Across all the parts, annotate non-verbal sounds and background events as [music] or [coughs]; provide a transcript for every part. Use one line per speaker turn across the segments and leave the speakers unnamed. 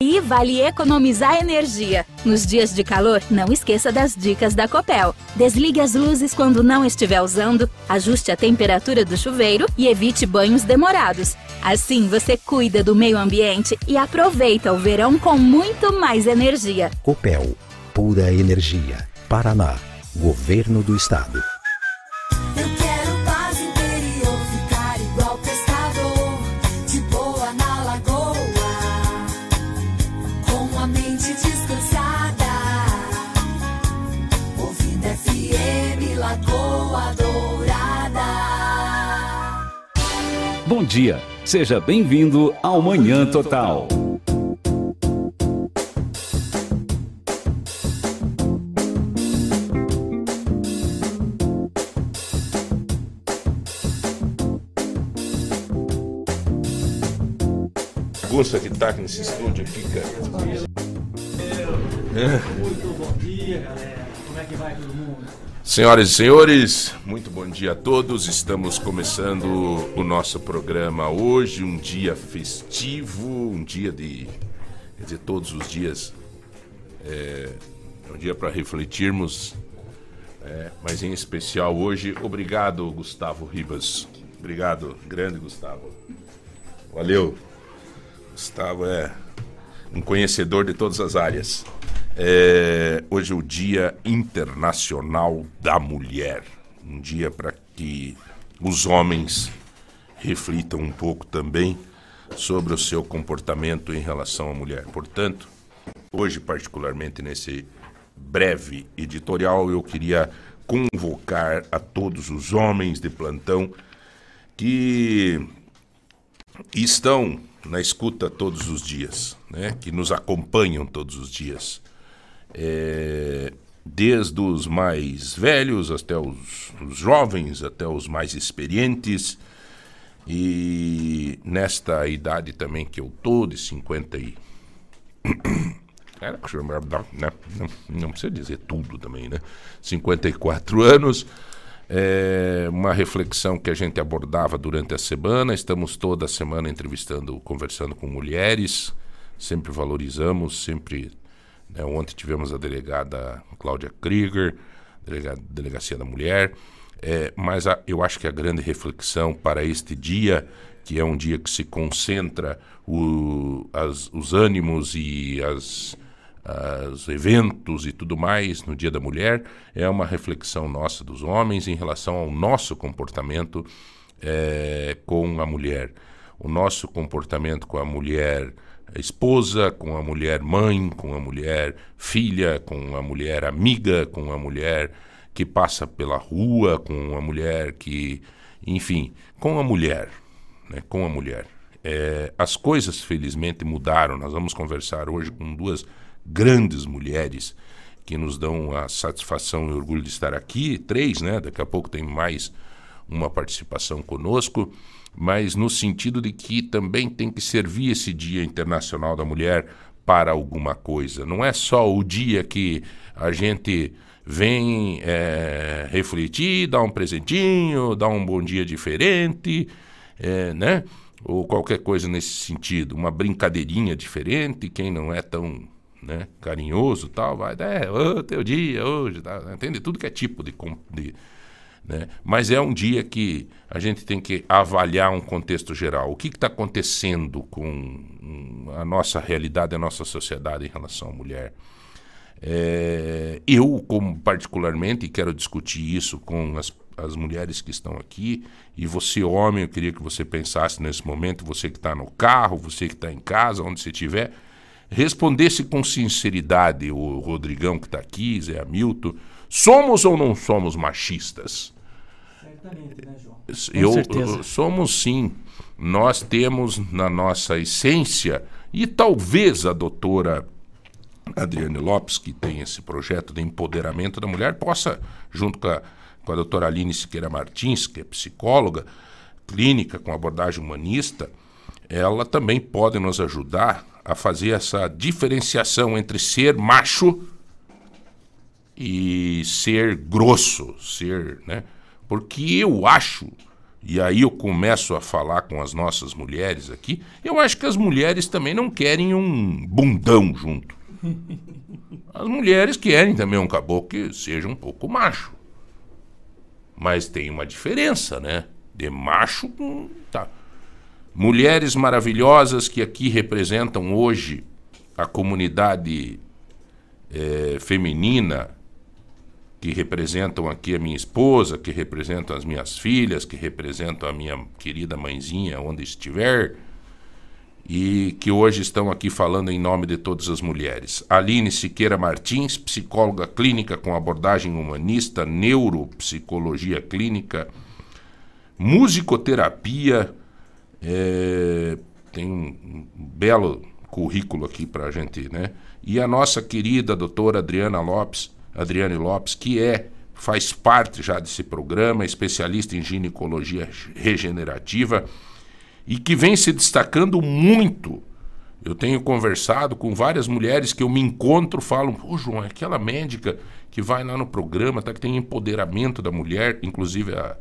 E vale economizar energia. Nos dias de calor, não esqueça das dicas da Copel. Desligue as luzes quando não estiver usando, ajuste a temperatura do chuveiro e evite banhos demorados. Assim você cuida do meio ambiente e aproveita o verão com muito mais energia.
Copel, pura energia. Paraná, Governo do Estado.
Dia, seja bem-vindo ao Manhã Total.
Gosta que tá nesse estúdio aqui, cara.
Muito bom dia, galera. Como é que vai todo mundo?
Senhoras e senhores, muito bom dia a todos. Estamos começando o nosso programa hoje, um dia festivo, um dia de. Quer dizer, todos os dias. É, é um dia para refletirmos, é, mas em especial hoje. Obrigado, Gustavo Ribas. Obrigado, grande Gustavo. Valeu. Gustavo é um conhecedor de todas as áreas. É, hoje é o Dia Internacional da Mulher. Um dia para que os homens reflitam um pouco também sobre o seu comportamento em relação à mulher. Portanto, hoje, particularmente nesse breve editorial, eu queria convocar a todos os homens de plantão que estão na escuta todos os dias, né? que nos acompanham todos os dias é, desde os mais velhos até os, os, jovens, até os mais experientes. E nesta idade também que eu tô, de 50 e. [coughs] Né? Não, não precisa dizer tudo também, né? 54 anos. É uma reflexão que a gente abordava durante a semana. Estamos toda semana entrevistando, conversando com mulheres. Sempre valorizamos, sempre né? Ontem tivemos a delegada Cláudia Krieger, delega, Delegacia da Mulher. É, mas a, eu acho que a grande reflexão para este dia, que é um dia que se concentra o, as, os ânimos e as, os eventos e tudo mais no Dia da Mulher, é uma reflexão nossa dos homens em relação ao nosso comportamento é, com a mulher. O nosso comportamento com a mulher esposa, com a mulher mãe, com a mulher filha, com a mulher amiga, com a mulher que passa pela rua, com a mulher que, enfim, com a mulher, né, com a mulher. É, as coisas felizmente mudaram. Nós vamos conversar hoje com duas grandes mulheres que nos dão a satisfação e orgulho de estar aqui. Três, né? Daqui a pouco tem mais uma participação conosco mas no sentido de que também tem que servir esse Dia Internacional da Mulher para alguma coisa. Não é só o dia que a gente vem é, refletir, dar um presentinho, dar um bom dia diferente, é, né? Ou qualquer coisa nesse sentido, uma brincadeirinha diferente, quem não é tão né, carinhoso tal, vai, é, oh, teu dia hoje, tá, entende? Tudo que é tipo de, de né? Mas é um dia que a gente tem que avaliar um contexto geral. O que está acontecendo com a nossa realidade, a nossa sociedade em relação à mulher? É, eu, como particularmente, quero discutir isso com as, as mulheres que estão aqui, e você, homem, eu queria que você pensasse nesse momento, você que está no carro, você que está em casa, onde você estiver, respondesse com sinceridade, o Rodrigão que está aqui, Zé Hamilton, somos ou não somos machistas?
Né, João?
Eu, certeza. somos sim. Nós temos na nossa essência, e talvez a doutora Adriane Lopes, que tem esse projeto de empoderamento da mulher, possa, junto com a, com a doutora Aline Siqueira Martins, que é psicóloga clínica com abordagem humanista, ela também pode nos ajudar a fazer essa diferenciação entre ser macho e ser grosso, ser, né? Porque eu acho e aí eu começo a falar com as nossas mulheres aqui, eu acho que as mulheres também não querem um bundão junto. As mulheres querem também um caboclo que seja um pouco macho. Mas tem uma diferença, né? De macho com. Tá. Mulheres maravilhosas que aqui representam hoje a comunidade é, feminina, que representam aqui a minha esposa, que representam as minhas filhas, que representam a minha querida mãezinha onde estiver, e que hoje estão aqui falando em nome de todas as mulheres. Aline Siqueira Martins, psicóloga clínica com abordagem humanista, neuropsicologia clínica, musicoterapia, é, tem um, belo currículo aqui para a gente, né? E a nossa querida doutora Adriana Lopes, Adriane Lopes, que é faz parte já desse programa, especialista em ginecologia regenerativa e que vem se destacando muito. Eu tenho conversado com várias mulheres que eu me encontro, falam, pô, João, é aquela médica que vai lá no programa, tá, que tem empoderamento da mulher, inclusive a,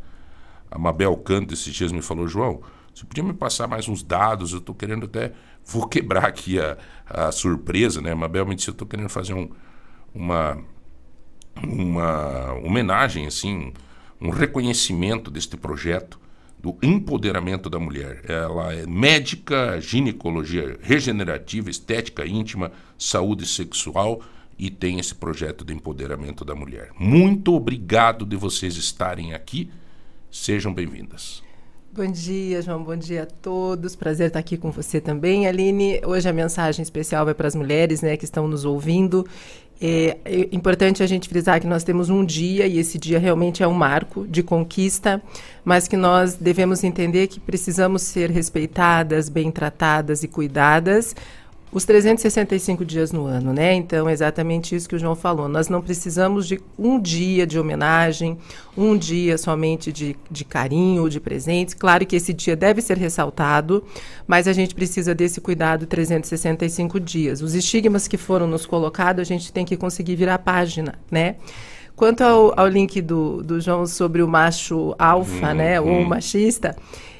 a Mabel Canto esses dias me falou, João, você podia me passar mais uns dados? Eu estou querendo até. Vou quebrar aqui a, a surpresa, né? A Mabel me disse: eu estou querendo fazer um, uma, uma homenagem, assim, um reconhecimento deste projeto do empoderamento da mulher. Ela é médica, ginecologia regenerativa, estética íntima, saúde sexual e tem esse projeto de empoderamento da mulher. Muito obrigado de vocês estarem aqui. Sejam bem-vindas.
Bom dia, João. Bom dia a todos. Prazer estar aqui com você também, Aline. Hoje a mensagem especial vai para as mulheres né, que estão nos ouvindo. É, é, importante a gente frisar que nós temos um dia, e esse dia realmente é um marco de conquista, mas que nós devemos entender que precisamos ser respeitadas, bem tratadas e cuidadas os 365 dias no ano, né? Então, é exatamente isso que o João falou. Nós não precisamos de um dia de homenagem, um dia somente de, de carinho, de presentes. Claro que esse dia deve ser ressaltado, mas a gente precisa desse cuidado 365 dias. Os estigmas que foram nos colocados, a gente tem que conseguir virar a página, né? Quanto ao, ao link do, do João sobre o macho alfa, hum, né, hum. ou machista,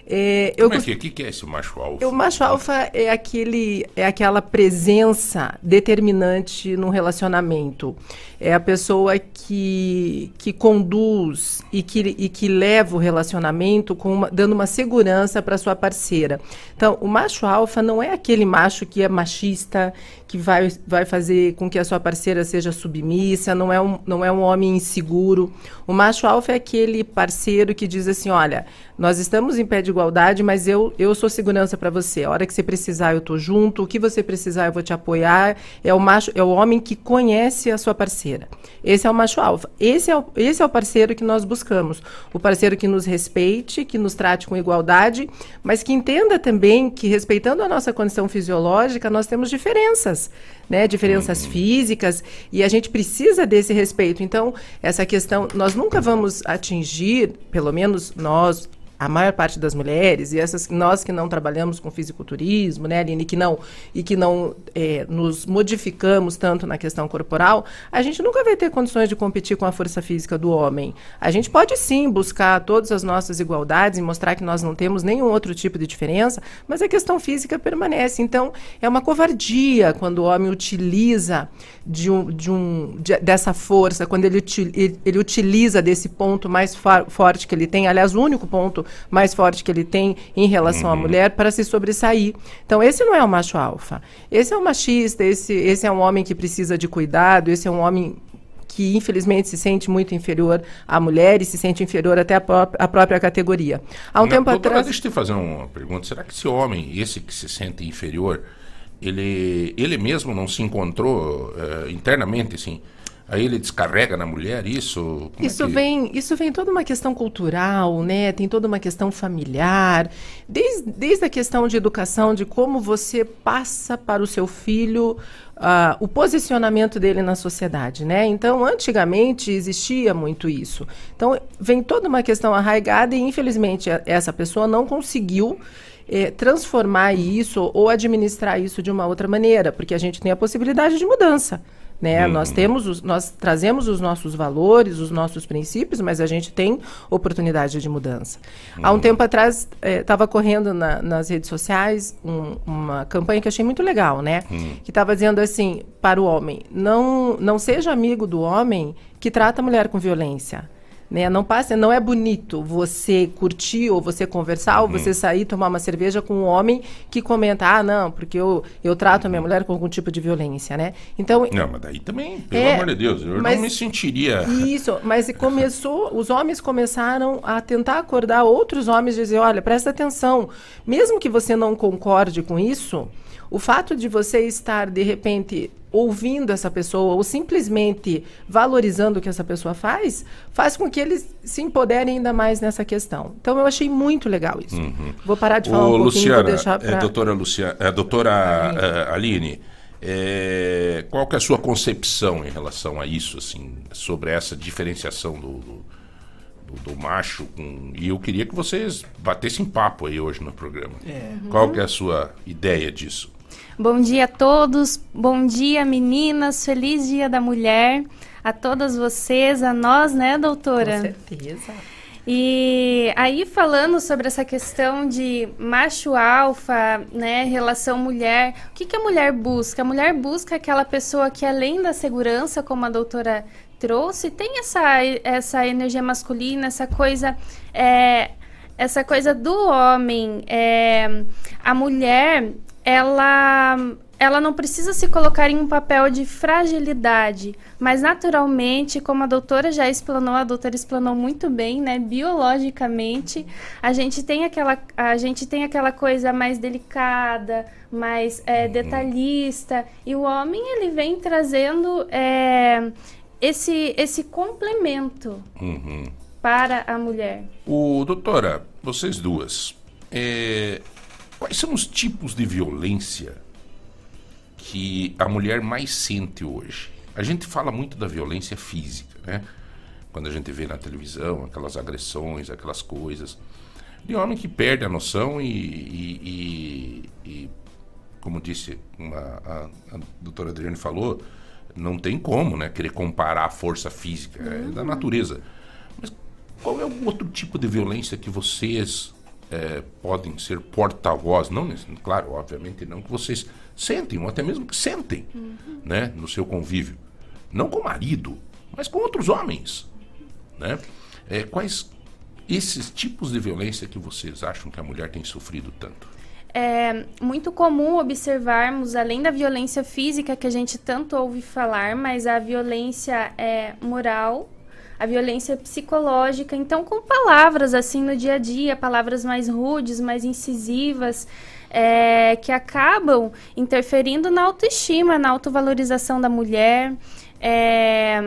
é, eu Como é que, que, que é esse macho alfa?
O macho alfa é, aquele, é aquela presença determinante no relacionamento. É a pessoa que, que conduz e que, e que leva o relacionamento com uma, dando uma segurança para sua parceira. Então, o macho alfa não é aquele macho que é machista, que vai, vai fazer com que a sua parceira seja submissa, não é, um, não é um homem inseguro. O macho alfa é aquele parceiro que diz assim: olha, nós estamos em pé de igualdade, mas eu, eu sou segurança para você. A hora que você precisar, eu estou junto. O que você precisar, eu vou te apoiar. É o macho, é o homem que conhece a sua parceira. Esse é o macho alfa. Esse é o, esse é o parceiro que nós buscamos. O parceiro que nos respeite, que nos trate com igualdade, mas que entenda também que, respeitando a nossa condição fisiológica, nós temos diferenças diferenças, né? Diferenças uhum. físicas e a gente precisa desse respeito. Então, essa questão, nós nunca vamos atingir, pelo menos nós, a maior parte das mulheres e essas nós que não trabalhamos com fisiculturismo, né, Aline, que não e que não é, nos modificamos tanto na questão corporal, a gente nunca vai ter condições de competir com a força física do homem. A gente pode sim buscar todas as nossas igualdades e mostrar que nós não temos nenhum outro tipo de diferença, mas a questão física permanece. Então é uma covardia quando o homem utiliza de um, de um de, dessa força, quando ele, ele, ele utiliza desse ponto mais forte que ele tem, aliás, o único ponto mais forte que ele tem em relação uhum. à mulher para se sobressair. Então, esse não é o macho alfa. Esse é o machista, esse, esse é um homem que precisa de cuidado, esse é um homem que infelizmente se sente muito inferior à mulher e se sente inferior até à, pró à própria categoria. Há um não, tempo doutora,
atrás. Deixa eu te fazer uma pergunta. Será que esse homem, esse que se sente inferior, ele, ele mesmo não se encontrou uh, internamente, assim? Aí ele descarrega na mulher isso?
Como é isso é que... vem, isso vem toda uma questão cultural, né? Tem toda uma questão familiar, desde, desde a questão de educação, de como você passa para o seu filho uh, o posicionamento dele na sociedade, né? Então, antigamente existia muito isso. Então, vem toda uma questão arraigada e infelizmente essa pessoa não conseguiu é, transformar isso ou administrar isso de uma outra maneira, porque a gente tem a possibilidade de mudança. Né?
Uhum.
Nós temos os, nós trazemos os nossos valores, os nossos princípios, mas a gente tem oportunidade de mudança. Há um tempo atrás estava correndo na- nas redes sociais um- uma campanha que eu achei muito legal, né? Que estava dizendo assim para o homem: não não seja amigo do homem que trata a mulher com violência. Né? Não passe, não é bonito você curtir ou você conversar ou você sair tomar uma cerveja com um homem que comenta, ah, não, porque eu, eu trato a minha mulher com algum tipo de violência, né? Então,
Não, mas daí também, pelo
É,
amor de Deus, eu
mas-
não me sentiria. [laughs]
isso, mas começou, os homens começaram a tentar acordar outros homens e dizer, olha, presta atenção, mesmo que você não concorde com isso, o fato de você estar de repente ouvindo essa pessoa ou simplesmente valorizando o que essa pessoa faz, faz com que eles se empoderem ainda mais nessa questão. Então eu achei muito legal isso. Vou parar de falar
Ô,
um pouquinho,
Luciana,
vou deixar
é,
para
doutora, Luciana, é, doutora Aline, é, qual que é a sua concepção em relação a isso, assim, sobre essa diferenciação do, do, do- do macho? com- e eu queria que vocês batessem papo aí hoje no programa. Qual que é a sua ideia disso?
Bom dia a todos, bom dia meninas, feliz dia da mulher, a todas vocês, a nós, né,
com
doutora?
certeza.
E aí falando sobre essa questão de macho alfa, né, relação mulher, o que, que a mulher busca? A mulher busca aquela pessoa que além da segurança, como a doutora trouxe, tem essa, essa energia masculina, essa coisa, é, essa coisa do homem. É, a mulher, ela ela não precisa se colocar em um papel de fragilidade, mas naturalmente, como a doutora já explanou, a doutora explanou muito bem, né? Biologicamente, a gente tem aquela, a gente tem aquela coisa mais delicada, mais é, detalhista, e o homem ele vem trazendo é, esse esse complemento
Uhum.
para a mulher.
O doutora, vocês duas, é, quais são os tipos de violência que a mulher mais sente hoje? A gente fala muito da violência física, né? Quando a gente vê na televisão aquelas agressões, aquelas coisas. De homem que perde a noção e, e- e- e, como disse uma- a, a doutora Adriane falou, não tem como, né? Querer comparar a força física, é da natureza. Mas qual é o outro tipo de violência que vocês eh, podem ser porta-voz? Não, claro, obviamente não, que vocês sentem, ou até mesmo que sentem, né? No seu convívio. Não com o marido, mas com outros homens, né? Eh, quais esses tipos de violência que vocês acham que a mulher tem sofrido tanto?
É muito comum observarmos, além da violência física que a gente tanto ouve falar, mas a violência é, moral, a violência psicológica. Então, com palavras assim no dia a dia, palavras mais rudes, mais incisivas, é, que acabam interferindo na autoestima, na autovalorização da mulher. É,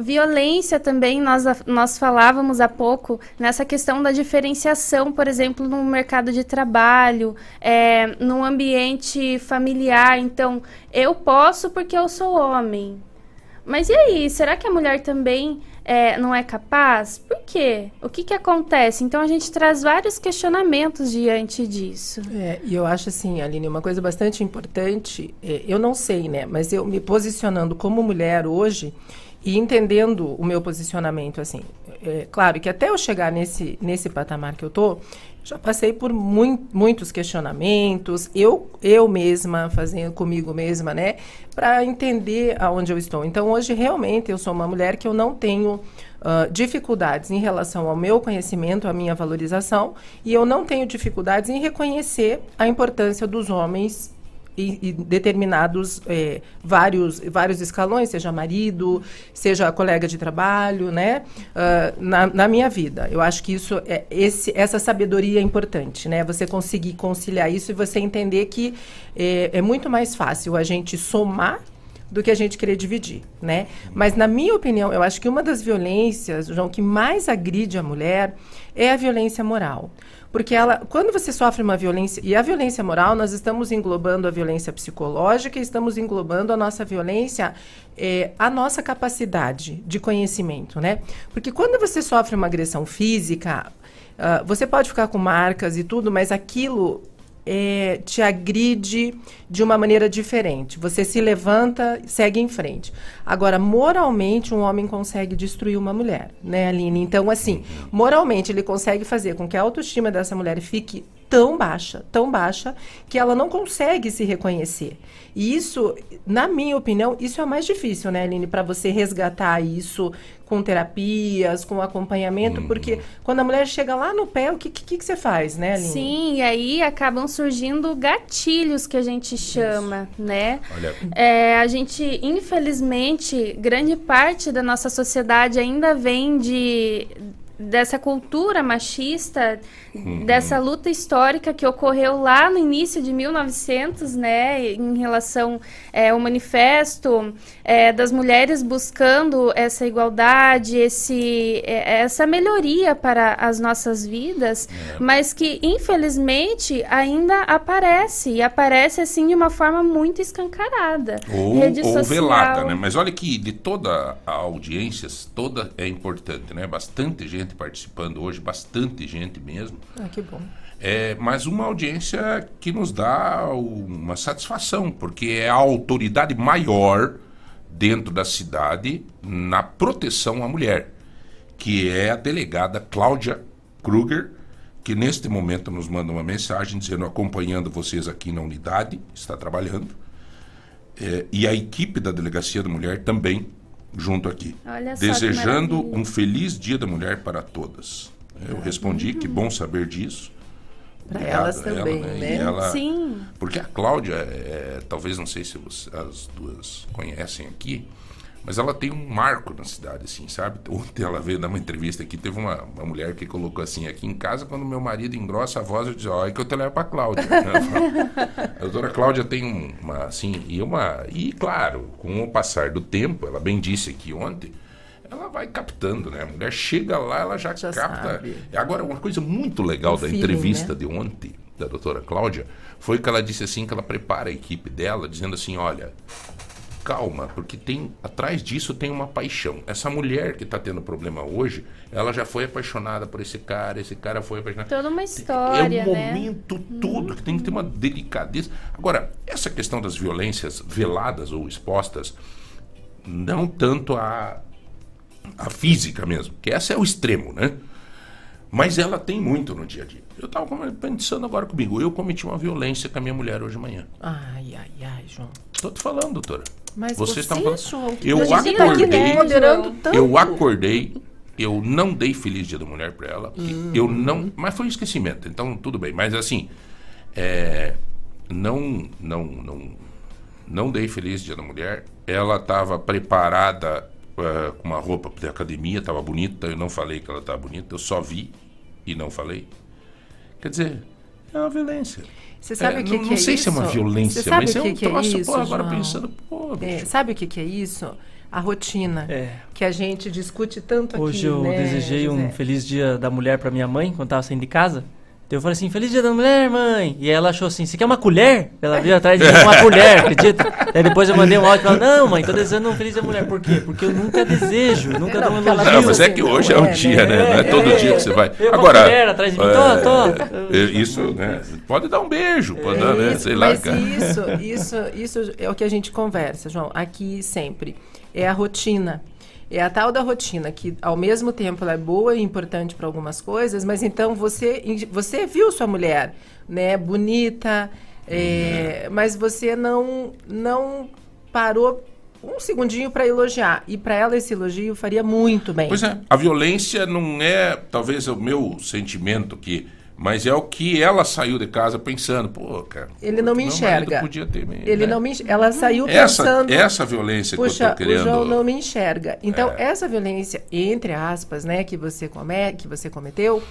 Violência também, nós, nós falávamos há pouco nessa questão da diferenciação, por exemplo, no mercado de trabalho, é, no ambiente familiar. Então, eu posso porque eu sou homem. Mas e aí, será que a mulher também é, não é capaz? Por quê? O que, que acontece? Então, a gente traz vários questionamentos diante disso.
É, e eu acho assim, Aline, uma coisa bastante importante, é, eu não sei, né, mas eu me posicionando como mulher hoje e entendendo o meu posicionamento, assim, é, claro que até eu chegar nesse, nesse patamar que eu tô, já passei por mui muitos questionamentos, eu, eu mesma, fazendo comigo mesma, né, para entender aonde eu estou. Então, hoje, realmente, eu sou uma mulher que eu não tenho Uh, dificuldades em relação ao meu conhecimento, à minha valorização, e eu não tenho dificuldades em reconhecer a importância dos homens em, determinados eh, vários vários escalões, seja marido, seja colega de trabalho, né, uh, na, na minha vida. Eu acho que isso é esse essa sabedoria é importante, né? Você conseguir conciliar isso e você entender que eh, é muito mais fácil a gente somar do que a gente querer dividir, né? Mas na minha opinião, eu acho que uma das violências, João, que mais agride a mulher é a violência moral. Porque ela, quando você sofre uma violência, e a violência moral, nós estamos englobando a violência psicológica estamos englobando a nossa violência, é, a nossa capacidade de conhecimento, né? Porque quando você sofre uma agressão física, ah, você pode ficar com marcas e tudo, mas aquilo é, te agride de uma maneira diferente. Você se levanta, segue em frente. Agora, moralmente, um homem consegue destruir uma mulher, né, Aline? Então, assim, moralmente, ele consegue fazer com que a autoestima dessa mulher fique tão baixa, tão baixa, que ela não consegue se reconhecer. E isso, na minha opinião, isso é o mais difícil, né, Aline, para você resgatar isso com terapias, com acompanhamento, porque quando a mulher chega lá no pé, o que, que, que você faz, né, Aline?
Sim, e aí acabam surgindo gatilhos que a gente chama, né?
Olha,
É, a gente, infelizmente, grande parte da nossa sociedade ainda vem de dessa cultura machista, dessa luta histórica que ocorreu lá no início de 1900, né, em relação é, ao manifesto é, das mulheres buscando essa igualdade, esse, é, essa melhoria para as nossas vidas, mas que infelizmente ainda aparece e aparece assim de uma forma muito escancarada.
Ou,
Rede
ou
social.
velada, né? Mas olha que de toda a audiência, toda é importante, né? Bastante gente participando hoje, bastante gente mesmo.
Ah, que bom.
É, mas uma audiência que nos dá uma satisfação, porque é a autoridade maior dentro da cidade na proteção à mulher, que é a delegada Cláudia Kruger, que neste momento nos manda uma mensagem dizendo acompanhando vocês aqui na unidade, está trabalhando, É, e a equipe da Delegacia da Mulher também junto aqui,
Olha
desejando um feliz Dia da Mulher para todas. Eu respondi que bom saber disso.
Para elas
a ela,
também,
E
né?
ela-
Sim.
porque a Cláudia, é, talvez não sei se você- as duas conhecem aqui, mas ela tem um marco na cidade, assim, sabe? Ontem ela veio dar uma entrevista aqui, teve uma, uma mulher que colocou assim, aqui em casa, quando meu marido engrossa a voz, eu digo, ó, é que eu te levo pra Cláudia. Fala, a doutora Cláudia tem um- uma, assim, e uma, e claro, com o passar do tempo, ela bem disse aqui ontem, ela vai captando, né? A mulher chega lá, ela já,
Já
capta.
sabe.
Agora, uma coisa muito legal
O
da
feeling,
entrevista
né?
de ontem, da doutora Cláudia, foi que ela disse assim que ela prepara a equipe dela, dizendo assim, olha, calma, porque tem atrás disso tem uma paixão. Essa mulher que está tendo problema hoje, ela já foi apaixonada por esse cara, esse cara foi apaixonado.
Toda uma história,
é um
né?
momento todo que tem que ter uma delicadeza. Agora, essa questão das violências veladas ou expostas, não tanto a, a física mesmo, que essa é o extremo, né? Mas ela tem muito no dia a dia. Eu estava pensando agora comigo, eu cometi uma violência com a minha mulher hoje de manhã.
Ai, ai, ai, João.
Tô te falando, doutora.
Mas
Vocês
você,
estão falando- Eu
tá
acordei-. Eu acordei, eu não dei feliz dia da mulher para ela,
Hum.
eu não, mas foi um esquecimento, então tudo bem. Mas assim, é, não, não, não, não dei feliz dia da mulher. Ela estava preparada eh, com uma roupa de academia, estava bonita. Eu não falei que ela estava bonita, eu só vi e não falei. Quer dizer, é uma violência.
Você sabe
É,
o que,
não,
que
não
é
sei
isso?
se é uma violência, mas
o
é
que,
um
que é
troço,
isso,
pô, agora
João?
pensando, pô,
É, sabe o que, que é isso? A rotina.
É.
Que a gente discute tanto
Hoje
aqui,
eu
né,
desejei um
José?
feliz dia da mulher pra minha mãe, quando tava saindo de casa. Daí eu falei assim, feliz dia da mulher, mãe. E ela achou assim, você quer uma colher? Ela veio atrás de mim com uma [laughs] colher, acredita? Daí depois eu mandei um áudio pra ela, não, mãe, tô desejando um feliz dia da mulher. Por quê? Porque eu nunca desejo, nunca
Não,
dou um
ela
elogio.
Não, mas é
assim,
que
não
hoje é,
é,
um dia, né?
né?
Não é todo
É.
dia que você vai.
Eu
Agora.
colher atrás de mim,
é,
tô, tô.
é, Isso, né? Pode dar um beijo, pode dar, né? Sei lá,
mas
cara.
isso, isso, isso é o que a gente conversa, João, aqui sempre. É a rotina. É a tal da rotina que, ao mesmo tempo, ela é boa e importante para algumas coisas, mas então você, você viu sua mulher, né, bonita, é, mas você não, não parou um segundinho para elogiar. E para ela esse elogio faria muito bem.
Pois é, a violência não é talvez o meu sentimento que. Mas é o que ela saiu de casa pensando, pô, cara.
Ele não me enxerga.
Podia ter me,
Ele
né?
não me, enx- ela saiu
essa,
pensando.
essa violência que eu
Puxa,
tô querendo.
o João não me enxerga. Então,
É.
essa violência, entre aspas, né, que você, come, que você cometeu,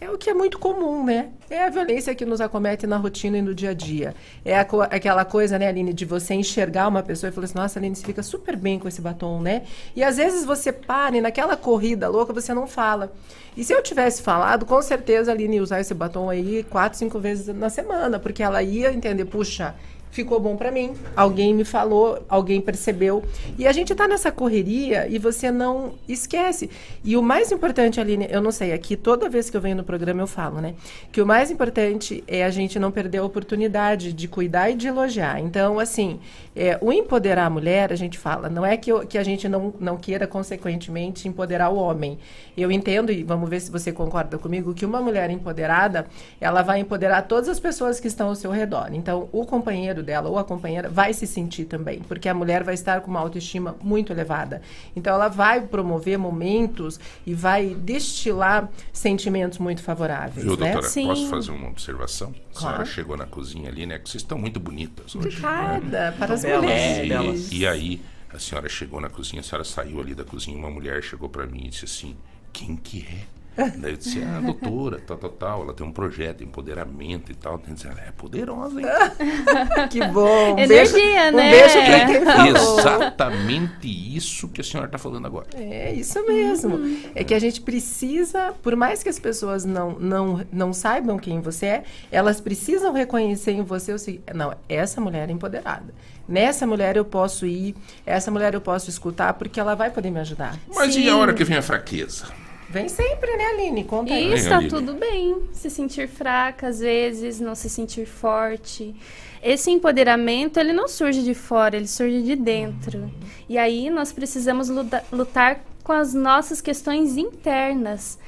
é o que é muito comum, né? É a violência que nos acomete na rotina e no dia a dia. É a co- aquela coisa, né, Aline, de você enxergar uma pessoa e falar assim, nossa, Aline, você fica super bem com esse batom, né? E às vezes você para e naquela corrida louca você não fala. E se eu tivesse falado, com certeza a Aline ia usar esse batom aí quatro, cinco vezes na semana, porque ela ia entender, puxa, ficou bom para mim. Alguém me falou, alguém percebeu. E a gente tá nessa correria e você não esquece. E o mais importante, Aline, eu não sei, aqui toda vez que eu venho no programa eu falo, né? Que o mais importante é a gente não perder a oportunidade de cuidar e de elogiar. Então, assim, é, o empoderar a mulher, a gente fala, não é que, eu, que a gente não, não queira, consequentemente, empoderar o homem. Eu entendo, e vamos ver se você concorda comigo, que uma mulher empoderada, ela vai empoderar todas as pessoas que estão ao seu redor. Então, o companheiro dela ou a companheira vai se sentir também, porque a mulher vai estar com uma autoestima muito elevada. Então ela vai promover momentos e vai destilar sentimentos muito favoráveis.
Viu,
né?
doutora?
Sim.
Posso fazer uma observação? A senhora
Claro.
chegou na cozinha ali, né? Que vocês estão muito bonitas hoje.
Obrigada para as mulheres.
É.
E, e aí, a senhora chegou na cozinha, a senhora saiu ali da cozinha, uma mulher chegou pra mim e disse assim: quem que é? Daí eu disse, ah, doutora, tal, tal, tal, ela tem um projeto de empoderamento e tal. Eu disse, ela é poderosa, hein? [laughs]
Que bom. Um
Energia,
beijo,
né?
Um beijo para quem falou.
Exatamente isso que a senhora está falando agora.
É isso mesmo. É que a gente precisa, por mais que as pessoas não, não, não saibam quem você é, elas precisam reconhecer em você o seguinte: não, essa mulher é empoderada. Nessa mulher eu posso ir, essa mulher eu posso escutar, porque ela vai poder me ajudar.
Mas e
Sim.
a hora que vem a fraqueza?
Vem sempre, né, Aline? Conta aí.
E está
Aline.
tudo bem. Se sentir fraca às vezes, não se sentir forte. Esse empoderamento, ele não surge de fora, ele surge de dentro. E aí nós precisamos luta- lutar com as nossas questões internas.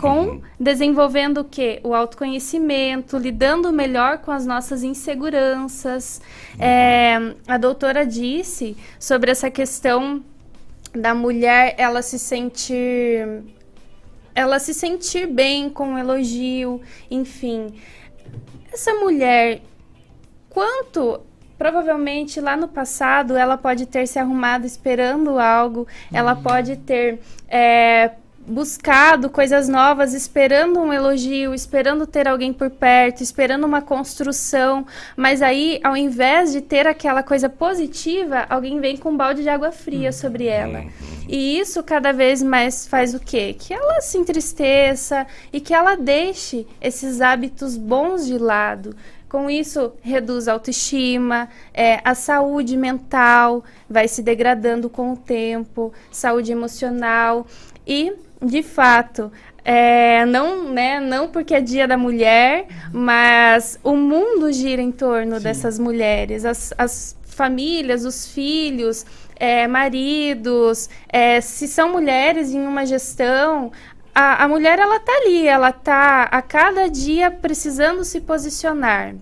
Com desenvolvendo o quê? O autoconhecimento, lidando melhor com as nossas inseguranças. É, a doutora disse sobre essa questão da mulher ela se sentir ela se sentir bem com elogio, enfim. Essa mulher, quanto provavelmente lá no passado ela pode ter se arrumado esperando algo, ela pode ter é, buscado coisas novas, esperando um elogio, esperando ter alguém por perto, esperando uma construção, mas aí, ao invés de ter aquela coisa positiva, alguém vem com um balde de água fria sobre ela. E isso cada vez mais faz o quê? Que ela se entristeça e que ela deixe esses hábitos bons de lado. Com isso, reduz a autoestima, é, a saúde mental vai se degradando com o tempo, saúde emocional. E, de fato, é, não, né, não porque é dia da mulher, mas o mundo gira em torno dessas mulheres. As, as famílias, os filhos, é, maridos, é, se são mulheres em uma gestão, a, a mulher ela tá ali, ela tá a cada dia precisando se posicionar.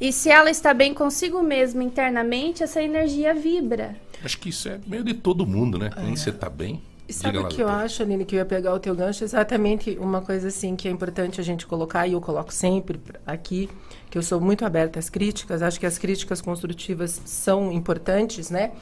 E se ela está bem consigo mesma internamente, essa energia vibra.
Acho que isso é meio de todo mundo, né? Quando você tá bem.
E sabe o que eu acho, Aline, que eu ia pegar o teu gancho? Exatamente uma coisa assim que é importante a gente colocar, e eu coloco sempre aqui, que eu sou muito aberta às críticas, acho que as críticas construtivas são importantes, né?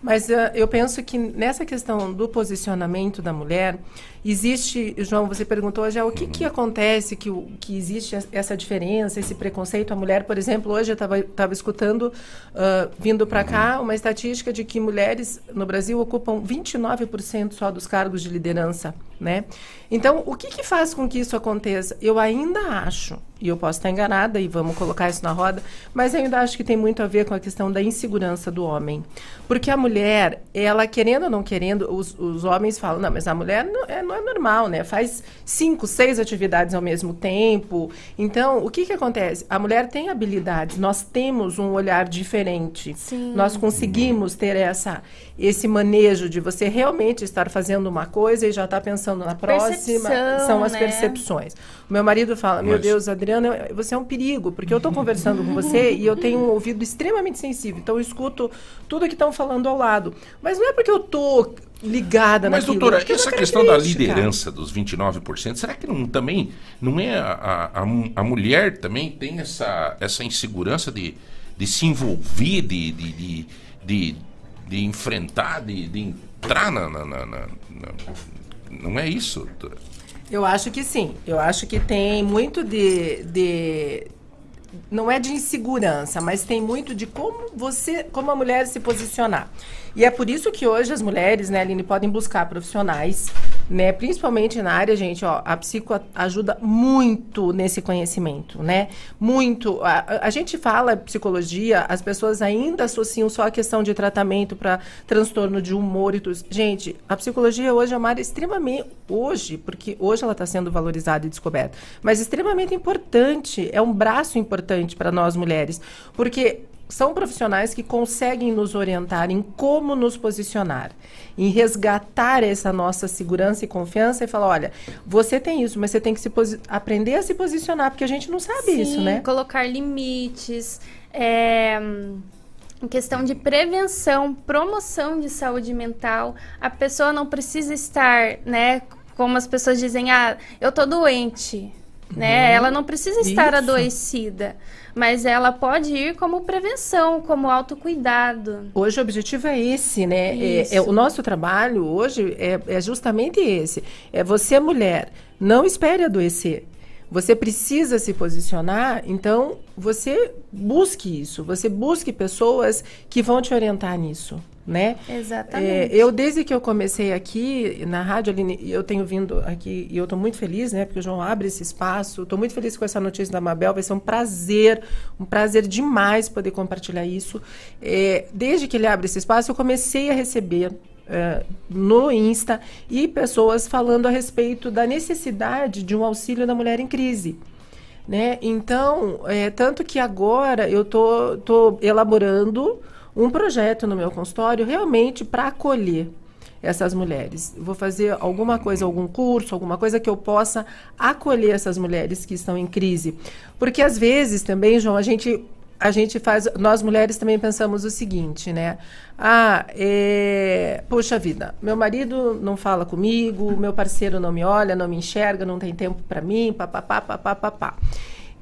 Mas ah, eu penso que nessa questão do posicionamento da mulher, existe, João, você perguntou já o que, que acontece, que, que existe es- essa diferença, esse preconceito. A mulher, por exemplo, hoje eu estava escutando, ah, vindo para cá, uma estatística de que mulheres no Brasil ocupam 29% só dos cargos de liderança, né? Então, o que, que faz com que isso aconteça? Eu ainda acho, e eu posso estar enganada, e vamos colocar isso na roda, mas eu ainda acho que tem muito a ver com a questão da insegurança do homem. Porque a mulher, ela querendo ou não querendo, os, os homens falam, não, mas a mulher não é, não é normal, né? Faz cinco, seis atividades ao mesmo tempo. Então, o que, que acontece? A mulher tem habilidades, nós temos um olhar diferente.
Sim.
Nós conseguimos ter essa, esse manejo de você realmente estar fazendo uma coisa e já estar pensando na próxima.
Percepção,
São as
né?
percepções. O meu marido fala, meu
Mas-
Deus, Adriana, você é um perigo, porque eu estou conversando com você e eu tenho um ouvido extremamente sensível. Então, eu escuto tudo que estão falando ao lado. Mas não é porque eu estou ligada
Mas,
naquilo.
doutora,
é
essa questão da liderança dos 29%, será que não, também não é a, a, a mu- a mulher também tem essa, essa insegurança de, de se envolver, de, de, de, de, de enfrentar, de, de entrar na- na- na- na- Não é isso?
Eu acho que sim. Eu acho que tem muito de, de- não é de insegurança, mas tem muito de como você, como a mulher se posicionar. E é por isso que hoje as mulheres, né, Aline, podem buscar profissionais né? Principalmente na área, gente, ó, a psico ajuda muito nesse conhecimento, né? Muito. A, a gente fala psicologia, as pessoas ainda associam só a questão de tratamento para transtorno de humor e tudo. Gente, a psicologia hoje é uma área extremamente hoje, porque hoje ela está sendo valorizada e descoberta, mas extremamente importante, é um braço importante para nós mulheres, porque são profissionais que conseguem nos orientar em como nos posicionar, em resgatar essa nossa segurança e confiança e falar, olha, você tem isso, mas você tem que se aprender a se posicionar, porque a gente não sabe
Sim,
isso, né?
colocar limites, é, em questão de prevenção, promoção de saúde mental, a pessoa não precisa estar, né, como as pessoas dizem, ah, eu tô doente, né? Uhum. Ela não precisa estar Isso. adoecida, mas ela pode ir como prevenção, como autocuidado.
Hoje o objetivo é esse, né? É, é, o nosso trabalho hoje é, é justamente esse. É você, mulher, não espere adoecer. Você precisa se posicionar, então você busque isso, você busque pessoas que vão te orientar nisso né?
Exatamente.
É, eu, desde que eu comecei aqui na rádio, Aline, eu tenho vindo aqui, e eu estou muito feliz, né? Porque o João abre esse espaço. Estou muito feliz com essa notícia da Mabel. Vai ser um prazer, um prazer demais poder compartilhar isso. É, desde que ele abre esse espaço, eu comecei a receber é, no Insta e pessoas falando a respeito da necessidade de um auxílio da mulher em crise. Né? Então, é, tanto que agora eu tô, tô elaborando um projeto no meu consultório realmente para acolher essas mulheres. vou fazer alguma coisa, algum curso, alguma coisa que eu possa acolher essas mulheres que estão em crise. Porque às vezes também, João, a gente a gente faz, nós mulheres também pensamos o seguinte, né? Ah, é, poxa vida, meu marido não fala comigo, meu parceiro não me olha, não me enxerga, não tem tempo para mim, papapá, papapá.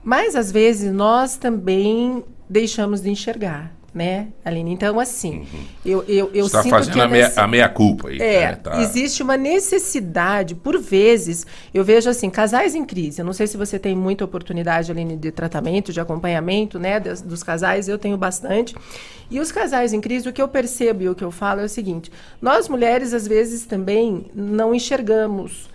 Mas às vezes nós também deixamos de enxergar né, Aline? Então, assim, uhum. eu, eu, eu
Você tá
sinto
fazendo
que...
a meia, a meia culpa aí.
É, né? tá. existe uma necessidade, por vezes, eu vejo assim, casais em crise, eu não sei se você tem muita oportunidade, Aline, de tratamento, de acompanhamento, né, dos, dos casais, eu tenho bastante. E os casais em crise, o que eu percebo e o que eu falo é o seguinte, nós mulheres, às vezes, também não enxergamos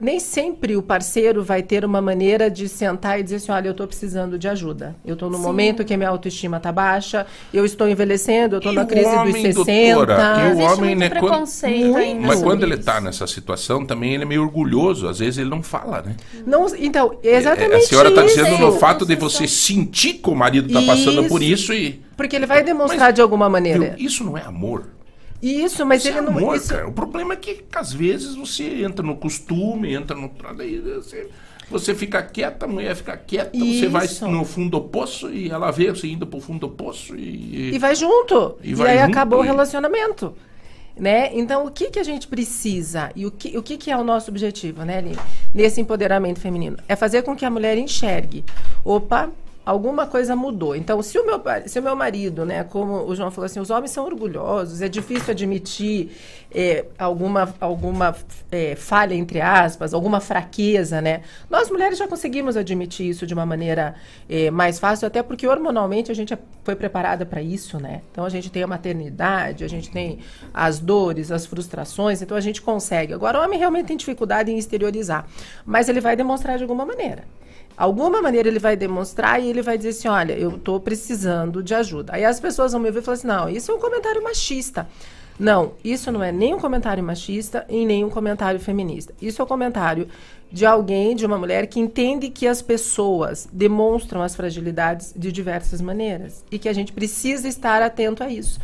nem sempre o parceiro vai ter uma maneira de sentar e dizer assim, olha, eu estou precisando de ajuda. Eu estou no Sim. momento que a minha autoestima está baixa, eu estou envelhecendo, eu estou na crise homem, dos 60.
Doutora, e o homem, né,
preconceito
quando, mas quando ele está nessa situação, também ele é meio orgulhoso. Às vezes ele não fala, né?
Não, então, exatamente
A senhora
está
dizendo no fato de você sentir que o marido está passando por isso e...
Porque ele vai demonstrar mas, de alguma maneira.
Viu, isso não é amor.
Isso, mas
isso
ele
é
não.
Amor,
isso...
cara. O problema é que às vezes você entra no costume, entra no. Daí você, você fica quieta, a mulher fica quieta, isso. você vai no fundo do poço e ela vê você indo pro fundo do poço e.
E vai junto. E, vai e aí junto acabou e... o relacionamento. Né? Então, o que, que a gente precisa e o que, o que, que é o nosso objetivo, né, Aline? Nesse empoderamento feminino? É fazer com que a mulher enxergue. Opa, alguma coisa mudou. Então, se o meu, se o meu marido, né, como o João falou assim, os homens são orgulhosos, é difícil admitir é, alguma, alguma é, falha, entre aspas, alguma fraqueza, né? Nós mulheres já conseguimos admitir isso de uma maneira é, mais fácil, até porque hormonalmente a gente foi preparada para isso, né? Então, a gente tem a maternidade, a gente tem as dores, as frustrações, então a gente consegue. Agora, o homem realmente tem dificuldade em exteriorizar, mas ele vai demonstrar de alguma maneira alguma maneira ele vai demonstrar e ele vai dizer assim, olha, eu estou precisando de ajuda. Aí as pessoas vão me ver e falar assim, não, isso é um comentário machista. Não, isso não é nem um comentário machista e nem um comentário feminista. Isso é um comentário de alguém, de uma mulher que entende que as pessoas demonstram as fragilidades de diversas maneiras e que a gente precisa estar atento a isso.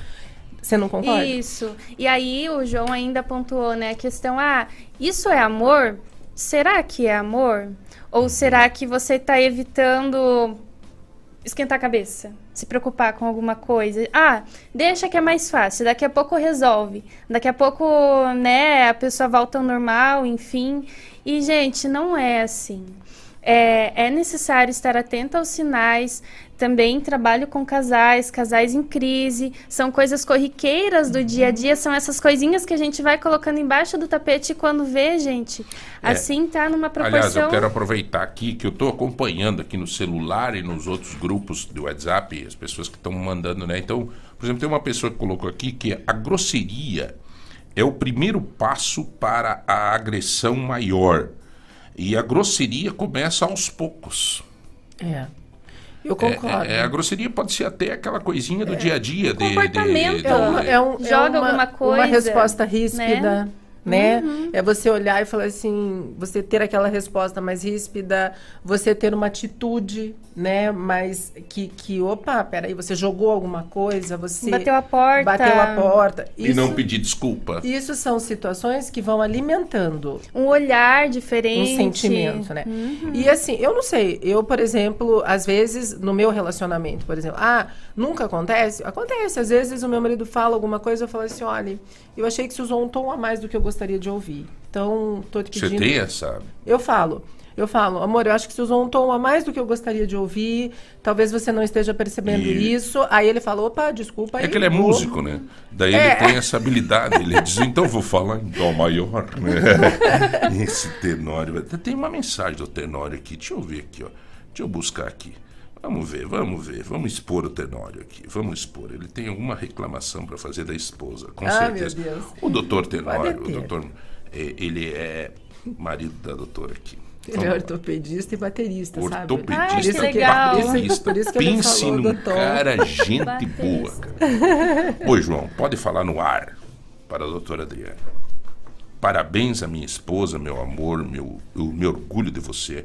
Você não concorda?
Isso. E aí o João ainda pontuou, né, a questão, ah, isso é amor? Será que é amor? Ou será que você está evitando esquentar a cabeça? Se preocupar com alguma coisa? Ah, deixa que é mais fácil, daqui a pouco resolve. Daqui a pouco, né, a pessoa volta ao normal, enfim. E, gente, não é assim. É, é necessário estar atento aos sinais, também trabalho com casais, casais em crise, são coisas corriqueiras do dia a dia, são essas coisinhas que a gente vai colocando embaixo do tapete quando vê, gente, é. assim tá numa proporção...
Aliás, eu quero aproveitar aqui que eu estou acompanhando aqui no celular e nos outros grupos do WhatsApp, as pessoas que estão mandando, né? Então, por exemplo, tem uma pessoa que colocou aqui que a grosseria é o primeiro passo para a agressão maior. E a grosseria começa aos poucos.
É. Eu
É,
concordo.
é, a grosseria pode ser até aquela coisinha do dia a dia. de- de-
Comportamento.
de-
É uma, é um- é
Joga
uma-
alguma coisa,
Uma resposta ríspida, né?
Uhum.
É você olhar e falar assim, você ter aquela resposta mais ríspida, você ter uma atitude, né? Mas que, que opa, peraí, você jogou alguma coisa, você
Bateu a porta.
bateu a porta.
E não pedir desculpa.
Isso são situações que vão alimentando
Um olhar diferente.
um sentimento, né?
Uhum.
E assim, eu não sei, eu, por exemplo, às vezes, no meu relacionamento, por exemplo, ah, nunca acontece? Acontece, às vezes o meu marido fala alguma coisa, eu falo assim, olha, eu achei que você usou um tom a mais do que eu gostaria de ouvir. Então, tô te
Você
pedindo...
tem essa.
Eu falo, eu falo, amor, eu acho que você usou um tom a mais do que eu gostaria de ouvir, talvez você não esteja percebendo
E-
isso. Aí ele falou, opa, desculpa.
É que ele é
vou-
músico, né? Daí
É.
ele tem essa habilidade. Ele diz, então eu vou falar em dó maior. Né? [laughs] Esse tenório. Tem uma mensagem do tenório aqui. Deixa eu ver aqui, ó. Deixa eu buscar aqui. Vamos ver, vamos ver. Vamos expor o tenório aqui. Vamos expor. Ele tem alguma reclamação para fazer da esposa, com
Ah,
certeza.
meu Deus.
O doutor tenório, o doutor, é, ele é marido da doutora aqui.
Ele é ortopedista e baterista, sabe?
Ortopedista,
Ai, que
Isso
legal.
baterista.
Por isso que
Pense num cara gente
Baterista.
boa, cara. Oi, João, pode falar no ar para a doutora Adriana. Parabéns à minha esposa, meu amor, meu, eu me orgulho de você,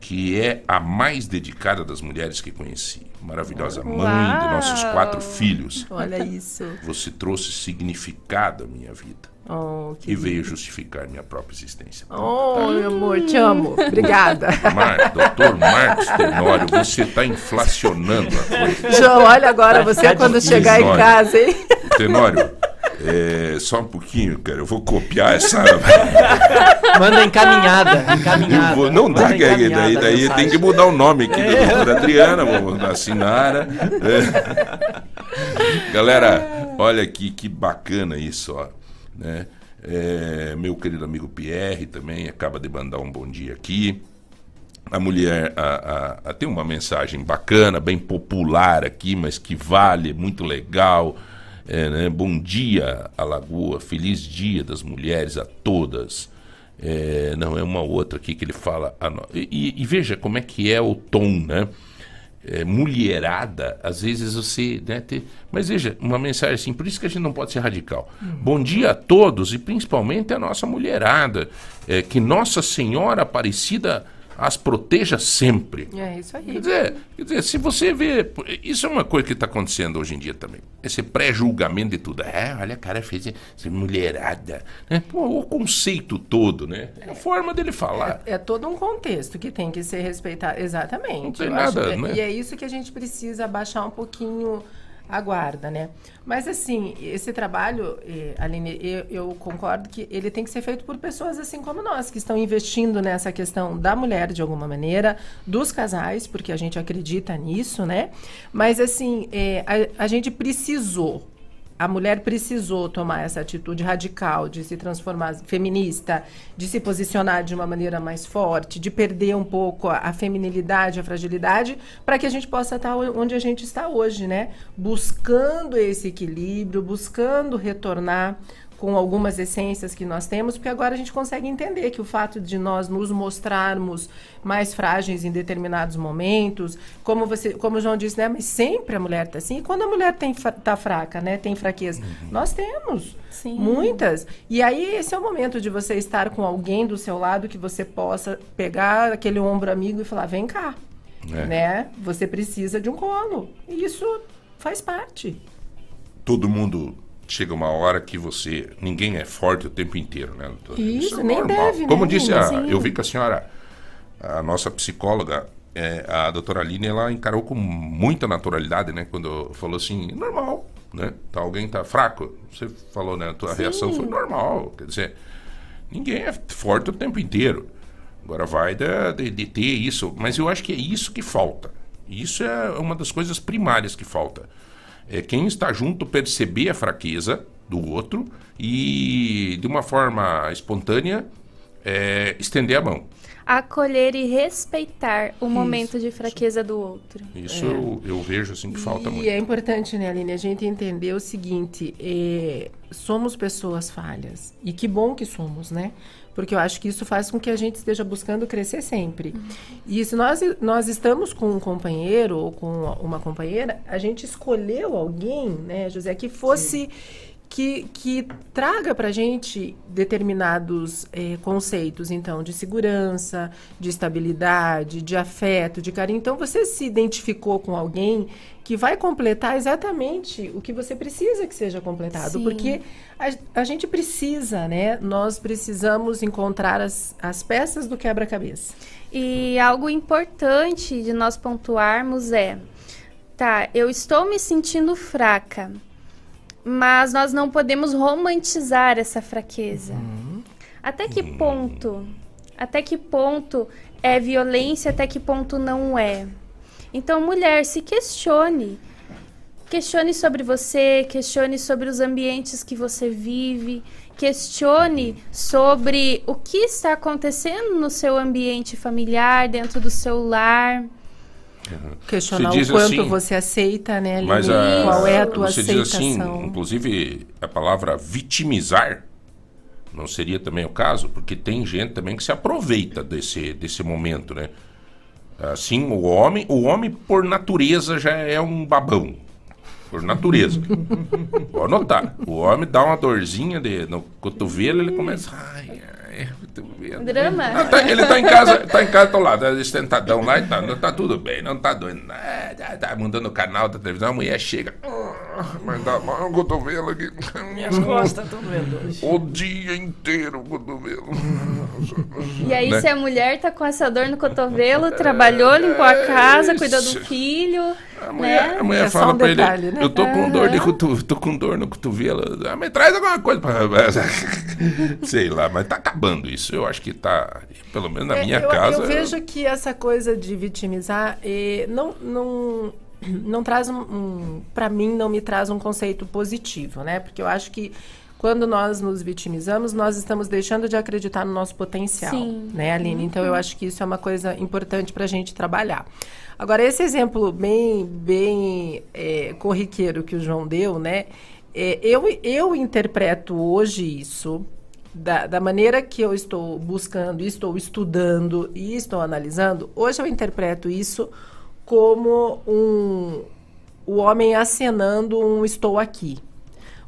que é a mais dedicada das mulheres que conheci. Maravilhosa mãe de nossos
Uau.
quatro filhos.
Olha isso.
Você trouxe significado à minha vida
Oh, que
e veio justificar minha própria existência.
Oh, meu amor, te amo. [laughs] Obrigada.
Mar, doutor Marcos Tenório, você está inflacionando a coisa.
João, olha agora você
Tá
quando
difícil,
chegar em casa, hein?
Tenório, é, só um pouquinho, cara. Eu vou copiar essa. [laughs]
Manda encaminhada. encaminhada.
Vou- não dá, daí,
a
daí
mensagem.
tem que mudar o nome aqui da doutora Adriana, vou mandar Sinara. [laughs] É. Galera, olha aqui que bacana isso, ó. Né? É, meu querido amigo Pierre também acaba de mandar um bom dia aqui. A mulher a, a- a- tem uma mensagem bacana, bem popular aqui, mas que vale, muito legal. É, né? Bom dia, Alagoa, feliz dia das mulheres a todas. É, não, é uma outra aqui que ele fala. E, e- e veja como é que é o tom, né? É, mulherada, às vezes você. Né, te- Mas veja, uma mensagem assim, por isso que a gente não pode ser radical. Bom dia a todos e principalmente a nossa mulherada. É, que Nossa Senhora Aparecida as proteja sempre.
É isso aí.
Quer dizer, quer dizer, se você vê. Isso é uma coisa que está acontecendo hoje em dia também. Esse pré-julgamento de tudo. É, olha, a cara fez essa mulherada. Né? Pô, o conceito todo, né? É a forma dele falar.
É todo um contexto que tem que ser respeitado. Exatamente.
Não tem
Eu
nada,
que-
né?
E é isso que a gente precisa abaixar um pouquinho a guarda, né? Mas, assim, esse trabalho, Aline, eu, eu concordo que ele tem que ser feito por pessoas assim como nós, que estão investindo nessa questão da mulher, de alguma maneira, dos casais, porque a gente acredita nisso, né? Mas, assim, eh, a, a gente precisou a mulher precisou tomar essa atitude radical de se transformar feminista, de se posicionar de uma maneira mais forte, de perder um pouco a, a feminilidade, a fragilidade, para que a gente possa estar onde a gente está hoje, né? Buscando esse equilíbrio, buscando retornar com algumas essências que nós temos, porque agora a gente consegue entender que o fato de nós nos mostrarmos mais frágeis em determinados momentos, como você, como o João disse, né, mas sempre a mulher tá assim. E quando a mulher tem tá fraca, né, tem fraqueza, nós temos
Sim.
muitas. E aí esse é o momento de você estar com alguém do seu lado que você possa pegar aquele ombro amigo e falar: "Vem cá".
É.
Né? Você precisa de um colo. E isso faz parte.
Todo mundo chega uma hora que você. Ninguém é forte o tempo inteiro, né, doutora?
Isso,
é
nem
normal.
deve,
Como
né,
disse,
Lina?
a,
Sim.
eu vi que a senhora, a nossa psicóloga, é, a doutora Aline, ela encarou com muita naturalidade, né? Quando falou assim, normal, né? Tá, alguém tá fraco. Você falou, né? A tua reação foi normal. Quer dizer, ninguém é forte o tempo inteiro. Agora vai da- de, de ter isso. Mas eu acho que é isso que falta. Isso é uma das coisas primárias que falta. É quem está junto perceber a fraqueza do outro e, de uma forma espontânea, é, estender a mão.
acolher e respeitar o momento de fraqueza do outro.
Isso eu, eu vejo assim que falta
e
muito.
é importante, né, Aline, a gente entender o seguinte: é, somos pessoas falhas. E que bom que somos, né? Porque eu acho que isso faz com que a gente esteja buscando crescer sempre. E se nós, nós estamos com um companheiro ou com uma companheira, a gente escolheu alguém, né, José, que fosse. Que, que traga para a gente determinados eh, conceitos, então, de segurança, de estabilidade, de afeto, de carinho. Então, você se identificou com alguém que vai completar exatamente o que você precisa que seja completado.
Sim.
Porque a, a gente precisa, né? Nós precisamos encontrar as, as peças do quebra-cabeça.
E algo importante de nós pontuarmos é: tá, eu estou me sentindo fraca, mas nós não podemos romantizar essa fraqueza. Até que ponto? Até que ponto é violência, até que ponto não é? Então, mulher, se questione. Questione sobre você, questione sobre os ambientes que você vive, questione sobre o que está acontecendo no seu ambiente familiar, dentro do seu lar.
Questionar o quanto
assim,
você aceita, né, Aline?
Mas a,
Qual é a tua
você
aceitação?
diz assim, inclusive a palavra vitimizar não seria também o caso, porque tem gente também que se aproveita desse, desse momento, né? Assim, o homem, o homem por natureza já é um babão. Por natureza. [laughs] Pode notar. O homem dá uma dorzinha de, no cotovelo, ele começa. Ai.
Drama.
Ah, tá- ele tá em casa, tá em casa, tô lá, tá sentadão lá e tá, não tá tudo bem, não tá doendo nada, tá, tá mudando o canal da televisão, a mulher chega, "Ah, mas dá mal o cotovelo aqui.
Minhas costas estão doendo hoje.
O dia inteiro o cotovelo.
E aí,
Né?
se a mulher tá com essa dor no cotovelo, trabalhou, limpou a casa, cuidou do filho,
A mulher,
né?
a mulher
É
fala
um
pra
detalhe,
ele,
né?
eu tô com dor de
Aham.
cotovelo, tô com dor no cotovelo, ah, me traz alguma coisa pra... [laughs] Sei lá, mas tá acabando isso, eu acho que tá, pelo menos na
É,
minha
eu,
casa...
Eu vejo que essa coisa de vitimizar eh, não, não, não traz um, um para mim não me traz um conceito positivo, né? Porque eu acho que quando nós nos vitimizamos, nós estamos deixando de acreditar no nosso potencial,
Sim.
né, Aline? Então eu acho que isso é uma coisa importante para a gente trabalhar. Agora esse exemplo bem bem eh, corriqueiro que o João deu, né? eh, eu eu interpreto hoje isso da, da maneira que eu estou buscando, estou estudando e estou analisando, hoje eu interpreto isso como um o homem acenando um estou aqui.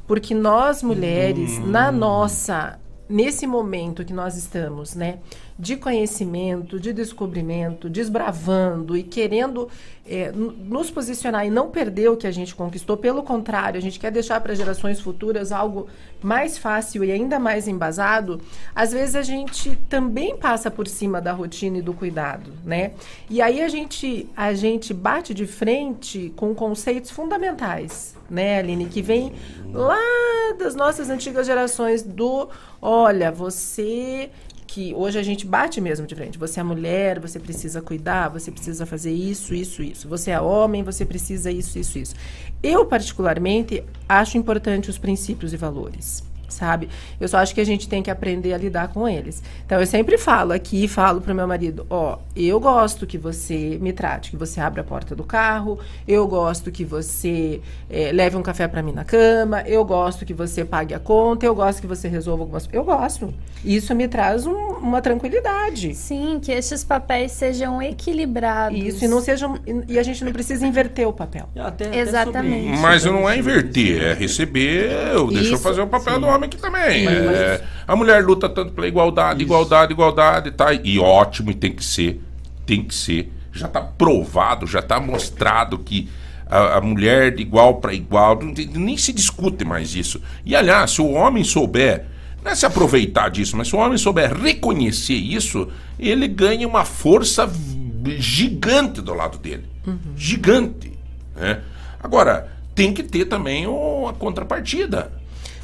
Porque nós mulheres, na nossa nesse momento que nós estamos, né, de conhecimento, de descobrimento, desbravando e querendo n- nos posicionar e não perder o que a gente conquistou, pelo contrário, a gente quer deixar para gerações futuras algo mais fácil e ainda mais embasado, às vezes a gente também passa por cima da rotina e do cuidado, né? E aí a gente a gente bate de frente com conceitos fundamentais, né, Aline, que vem lá das nossas antigas gerações do, olha, você que hoje a gente bate mesmo de frente. Você é mulher, você precisa cuidar, você precisa fazer isso, isso, isso. Você é homem, você precisa isso, isso, isso. Eu, particularmente, acho importante os princípios e valores. Sabe? Eu só acho que a gente tem que aprender a lidar com eles. Então eu sempre falo aqui, falo pro meu marido, ó, eu gosto que você me trate, que você abra a porta do carro, eu gosto que você eh, leve um café para mim na cama, eu gosto que você pague a conta, eu gosto que você resolva algumas Eu gosto. Isso me traz um- uma tranquilidade.
Sim, que estes papéis sejam equilibrados.
Isso, e não sejam. E a gente não precisa inverter o papel.
Até- até
Exatamente.
isso,
Mas não é inverter, é receber, eu deixa eu fazer o papel do homem aqui também.
Sim.
É, a mulher luta tanto pela igualdade, igualdade, igualdade, tá? E ótimo, e tem que ser, tem que ser. Já tá provado, já tá mostrado que a, a mulher de igual para igual, nem se discute mais isso. E aliás, se o homem souber, não é se aproveitar disso, mas se o homem souber reconhecer isso, ele ganha uma força gigante do lado dele. Gigante. né? Agora, tem que ter também o- a contrapartida.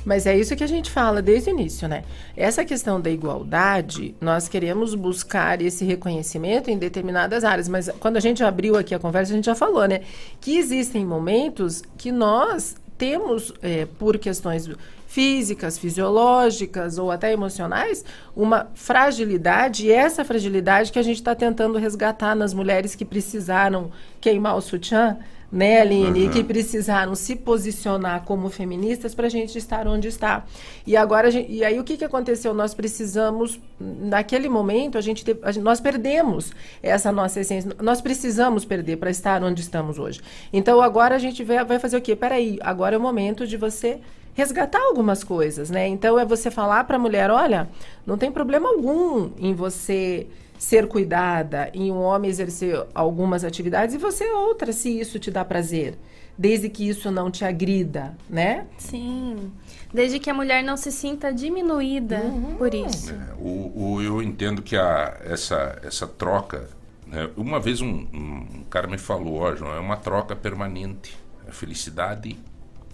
Mas é isso que a gente fala desde o início, né? Essa questão da igualdade, nós queremos buscar esse reconhecimento em determinadas áreas, mas quando a gente abriu aqui a conversa, a gente já falou, né? Que existem momentos que nós temos, é, por questões físicas, fisiológicas ou até emocionais, uma fragilidade, e essa fragilidade que a gente está tentando resgatar nas mulheres que precisaram queimar o sutiã, né, Aline,
Uhum.
que precisaram se posicionar como feministas para a gente estar onde está. E agora, gente- e aí o que, que aconteceu? Nós precisamos, naquele momento, a gente, teve- a gente- nós perdemos essa nossa essência. Nós precisamos perder para estar onde estamos hoje. Então agora a gente vai, vai fazer o quê? Peraí, agora é o momento de você resgatar algumas coisas, né? Então é você falar para a mulher, olha, não tem problema algum em você ser cuidada, em um homem exercer algumas atividades e você outras, se isso te dá prazer, desde que isso não te agrida, né?
Sim. Desde que a mulher não se sinta diminuída
Uhum.
por isso.
É, o, o- eu entendo que a, essa, essa troca. né, Uma vez um, um cara me falou, ó, João, é uma troca permanente. A felicidade,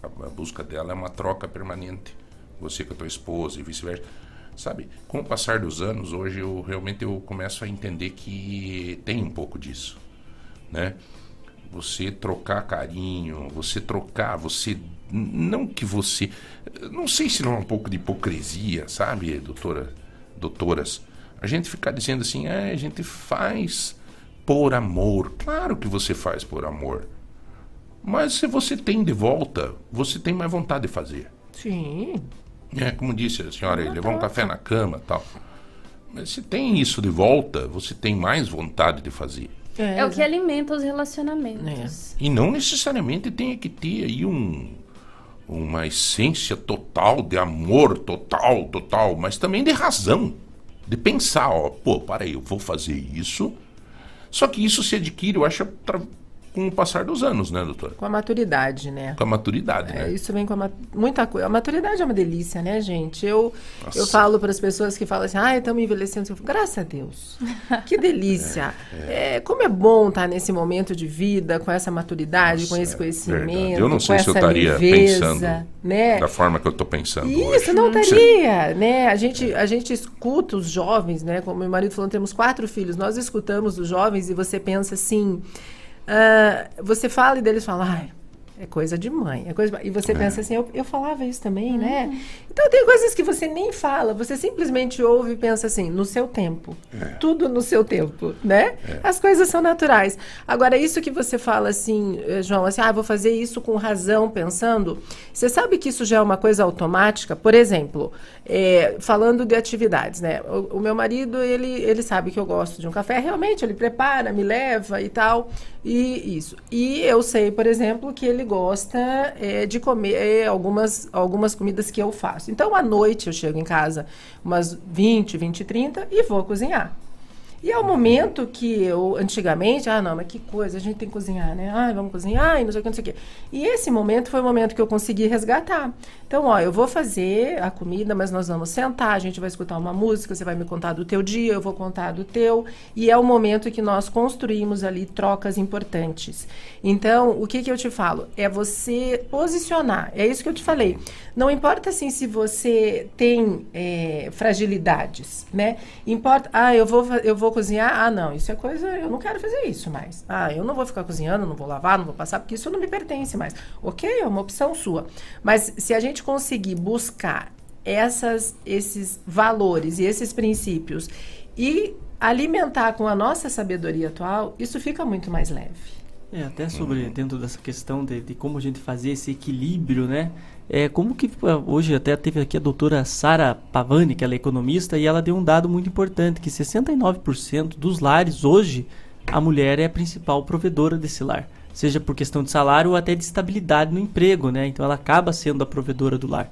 a, a busca dela é uma troca permanente. Você com a tua esposa e vice-versa. Sabe, com o passar dos anos, hoje eu realmente eu começo a entender que tem um pouco disso, né? Você trocar carinho, você trocar, você não que você, não sei se não é um pouco de hipocrisia, sabe, doutora, doutoras, a gente ficar dizendo assim, é, a gente faz por amor, claro que você faz por amor, mas se você tem de volta, você tem mais vontade de fazer.
Sim.
É, como disse a senhora, ele levou um café na cama tal. Mas se tem isso de volta, você tem mais vontade de fazer.
É o que alimenta os relacionamentos.
E não necessariamente tem que ter aí um, uma essência total de amor, total, total, mas também de razão. De pensar, ó, pô, para aí, eu vou fazer isso. Só que isso se adquire, eu acho, com o passar dos anos, né, doutora?
Com a maturidade, né?
Com a maturidade,
É,
né?
isso vem com a muita coisa. A maturidade é uma delícia, né, gente? Eu,
Nossa.
eu falo para as pessoas que falam assim, ah, estamos envelhecendo. Eu falo, Graças a Deus. Que [laughs] delícia. É, como é bom estar nesse momento de vida, com essa maturidade,
Nossa,
com esse
é
conhecimento,
verdade. Eu não
com
sei se eu estaria
leveza,
pensando
né?
Da forma que eu tô pensando
Isso,
hoje.
não estaria, né? A gente, a gente escuta os jovens, né? Como meu marido falou, temos quatro filhos. Nós escutamos os jovens e você pensa assim... ah, você fala e deles falam, ai, é coisa de mãe. É coisa de... E você pensa assim, eu, eu falava isso também, né? Então tem coisas que você nem fala, você simplesmente ouve e pensa assim, no seu tempo. Tudo no seu tempo, né? As coisas são naturais. Agora, isso que você fala assim, eh, João, assim, ah, vou fazer isso com razão, pensando. Você sabe que isso já é uma coisa automática? Por exemplo, eh, falando de atividades, né? O, o meu marido, ele, ele sabe que eu gosto de um café, realmente, ele prepara, me leva e tal. E isso. E eu sei, por exemplo, que ele gosta eh, de comer algumas, algumas comidas que eu faço. Então, à noite, eu chego em casa umas 20, 20 e 30 e vou cozinhar. E é o momento que eu, antigamente, ah, não, mas que coisa, a gente tem que cozinhar, né? Ah, vamos cozinhar, e não sei o que, não sei o que. E esse momento foi o momento que eu consegui resgatar. Então, ó, eu vou fazer a comida, mas nós vamos sentar, a gente vai escutar uma música, você vai me contar do teu dia, eu vou contar do teu. E é o momento que nós construímos ali trocas importantes. Então, o que, que eu te falo? É você posicionar. É isso que eu te falei. Não importa assim se você tem é, fragilidades, né? Importa, ah, eu vou, eu vou cozinhar. Ah, não, isso é coisa, eu não quero fazer isso mais. Ah, eu não vou ficar cozinhando, não vou lavar, não vou passar, porque isso não me pertence mais. Ok, é uma opção sua. Mas se a gente conseguir buscar essas, esses valores e esses princípios e alimentar com a nossa sabedoria atual, isso fica muito mais leve.
É, até sobre, dentro dessa questão de, de como a gente fazer esse equilíbrio, né? É, como que hoje até teve aqui a doutora Sara Pavani, que ela é economista, e ela deu um dado muito importante, que 69% dos lares hoje, a mulher é a principal provedora desse lar. Seja por questão de salário ou até de estabilidade no emprego, né? Então ela acaba sendo a provedora do lar.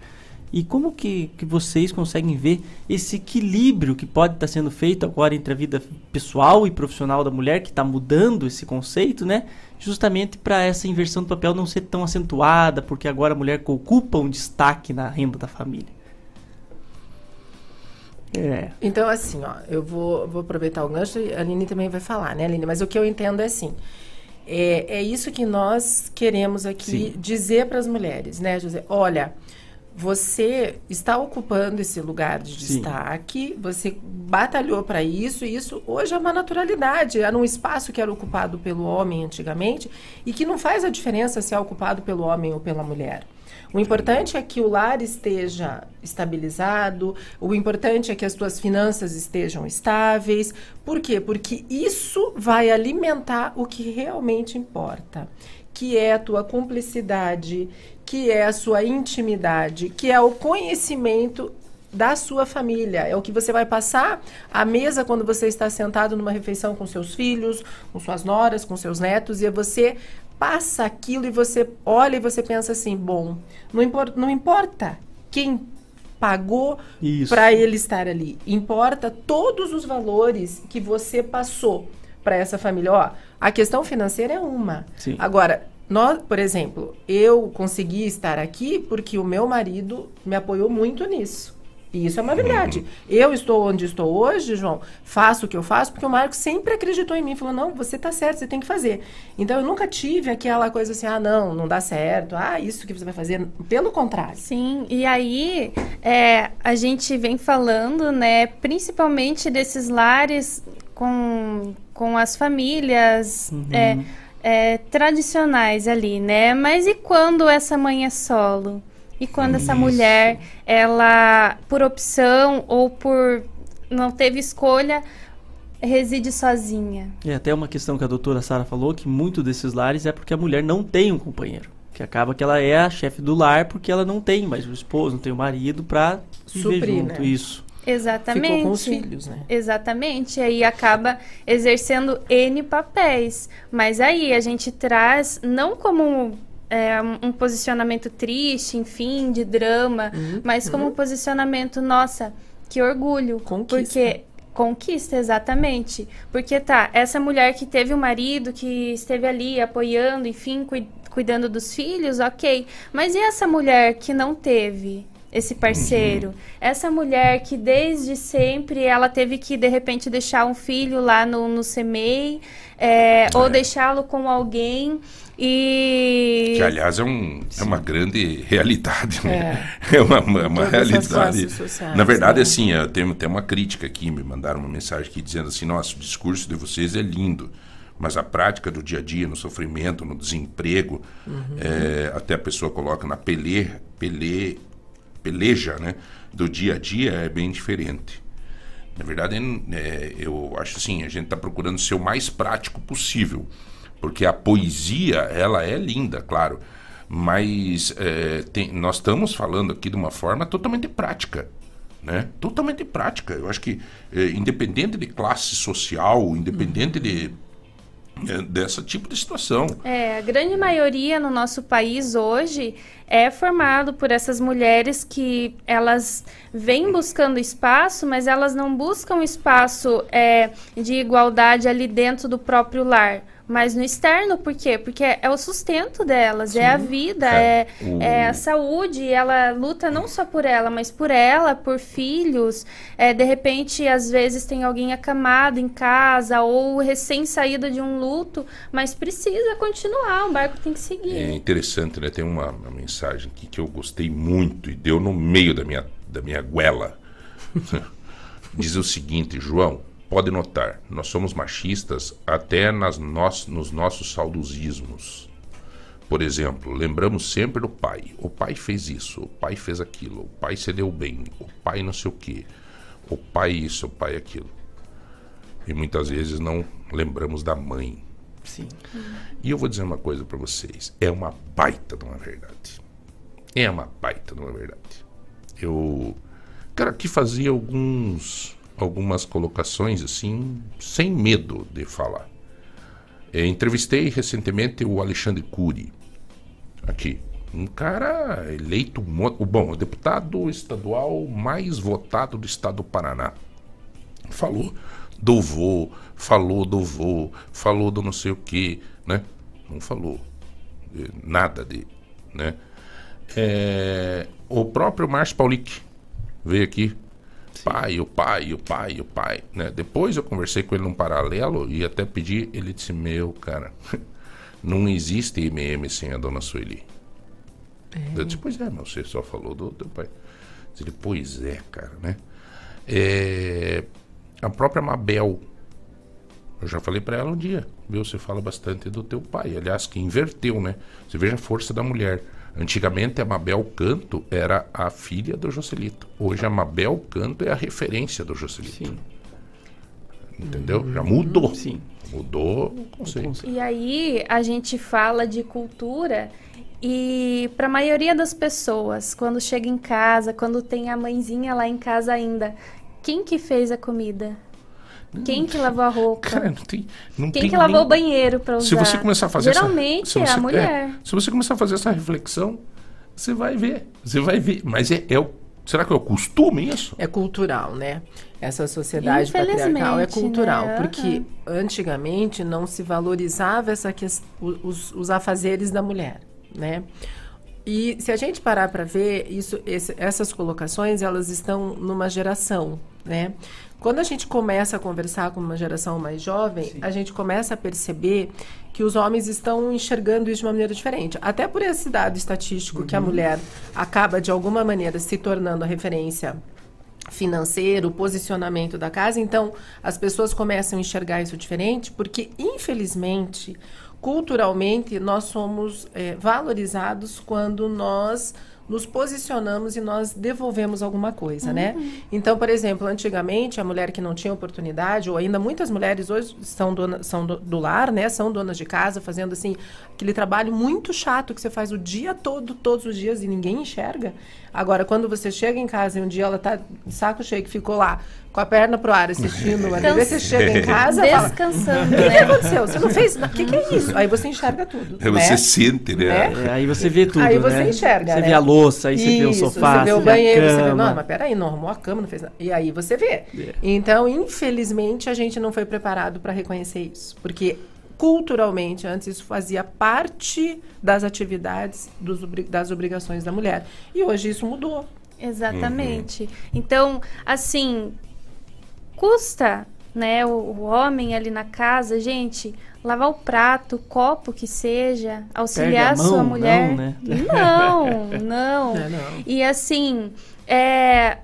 E como que, que vocês conseguem ver esse equilíbrio que pode estar sendo feito agora entre a vida pessoal e profissional da mulher, que está mudando esse conceito, né? Justamente para essa inversão do papel não ser tão acentuada, porque agora a mulher ocupa um destaque na renda da família. É.
Então, assim, ó, eu vou, vou aproveitar o gancho e a Aline também vai falar, né, Aline? Mas o que eu entendo é assim. É, é isso que nós queremos aqui
Sim.
dizer para as mulheres, né, José? Olha, você está ocupando esse lugar de
Sim.
destaque, você batalhou para isso, e isso hoje é uma naturalidade. Era um espaço que era ocupado pelo homem antigamente e que não faz a diferença se é ocupado pelo homem ou pela mulher. O importante é que o lar esteja estabilizado, o importante é que as tuas finanças estejam estáveis. Por quê? Porque isso vai alimentar o que realmente importa, que é a tua cumplicidade, que é a sua intimidade, que é o conhecimento da sua família. É o que você vai passar à mesa quando você está sentado numa refeição com seus filhos, com suas noras, com seus netos, e você passa aquilo e você olha e você pensa assim: bom, não, impor não importa quem pagou para ele estar ali, importa todos os valores que você passou para essa família. Ó, a questão financeira é uma.
Sim.
Agora, nós, por exemplo, eu consegui estar aqui porque o meu marido me apoiou muito nisso. E isso é uma verdade. Eu estou onde estou hoje, João, faço o que eu faço, porque o Marcos sempre acreditou em mim. Falou, não, você está certo, você tem que fazer. Então, eu nunca tive aquela coisa assim, ah, não, não dá certo. Ah, isso que você vai fazer. Pelo contrário.
Sim, e aí é, a gente vem falando, né, principalmente desses lares com, com as famílias é, é, tradicionais ali, né? Mas e quando essa mãe é solo? E quando essa mulher, ela, por opção ou por não teve escolha, reside sozinha?
E até uma questão que a doutora Sara falou, que muito desses lares é porque a mulher não tem um companheiro. Que acaba que ela é a chefe do lar porque ela não tem mais o esposo, não tem o marido pra viver junto.
né?
Isso.
Exatamente.
Ficou com os filhos, né?
Exatamente. Aí acaba exercendo N papéis. Mas aí a gente traz, não como é, um posicionamento triste, enfim, de drama, mas como um posicionamento, nossa, que orgulho.
Conquista.
Porque. Conquista, exatamente. Porque tá, essa mulher que teve um marido, que esteve ali apoiando, enfim, cui- cuidando dos filhos, ok. Mas e essa mulher que não teve? Esse parceiro. Essa mulher que desde sempre ela teve que de repente deixar um filho lá no, no CMEI, é, ou deixá-lo com alguém e
Que, aliás, é, um, é uma grande realidade, né? É, [laughs] uma, uma, uma
as
realidade.
sociais,
Na verdade,
né?
assim, eu tenho, tem uma crítica aqui, me mandaram uma mensagem aqui dizendo assim, nossa, o discurso de vocês é lindo, mas a prática do dia a dia, no sofrimento, no desemprego,
Uhum.
é, até a pessoa coloca na pele, pele, peleja, né? Do dia a dia é bem diferente. Na verdade, é, eu acho assim, a gente está procurando ser o mais prático possível, porque a poesia ela é linda, claro, mas é, tem- nós estamos falando aqui de uma forma totalmente prática, né? Totalmente prática. Eu acho que é, independente de classe social, independente de dessa tipo de situação,
É, a grande maioria no nosso país hoje é formado por essas mulheres que elas vêm buscando espaço, mas elas não buscam espaço é, de igualdade ali dentro do próprio lar. Mas no externo, por quê? Porque é o sustento delas, é a vida, é,
É, o-
é a saúde. Ela luta não só por ela, mas por ela, por filhos. É, de repente, às vezes tem alguém acamado em casa ou recém-saído de um luto, mas precisa continuar, o barco tem que seguir.
É interessante, né? Tem uma, uma mensagem aqui que eu gostei muito e deu no meio da minha, da minha goela. [laughs] Diz o seguinte, João, pode notar, nós somos machistas até nas nos, nos nossos saudosismos. Por exemplo, lembramos sempre do pai. O pai fez isso, o pai fez aquilo, o pai se deu bem, o pai não sei o quê, o pai isso, o pai aquilo. E muitas vezes não lembramos da mãe.
Sim.
E eu vou dizer uma coisa pra vocês. É uma baita de uma verdade. É uma baita de uma verdade. Eu quero aqui fazer alguns, algumas colocações assim, sem medo de falar. É, entrevistei recentemente o Alexandre Cury, aqui. Um cara eleito, bom, o deputado estadual mais votado do estado do Paraná falou do vô, falou do vô, falou do não sei o que, né? Não falou eh, nada de, né? É, o próprio Márcio Paulic veio aqui, pai, o pai, o pai, o pai, né? Depois eu conversei com ele num paralelo e até pedi, ele disse, meu, cara, [laughs] não existe MM sem a dona Sueli. Eu disse, pois é, mas você só falou do teu pai. Ele, pois é, cara, né? É, a própria Mabel, eu já falei pra ela um dia, viu? Você fala bastante do teu pai. Aliás, que inverteu, né? Você veja a força da mulher. Antigamente a Mabel Canto era a filha do Joselito. Hoje a Mabel Canto é a referência do Joselito.
Sim.
Entendeu? Já mudou.
Sim.
Mudou o conceito.
E aí a gente fala de cultura e para a maioria das pessoas, quando chega em casa, quando tem a mãezinha lá em casa ainda, quem que fez a comida? Quem que lavou a roupa?
Cara, não tem. Não
Quem
tem
que lavou
nem-
o banheiro para usar?
Se você começar a fazer
Geralmente
essa, se
é
você-
a mulher.
se você começar a fazer essa reflexão, você vai ver. Você vai ver. Mas é, é o. Será que é o costume isso?
É cultural, né? Essa sociedade patriarcal é cultural,
né?
porque antigamente não se valorizava essa os, os afazeres da mulher, né? E se a gente parar para ver isso, esse- essas colocações, elas estão numa geração, né? Quando a gente começa a conversar com uma geração mais jovem, a gente começa a perceber que os homens estão enxergando isso de uma maneira diferente. Até por esse dado estatístico que a mulher acaba, de alguma maneira, se tornando a referência financeiro, o posicionamento da casa. Então, as pessoas começam a enxergar isso diferente, porque, infelizmente, culturalmente, nós somos eh, valorizados quando nós nos posicionamos e nós devolvemos alguma coisa, né? Então, por exemplo, antigamente, a mulher que não tinha oportunidade, ou ainda muitas mulheres hoje são, dona, são do, do lar, né? São donas de casa, fazendo, assim, aquele trabalho muito chato que você faz o dia todo, todos os dias, e ninguém enxerga. Agora, quando você chega em casa e um dia ela tá de saco cheio, que ficou lá com a perna pro ar assistindo uma TV, você chega em casa fala,
Descansando,
o que
né?
aconteceu? Você não fez nada. O que, que é isso? Aí você enxerga tudo. Né?
você sente, né?
Né?
É, aí você vê tudo,
Aí você
né?
enxerga,
Você
né?
vê a louça, aí você vê o
Isso,
sofá,
você vê o banheiro, você vê, não, mas peraí, não arrumou a cama, não fez nada. E aí você vê.
É.
Então, infelizmente, a gente não foi preparado para reconhecer isso. Porque culturalmente, antes isso fazia parte das atividades dos das obrigações da mulher. E hoje isso mudou.
Exatamente. Então, assim, custa, né, o, o homem ali na casa, gente, lavar o prato, o copo que seja, auxiliar
a
a sua
mão,
mulher.
não, né?
Não, [laughs] não.
É, não.
E assim, é,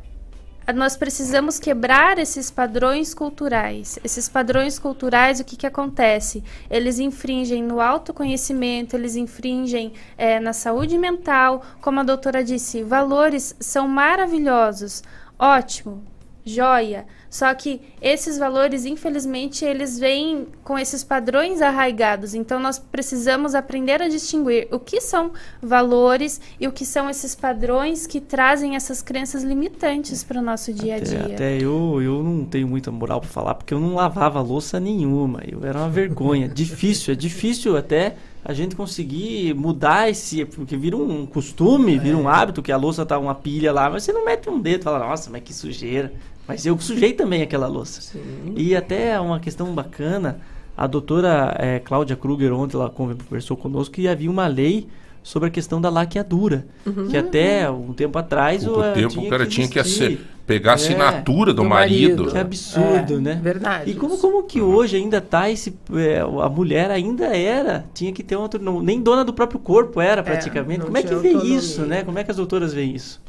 nós precisamos quebrar esses padrões culturais. Esses padrões culturais, o que, que acontece? Eles infringem no autoconhecimento, eles infringem é, na saúde mental. Como a doutora disse, valores são maravilhosos. Ótimo, joia. Só que esses valores, infelizmente, eles vêm com esses padrões arraigados. Então, nós precisamos aprender a distinguir o que são valores e o que são esses padrões que trazem essas crenças limitantes para o nosso dia a
Até,
dia.
até eu, eu não tenho muita moral pra falar, porque eu não lavava louça nenhuma. Eu era uma vergonha. [laughs] difícil, é difícil até a gente conseguir mudar esse. Porque vira um costume, vira um hábito que a louça tá uma pilha lá, mas você não mete um dedo e fala, nossa, mas que sujeira. Mas eu sujei também aquela louça. E até uma questão bacana, a doutora eh, Cláudia Kruger ontem ela conversou conosco que havia uma lei sobre a questão da laqueadura. Que até um tempo atrás
Pouco
eh,
tempo o cara tinha que assi- pegar a
É,
assinatura do,
do
marido.
marido.
Que absurdo,
É,
né?
verdade
E como, como que hoje ainda tá esse. é, a mulher ainda era, tinha que ter um outro. não- nem dona do próprio corpo era praticamente.
não
como é que vê
autonomia.
isso, né? Como é que as doutoras veem isso?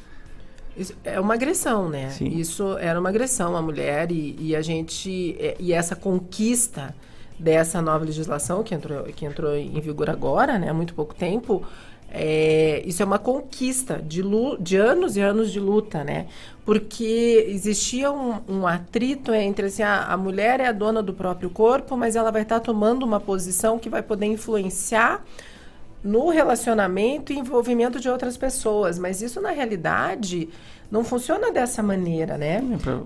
Isso é uma agressão, né?
Sim.
Isso era uma agressão à mulher e, e a gente é, e essa conquista dessa nova legislação que entrou que entrou em vigor agora, né? Há muito pouco tempo. é, isso é uma conquista de, de anos e anos de luta, né? Porque existia um, um atrito entre assim, a, a mulher é a dona do próprio corpo, mas ela vai estar tomando uma posição que vai poder influenciar no relacionamento e envolvimento de outras pessoas. Mas isso, na realidade, não funciona dessa maneira, né?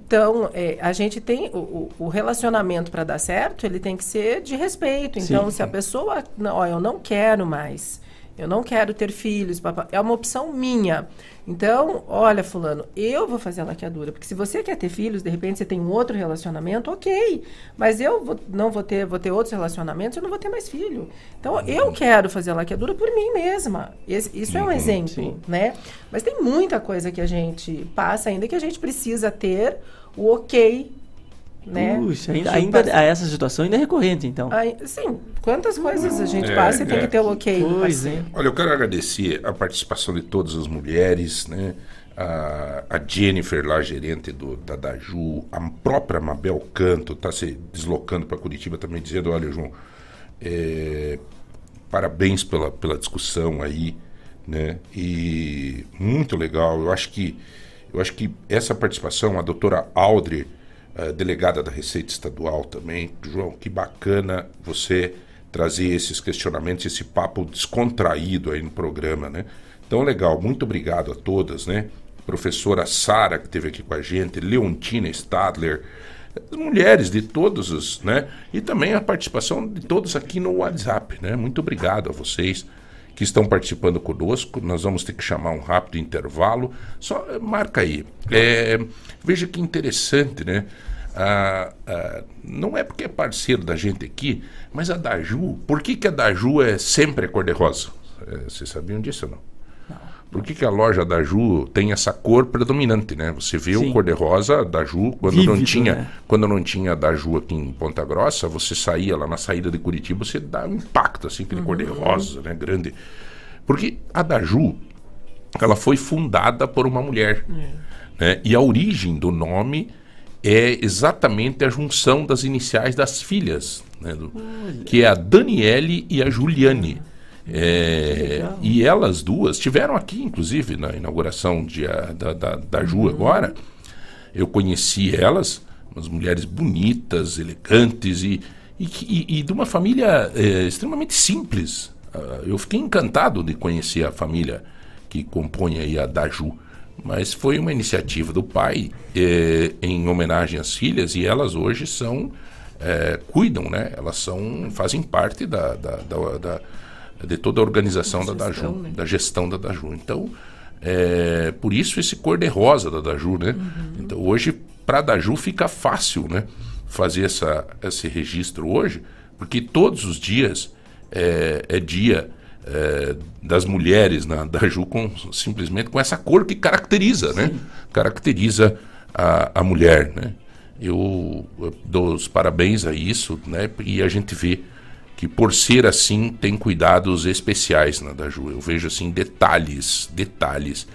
Então, é, a gente tem o, o- relacionamento para dar certo, ele tem que ser de respeito. Então,
Sim.
se a pessoa, ó, eu não quero mais, eu não quero ter filhos, é uma opção minha. Então, olha, fulano, eu vou fazer a laqueadura, porque se você quer ter filhos, de repente você tem um outro relacionamento, ok. Mas eu vou- não vou ter, vou ter outros relacionamentos, eu não vou ter mais filho. Então, eu quero fazer a laqueadura por mim mesma. Esse- isso é um
Uhum,
exemplo,
sim.
né? Mas tem muita coisa que a gente passa ainda que a gente precisa ter o ok, né?
Puxa, ainda, ainda
passar-
essa situação ainda é recorrente, então.
Aí, sim, quantas coisas a gente
É,
passa e tem
é.
que ter o ok.
Pois
parceiro.
é.
Olha, eu quero agradecer a participação de todas as mulheres, né? A, a Jennifer, lá, gerente do, da Daju, a própria Mabel Canto está se deslocando para Curitiba também, dizendo, olha, João, é, parabéns pela, pela discussão aí, né? E muito legal. Eu acho que eu acho que essa participação, a doutora Audrey, delegada da Receita Estadual também, João, que bacana você trazer esses questionamentos, esse papo descontraído aí no programa, né? Então, legal, muito obrigado a todas, né? Professora Sara, que esteve aqui com a gente, Leontina Stadler, mulheres de todos os, né? E também a participação de todos aqui no WhatsApp, né? Muito obrigado a vocês que estão participando conosco. Nós vamos ter que chamar um rápido intervalo. Só eh, marca aí. É, veja que interessante, né? Não é porque é parceiro da gente aqui, mas a Daju, por que, que a Daju é sempre cor-de-rosa? É, vocês sabiam disso ou não? Por que, que a loja da Ju tem essa cor predominante, né? Você vê Sim. o cor-de-rosa da Ju quando Vívido, não tinha, né? quando não tinha da Ju aqui em Ponta Grossa, você saía lá na saída de Curitiba, você dá um impacto assim, aquele uhum. cor-de-rosa, né, grande. Porque a da Ju, ela foi fundada por uma mulher, é. né? E a origem do nome é exatamente a junção das iniciais das filhas, né? Do, que é a Daniele e a Juliane. É, e elas duas tiveram aqui, inclusive, na inauguração de, a, da, da, da Ju uhum. agora. Eu conheci elas, umas mulheres bonitas, elegantes e, e, e, e de uma família é, extremamente simples. Uh, eu fiquei encantado de conhecer a família que compõe aí a Daju. Mas foi uma iniciativa do pai é, em homenagem às filhas e elas hoje são. É, cuidam, né? Elas são, fazem parte da, da, da, da de toda a organização da, da Daju, né? da gestão da Daju. Então, é, por isso esse cor de rosa da Daju, né? Uhum. Então, hoje, para a Daju fica fácil, né? Fazer essa, esse registro hoje, porque todos os dias é, é dia é, das mulheres na Daju com, simplesmente com essa cor que caracteriza, né? Sim. né? Caracteriza a, a mulher, né? Eu, eu dou os parabéns a isso, né? E a gente vê que por ser assim tem cuidados especiais na Daju. Eu vejo assim detalhes, detalhes.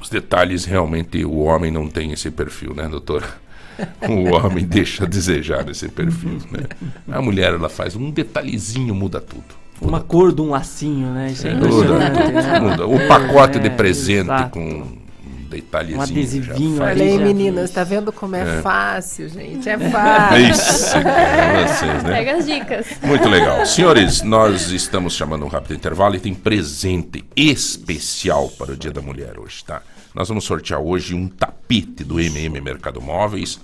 Os detalhes realmente o homem não tem esse perfil, né, doutora? [laughs] O homem deixa a desejar esse perfil, né? A mulher ela faz um detalhezinho muda tudo.
Uma cor de um lacinho, né?
Isso é, é impressionante. Muda, né? muda. O pacote é, de presente exato. com detalhezinho. Um
adesivinho
Olha aí, meninas, tá vendo como é, é, fácil, gente? É [laughs] fácil. É isso,
vocês, né? Pega as dicas.
Muito legal. Senhores, nós estamos chamando um rápido intervalo e tem presente especial para o Dia da Mulher hoje, tá? Nós vamos sortear hoje um tapete do MM Mercado Móveis,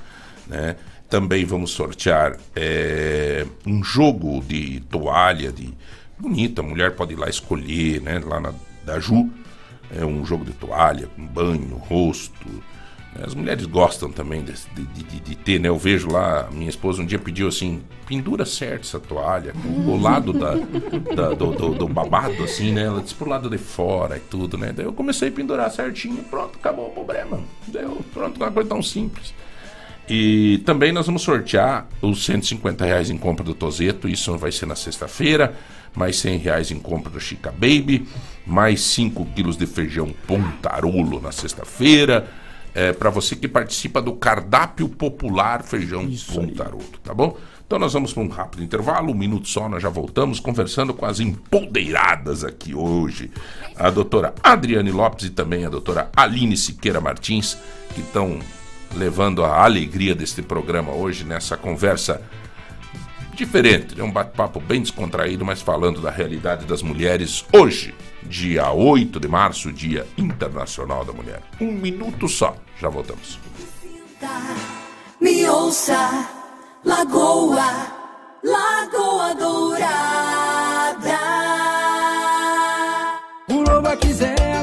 né? Também vamos sortear é, um jogo de toalha, de bonita, a mulher pode ir lá escolher, né? Lá na da Ju, é um jogo de toalha, um banho, rosto. Né? As mulheres gostam também de, de, de, de, ter, né? Eu vejo lá, minha esposa um dia pediu assim, pendura certo essa toalha, o lado da, da do, do, do, babado, assim, né? Ela disse pro lado de fora e tudo, né? Daí eu comecei a pendurar certinho, pronto, acabou o problema. Deu, pronto, uma coisa tão simples. E também nós vamos sortear os 150 reais em compra do Tozeto, isso vai ser na sexta-feira mais 100 reais em compra do Chica Baby, mais 5 quilos de feijão pontarolo na sexta-feira. É, para você que participa do cardápio popular feijão Isso pontarolo, aí. tá bom? Então nós vamos para um rápido intervalo, um minuto só, nós já voltamos conversando com as empodeiradas aqui hoje. A doutora Adriane Lopes e também a doutora Aline Siqueira Martins, que estão levando a alegria deste programa hoje nessa conversa diferente, é um bate-papo bem descontraído, mas falando da realidade das mulheres hoje, dia 8 de março, Dia Internacional da Mulher. Um minuto só, já voltamos. Me ouça, Lagoa, Lagoa Dourada.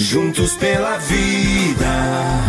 Juntos pela vida.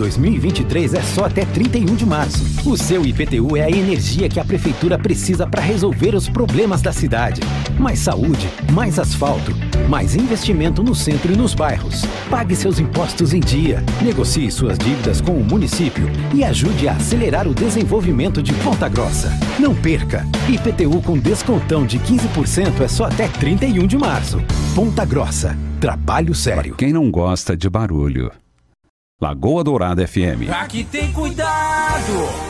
2023 é só até 31 de março. O seu IPTU é a energia que a prefeitura precisa para resolver os problemas da cidade. Mais saúde, mais asfalto, mais investimento no centro e nos bairros. Pague seus impostos em dia, negocie suas dívidas com o município e ajude a acelerar o desenvolvimento de Ponta Grossa. Não perca! IPTU com descontão de 15% é só até 31 de março. Ponta Grossa. Trabalho sério.
Quem não gosta de barulho? Lagoa Dourada FM.
Aqui tem cuidado.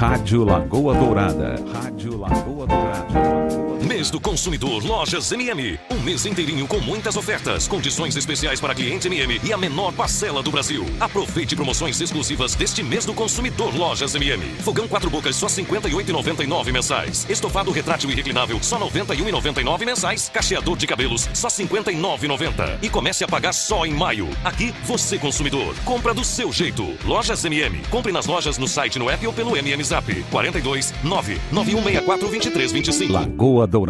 Rádio Lagoa Dourada. Rádio Lagoa Dourada.
Mês do Consumidor Lojas MM. Um mês inteirinho com muitas ofertas, condições especiais para cliente MM e a menor parcela do Brasil. Aproveite promoções exclusivas deste mês do Consumidor Lojas MM. Fogão quatro bocas só R$ 58,99 mensais. Estofado retrátil e reclinável só R$ 91,99 mensais. Cacheador de cabelos só R$ 59,90. E comece a pagar só em maio. Aqui, você consumidor. Compra do seu jeito. Lojas MM. Compre nas lojas, no site, no app ou pelo MM Zap. 42 99164 2325.
Lagoa Dourada.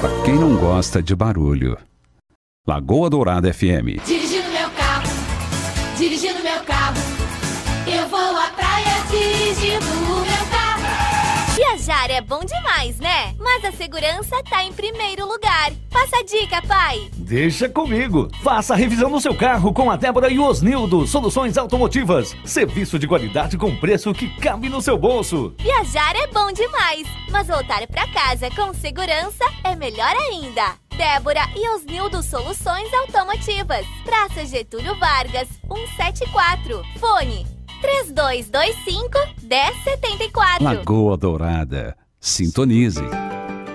Para quem não gosta de barulho. Lagoa Dourada FM.
Viajar é bom demais, né? Mas a segurança tá em primeiro lugar. Passa a dica, pai.
Deixa comigo. Faça a revisão do seu carro com a Débora e o Osnildo Soluções Automotivas. Serviço de qualidade com preço que cabe no seu bolso.
Viajar é bom demais, mas voltar pra casa com segurança é melhor ainda. Débora e Osnildo Soluções Automotivas. Praça Getúlio Vargas, 174. Fone 3225 1074.
Lagoa Dourada. Sintonize.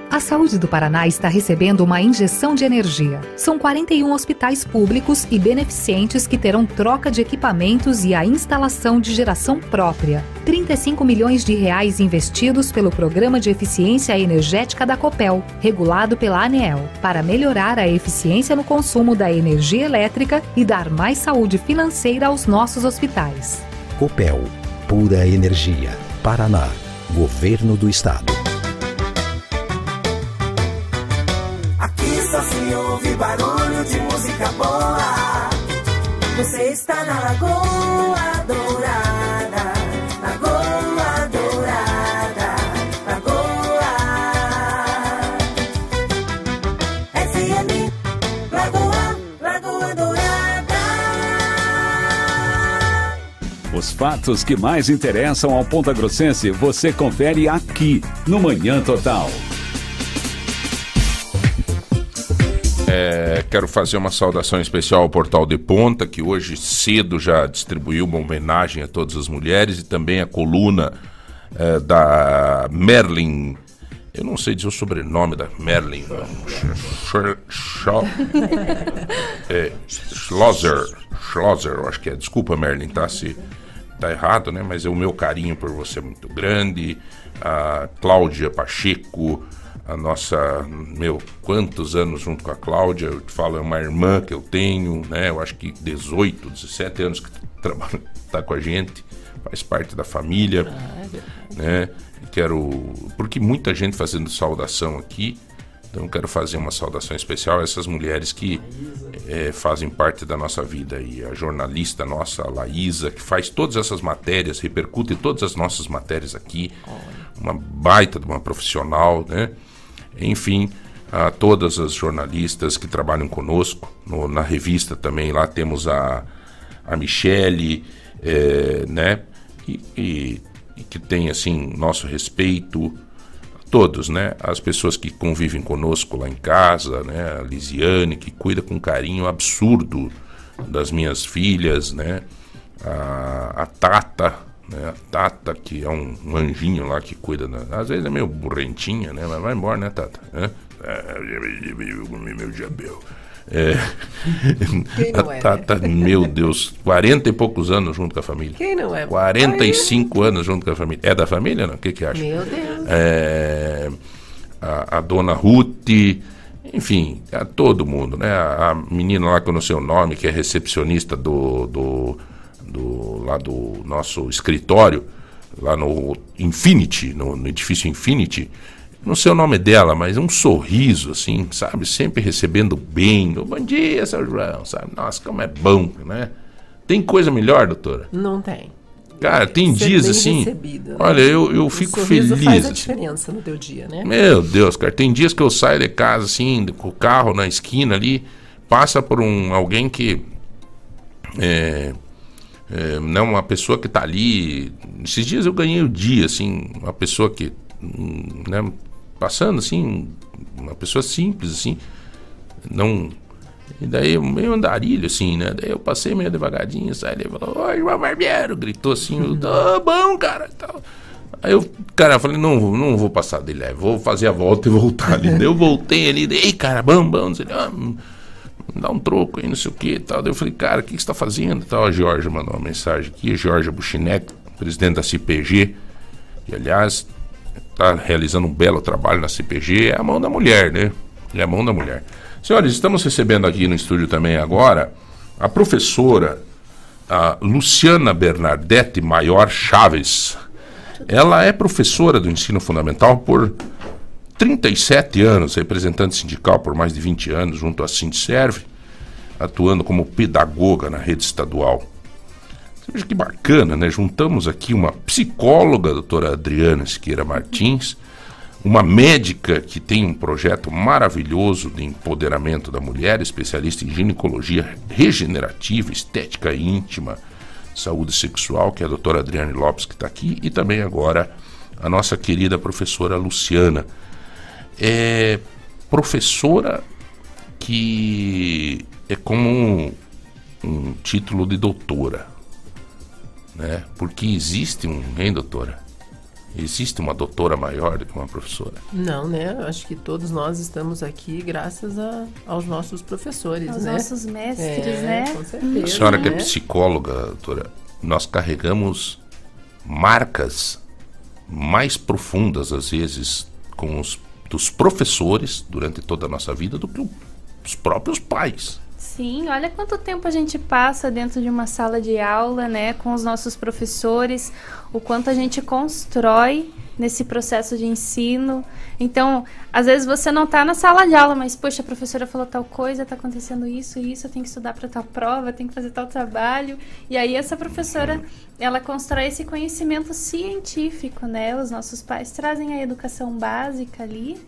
A saúde do Paraná está recebendo uma injeção de energia. São 41 hospitais públicos e beneficentes que terão troca de equipamentos e a instalação de geração própria. 35 milhões de reais investidos pelo Programa de Eficiência Energética da Copel, regulado pela ANEEL, para melhorar a eficiência no consumo da energia elétrica e dar mais saúde financeira aos nossos hospitais.
Copel, pura energia. Paraná, Governo do Estado.
Aqui só se ouve barulho de música boa. Você está na Lagoa
fatos que mais interessam ao Ponta Grossense você confere aqui no Manhã Total.
É, quero fazer uma saudação especial ao Portal de Ponta, que hoje cedo já distribuiu uma homenagem a todas as mulheres e também a coluna eh, da Merlin. Eu não sei dizer o sobrenome da Merlin. [laughs] é, Schlosser. Schlosser, eu acho que é. Desculpa, Merlin, tá? Se tá errado, né? Mas o meu carinho por você é muito grande. A Cláudia Pacheco, a nossa. Meu, quantos anos junto com a Cláudia? Eu te falo, é uma irmã que eu tenho, né? Eu acho que 18, 17 anos que [laughs] trabalha, tá com a gente, faz parte da família, né? Quero. Porque muita gente fazendo saudação aqui. Então eu quero fazer uma saudação especial a essas mulheres que eh, fazem parte da nossa vida. E a jornalista nossa, a Laísa, que faz todas essas matérias, repercute todas as nossas matérias aqui. Uma baita de uma profissional, né? Enfim, a todas as jornalistas que trabalham conosco. No- na revista também, lá temos a, a Michele, eh, né? E, e- e que tem, assim, nosso respeito todos, né? As pessoas que convivem conosco lá em casa, né? A Lisiane, que cuida com carinho absurdo das minhas filhas, né? A, a Tata, né? A Tata, que é um, um anjinho lá que cuida, da- às vezes é meio burrentinha, né? Mas vai embora, né, Tata? Né? Meu chapéu. É,
Quem não
a [laughs]
é, né?
Tata, meu Deus, 40 e poucos anos junto com a família.
Quem não é?
45 anos junto com a família. É da família, não? O que que acha?
Meu Deus.
É, a, a dona Ruth, enfim, a todo mundo, né? A, a menina lá que eu não sei o nome, que é recepcionista do, do, do- lá do nosso escritório, lá no Infinity, no, no edifício Infinity. Não sei o nome dela, mas um sorriso, assim, sabe? Sempre recebendo bem. Bom dia, seu João, sabe? Nossa, como é bom, né? Tem coisa melhor, doutora?
Não tem.
Cara, tem
Ser
dias assim.
recebido, né?
Olha, eu, eu
O
fico feliz.
faz a
assim.
diferença no teu dia, né?
Meu Deus, cara, tem dias que eu saio de casa assim, com o carro na esquina ali, passa por um alguém que é, é, não uma pessoa que tá ali. Esses dias eu ganhei o dia assim, uma pessoa que hum, né, passando assim, uma pessoa simples assim, não e daí meio andarilho assim, né? Daí eu passei meio devagarzinho, saí ele falou: "Oi, João Barbeiro", gritou assim, "Tá bom, cara", tal. Aí eu, cara, eu falei, não, não vou passar dele, é, vou fazer a volta e voltar ali. Daí eu voltei ali, ei, cara, bam, bam, ele, ah, dá um troco aí, não sei o que e tal. Daí eu falei, cara, o que, que você tá fazendo? Tal, a Georgia mandou uma mensagem aqui, a Georgia Buchineto, presidente da CPG, que aliás está realizando um belo trabalho na CPG, é a mão da mulher, né? É a mão da mulher. Senhores, estamos recebendo aqui no estúdio também agora a professora a Luciana Bernadette Maior Chaves. Ela é professora do ensino fundamental por 37 anos, representante sindical por mais de 20 anos, junto à Sindserve, atuando como pedagoga na rede estadual. Veja que bacana, né? Juntamos aqui uma psicóloga, doutora Adriana Siqueira Martins, uma médica que tem um projeto maravilhoso de empoderamento da mulher, especialista em ginecologia regenerativa, estética íntima, saúde sexual, que é a doutora Adriane Lopes, que está aqui, e também agora a nossa querida professora Luciana. É professora que é como um, um título de doutora, né? Porque existe um, hein, doutora? Existe uma doutora maior do que uma professora.
Não, né? Eu Acho que todos nós estamos aqui graças a- aos nossos professores,
Aos
né?
nossos mestres,
É,
né?
Com certeza.
A senhora que é
né?
psicóloga, doutora, nós carregamos marcas mais profundas, às vezes, com os dos professores durante toda a nossa vida do que os próprios pais.
Sim, olha quanto tempo a gente passa dentro de uma sala de aula, né, com os nossos professores, o quanto a gente constrói nesse processo de ensino. Então, às vezes você não está na sala de aula, mas poxa, a professora falou tal coisa, está acontecendo isso, isso, eu tenho que estudar para tal prova, eu tenho que fazer tal trabalho. E aí essa professora, ela constrói esse conhecimento científico, né? Os nossos pais trazem a educação básica ali.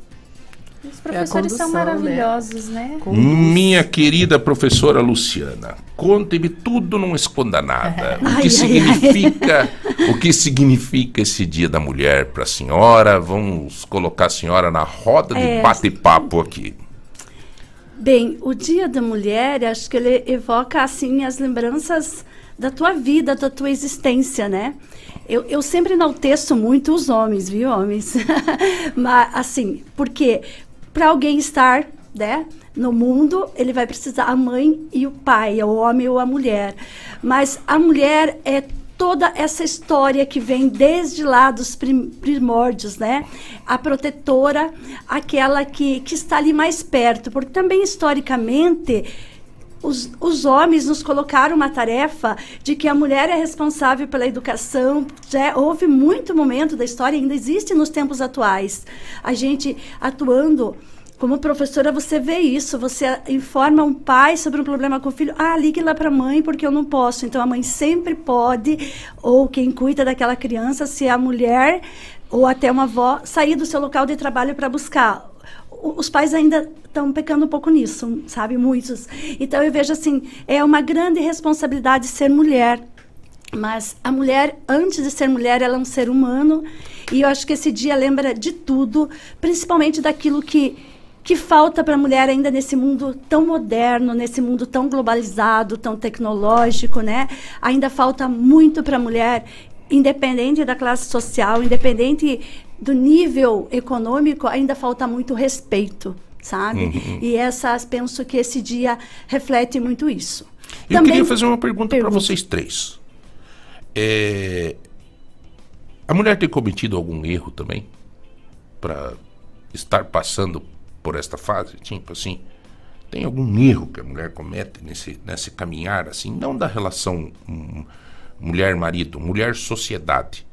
Os professores são
condução, né?
maravilhosos, né?
Minha querida professora Luciana, conte-me tudo, não esconda nada. [laughs] O
Ai,
que
ai,
significa, o que significa esse Dia da Mulher para a senhora? Vamos colocar a senhora na roda de
É.
bate-papo aqui.
Bem, o Dia da Mulher, acho que ele evoca assim as lembranças da tua vida, da tua existência, né? Eu, eu sempre enalteço muito os homens, viu, homens? [laughs] Mas, assim, porque para alguém estar, né, no mundo, ele vai precisar a mãe e o pai, o homem ou a mulher. Mas a mulher é toda essa história que vem desde lá dos prim primórdios, né? A protetora, aquela que, que está ali mais perto, porque também historicamente os, os homens nos colocaram uma tarefa de que a mulher é responsável pela educação. Já houve muito momento da história, ainda existe nos tempos atuais. A gente atuando como professora, você vê isso, você informa um pai sobre um problema com o filho, ah, ligue lá para a mãe porque eu não posso. Então a mãe sempre pode, ou quem cuida daquela criança, se é a mulher ou até uma avó, sair do seu local de trabalho para buscar. Os pais ainda estão pecando um pouco nisso, sabe? Muitos. Então eu vejo assim, é uma grande responsabilidade ser mulher. Mas a mulher, antes de ser mulher, ela é um ser humano. E eu acho que esse dia lembra de tudo, principalmente daquilo que que falta para a mulher ainda nesse mundo tão moderno, nesse mundo tão globalizado, tão tecnológico, né? Ainda falta muito para a mulher, independente da classe social, independente do nível econômico, ainda falta muito respeito, sabe? Uhum. E essas penso que esse dia reflete muito isso.
Eu Também, queria fazer uma pergunta para vocês três. É, a mulher tem cometido algum erro também para estar passando por esta fase? Tipo assim, tem algum erro que a mulher comete nesse, nesse caminhar, assim, não da relação hum, mulher-marido, mulher-sociedade.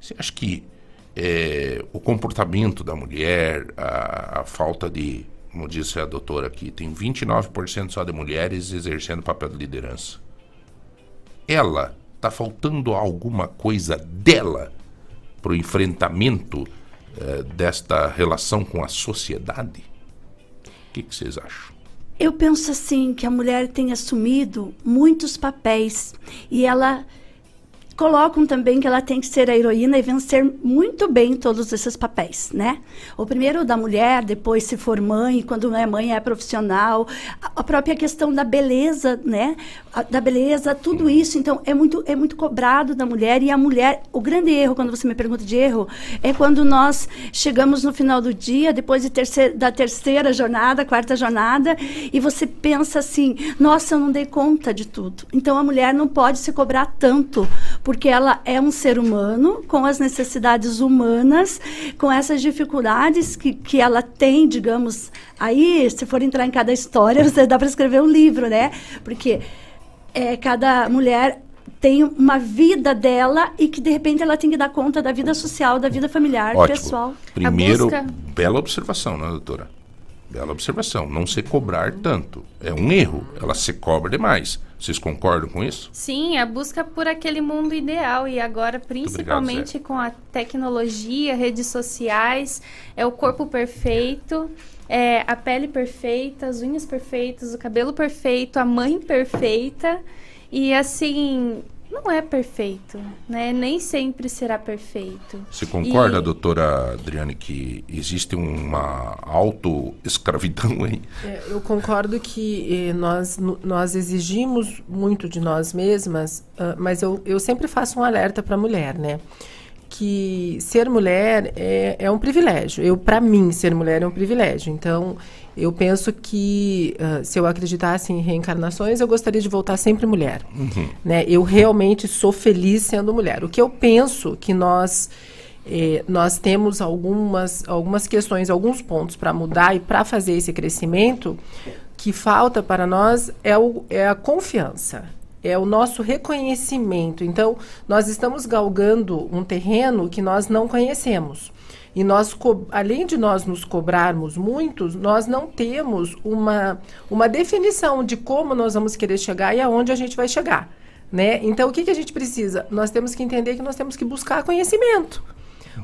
Você acha que é, o comportamento da mulher, a, a, falta de, como disse a doutora aqui, tem 29% só de mulheres exercendo papel de liderança. Ela está faltando alguma coisa dela para o enfrentamento é, desta relação com a sociedade? O que, que vocês acham?
Eu penso assim que a mulher tem assumido muitos papéis e ela colocam também que ela tem que ser a heroína e vencer muito bem todos esses papéis, né? O primeiro da mulher, depois se for mãe, quando não é mãe é profissional, a própria questão da beleza, né? Da beleza, tudo isso, então é muito é muito cobrado da mulher e a mulher, o grande erro quando você me pergunta de erro, é quando nós chegamos no final do dia, depois de terceira, da terceira jornada, quarta jornada, e você pensa assim, nossa, eu não dei conta de tudo. Então a mulher não pode se cobrar tanto porque ela é um ser humano com as necessidades humanas, com essas dificuldades que, que ela tem, digamos. Aí, se for entrar em cada história, [laughs] você dá para escrever um livro, né? Porque é, cada mulher tem uma vida dela e que de repente ela tem que dar conta da vida social, da vida familiar,
Ótimo.
pessoal.
Primeiro, bela observação, né, doutora? Bela observação. Não se cobrar tanto. É um erro. Ela se cobra demais. Vocês concordam com isso?
Sim, a busca por aquele mundo ideal e agora principalmente obrigado, com a tecnologia, redes sociais, é o corpo perfeito, é a pele perfeita, as unhas perfeitas, o cabelo perfeito, a mãe perfeita. E assim, não é perfeito, né? Nem sempre será perfeito.
Você concorda, e... doutora Adriane, que existe uma auto-escravidão aí?
É, eu concordo que eh, nós, nós exigimos muito de nós mesmas, uh, mas eu, eu sempre faço um alerta para a mulher, né? Que ser mulher é, é um privilégio. Eu, para mim, ser mulher é um privilégio. Então, eu penso que uh, se eu acreditasse em reencarnações, eu gostaria de voltar sempre mulher. Uhum. Né? Eu realmente sou feliz sendo mulher. O que eu penso que nós eh, nós temos algumas algumas questões, alguns pontos para mudar e para fazer esse crescimento que falta para nós é, o, é a confiança. É o nosso reconhecimento. Então, nós estamos galgando um terreno que nós não conhecemos. E nós, além de nós nos cobrarmos muitos, nós não temos uma, uma definição de como nós vamos querer chegar e aonde a gente vai chegar. Né? Então, o que, que a gente precisa? Nós temos que entender que nós temos que buscar conhecimento.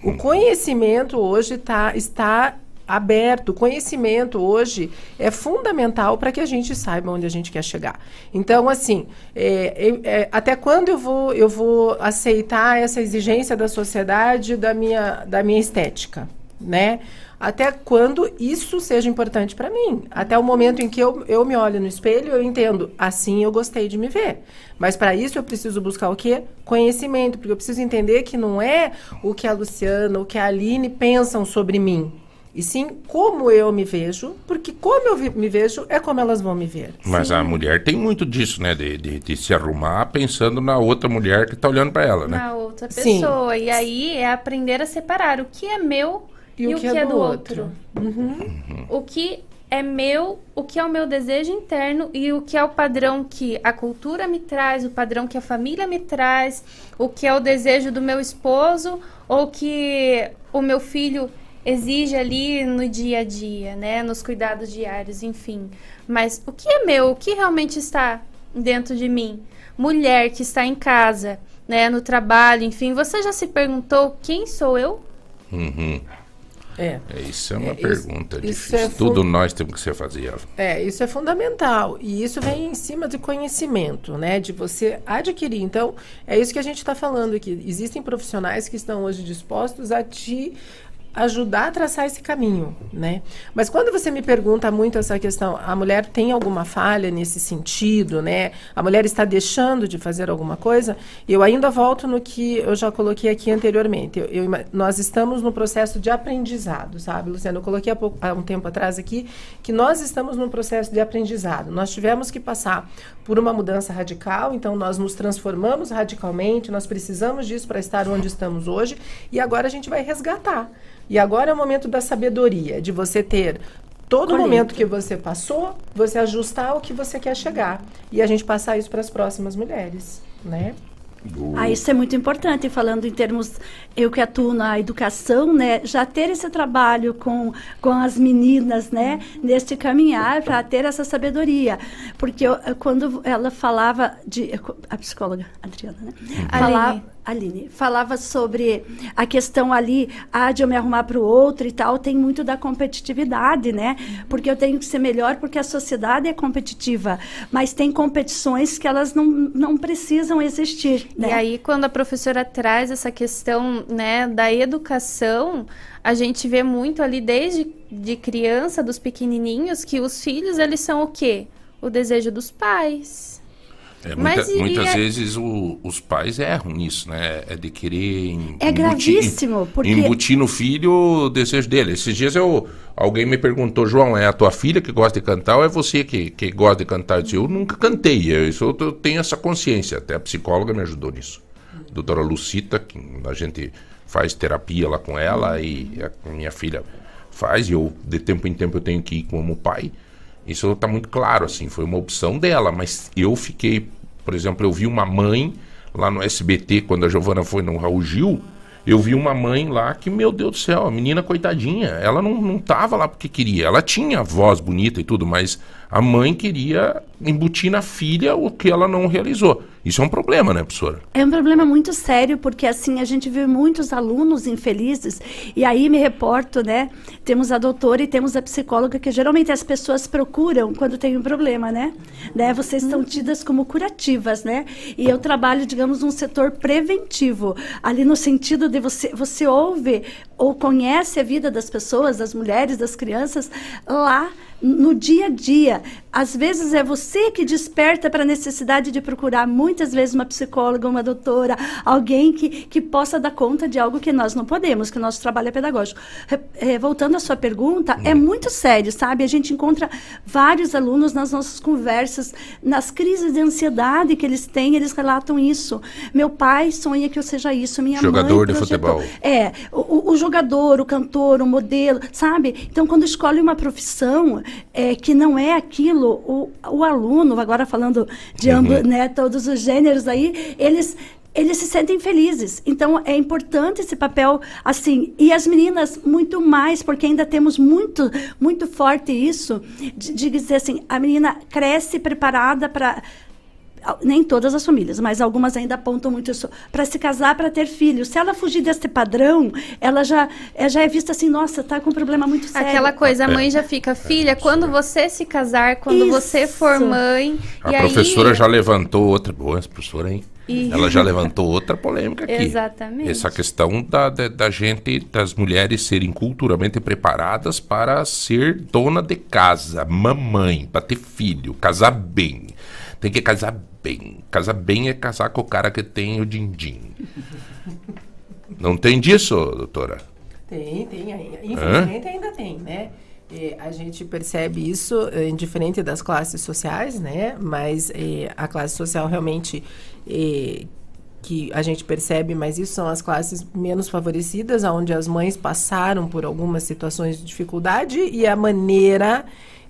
O conhecimento hoje tá, está aberto. Conhecimento hoje é fundamental para que a gente saiba onde a gente quer chegar. Então, assim, é, é, até quando eu vou, eu vou aceitar essa exigência da sociedade da minha, da minha estética? né? Até quando isso seja importante para mim. Até o momento em que eu, eu me olho no espelho, eu entendo, assim eu gostei de me ver. Mas para isso eu preciso buscar o quê? Conhecimento, porque eu preciso entender que não é o que a Luciana, o que a Aline pensam sobre mim. E sim como eu me vejo, porque como eu vi- me vejo é como elas vão me ver.
Mas a mulher tem muito disso, né? De, de, de se arrumar pensando na outra mulher que tá olhando pra ela, né?
Na outra
Sim.
pessoa. E aí é aprender a separar o que é meu e, o que, é, do outro.
Uhum.
O que é meu, o que é o meu desejo interno e o que é o padrão que a cultura me traz, o padrão que a família me traz, o que é o desejo do meu esposo ou que o meu filho exige ali no dia a dia, né, nos cuidados diários, enfim. Mas o que é meu, o que realmente está dentro de mim? Mulher que está em casa, né, no trabalho, enfim, você já se perguntou quem sou eu?
Uhum.
É.
Isso é uma
É, isso-
pergunta
isso
difícil.
é fu-
Tudo nós temos que se fazer.
É, isso é fundamental. E isso vem em cima de conhecimento, né? De você adquirir. Então, é isso que a gente está falando aqui. Existem profissionais que estão hoje dispostos a te ajudar a traçar esse caminho, né? Mas quando você me pergunta muito essa questão, a mulher tem alguma falha nesse sentido, né? A mulher está deixando de fazer alguma coisa? Eu ainda volto no que eu já coloquei aqui anteriormente. Eu- eu nós estamos no processo de aprendizado, sabe, Luciano? Eu coloquei há, pouco- há um tempo atrás aqui que nós estamos num processo de aprendizado. Nós tivemos que passar por uma mudança radical, então nós nos transformamos radicalmente, nós precisamos disso para estar onde estamos hoje, e agora a gente vai resgatar. E agora é o momento da sabedoria, de você ter todo
Colheita.
momento que você passou, você ajustar o que você quer chegar. E a gente passar isso para as próximas mulheres, né?
Ah, isso é muito importante, falando em termos, eu que atuo na educação, né, já ter esse trabalho com, com as meninas, né, neste caminhar para ter essa sabedoria. Porque eu, eu- quando ela falava de, a psicóloga Adriana, né, falava, Aline, falava sobre a questão ali, ah, de eu me arrumar para o outro e tal, tem muito da competitividade, né? Porque eu tenho que ser melhor porque a sociedade é competitiva, mas tem competições que elas não, não precisam existir, né?
E aí, quando a professora traz essa questão né, da educação, a gente vê muito ali desde de criança, dos pequenininhos, que os filhos, eles são o quê? O desejo dos pais.
É, muita- muitas
é-
vezes o- os pais erram nisso, né? É de querer em-
É gravíssimo, porque-
embutir no filho o desejo dele. Esses dias eu, alguém me perguntou, João, é a tua filha que gosta de cantar ou é você que, que gosta de cantar? Eu disse, eu nunca cantei, eu, isso eu, tenho essa consciência. Até a psicóloga me ajudou nisso. Doutora Lucita, que a gente faz terapia lá com ela e a minha filha faz, e eu de tempo em tempo eu tenho que ir como pai. Isso está muito claro, assim, foi uma opção dela, mas eu fiquei, por exemplo, eu vi uma mãe lá no SBT, quando a Giovana foi no Raul Gil, eu vi uma mãe lá que, meu Deus do céu, a menina coitadinha, ela não, não tava lá porque queria, ela tinha voz bonita e tudo, mas a mãe queria embutir na filha o que ela não realizou. Isso é um problema, né, professora?
É um problema muito sério, porque assim, a gente vê muitos alunos infelizes, e aí me reporto, né? Temos a doutora e temos a psicóloga, que geralmente as pessoas procuram quando tem um problema, né? né? Vocês estão tidas como curativas, né? E eu trabalho, digamos, num setor preventivo, ali no sentido de você, você ouve ou conhece a vida das pessoas, das mulheres, das crianças, lá no dia a dia. Às vezes é você que desperta para a necessidade de procurar muitas vezes uma psicóloga, uma doutora, alguém que, que possa dar conta de algo que nós não podemos, que o nosso trabalho é pedagógico. Eh, voltando à sua pergunta, é muito sério, sabe? A gente encontra vários alunos nas nossas conversas, nas crises de ansiedade que eles têm, eles relatam isso. Meu pai sonha que eu seja isso, minha
Jogador
mãe
de
projetou.
futebol.
É, o, o jogador, o cantor, o modelo, sabe? Então, quando escolhe uma profissão é, que não é aquilo, o, o aluno, agora falando de
Uhum.
ambos, né, todos os gêneros aí, eles eles se sentem felizes. Então é importante esse papel assim. E as meninas muito mais, porque ainda temos muito muito forte isso de, de dizer assim, a menina cresce preparada para nem todas as famílias, mas algumas ainda apontam muito isso para se casar, para ter filhos. Se ela fugir desse padrão, ela já é, já é vista assim, nossa, tá com um problema muito sério.
Aquela coisa, a
É.
mãe já fica, filha, quando você se casar, quando você for
Isso.
mãe.
A
e
professora
aí,
já levantou outra. Boa, essa professora, hein?
E-
Ela já levantou outra polêmica aqui.
Exatamente.
Essa questão da, da, da gente, das mulheres serem culturalmente preparadas para ser dona de casa, mamãe, para ter filho, casar bem. Tem que casar bem. Casar bem é casar com o cara que tem o din-din. Não tem disso, doutora?
Tem, tem. Infelizmente ainda tem, né? Eh, a gente percebe isso eh, indiferente das classes sociais, né? Mas eh, a classe social realmente eh, que a gente percebe, mas isso são as classes menos favorecidas, onde as mães passaram por algumas situações de dificuldade e a maneira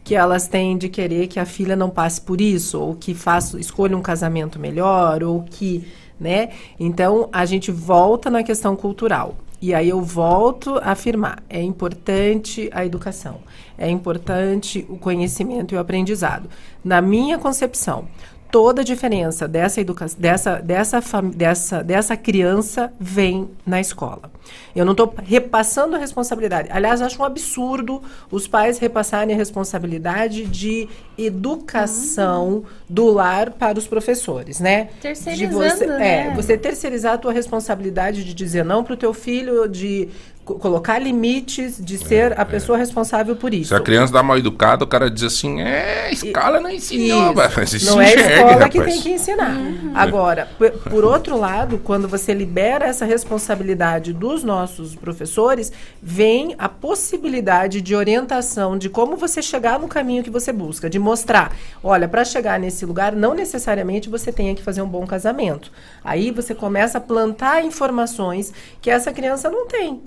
que elas têm de querer que a filha não passe por isso, ou que faça, escolha um casamento melhor, ou que, né? Então, a gente volta na questão cultural. E aí eu volto a afirmar, é importante a educação, é importante o conhecimento e o aprendizado. Na minha concepção, toda a diferença dessa educação, dessa, dessa, dessa, dessa criança vem na escola. Eu não estou repassando a responsabilidade. Aliás, acho um absurdo os pais repassarem a responsabilidade de educação do lar para os professores, né? De
Terceirizando,
você,
né?
É, você terceirizar a tua responsabilidade de dizer não para o teu filho, de colocar limites, de ser a pessoa responsável por isso.
Se a criança dá mal educada, o cara diz assim: é, a escola não ensinou.
Isso.
mas se
Não é a
enxergue,
escola que
rapaz.
tem que ensinar. Agora, por, por outro lado, quando você libera essa responsabilidade dos nossos professores, vem a possibilidade de orientação de como você chegar no caminho que você busca, de mostrar, olha, para chegar nesse lugar, não necessariamente você tenha que fazer um bom casamento. Aí você começa a plantar informações que essa criança não tem.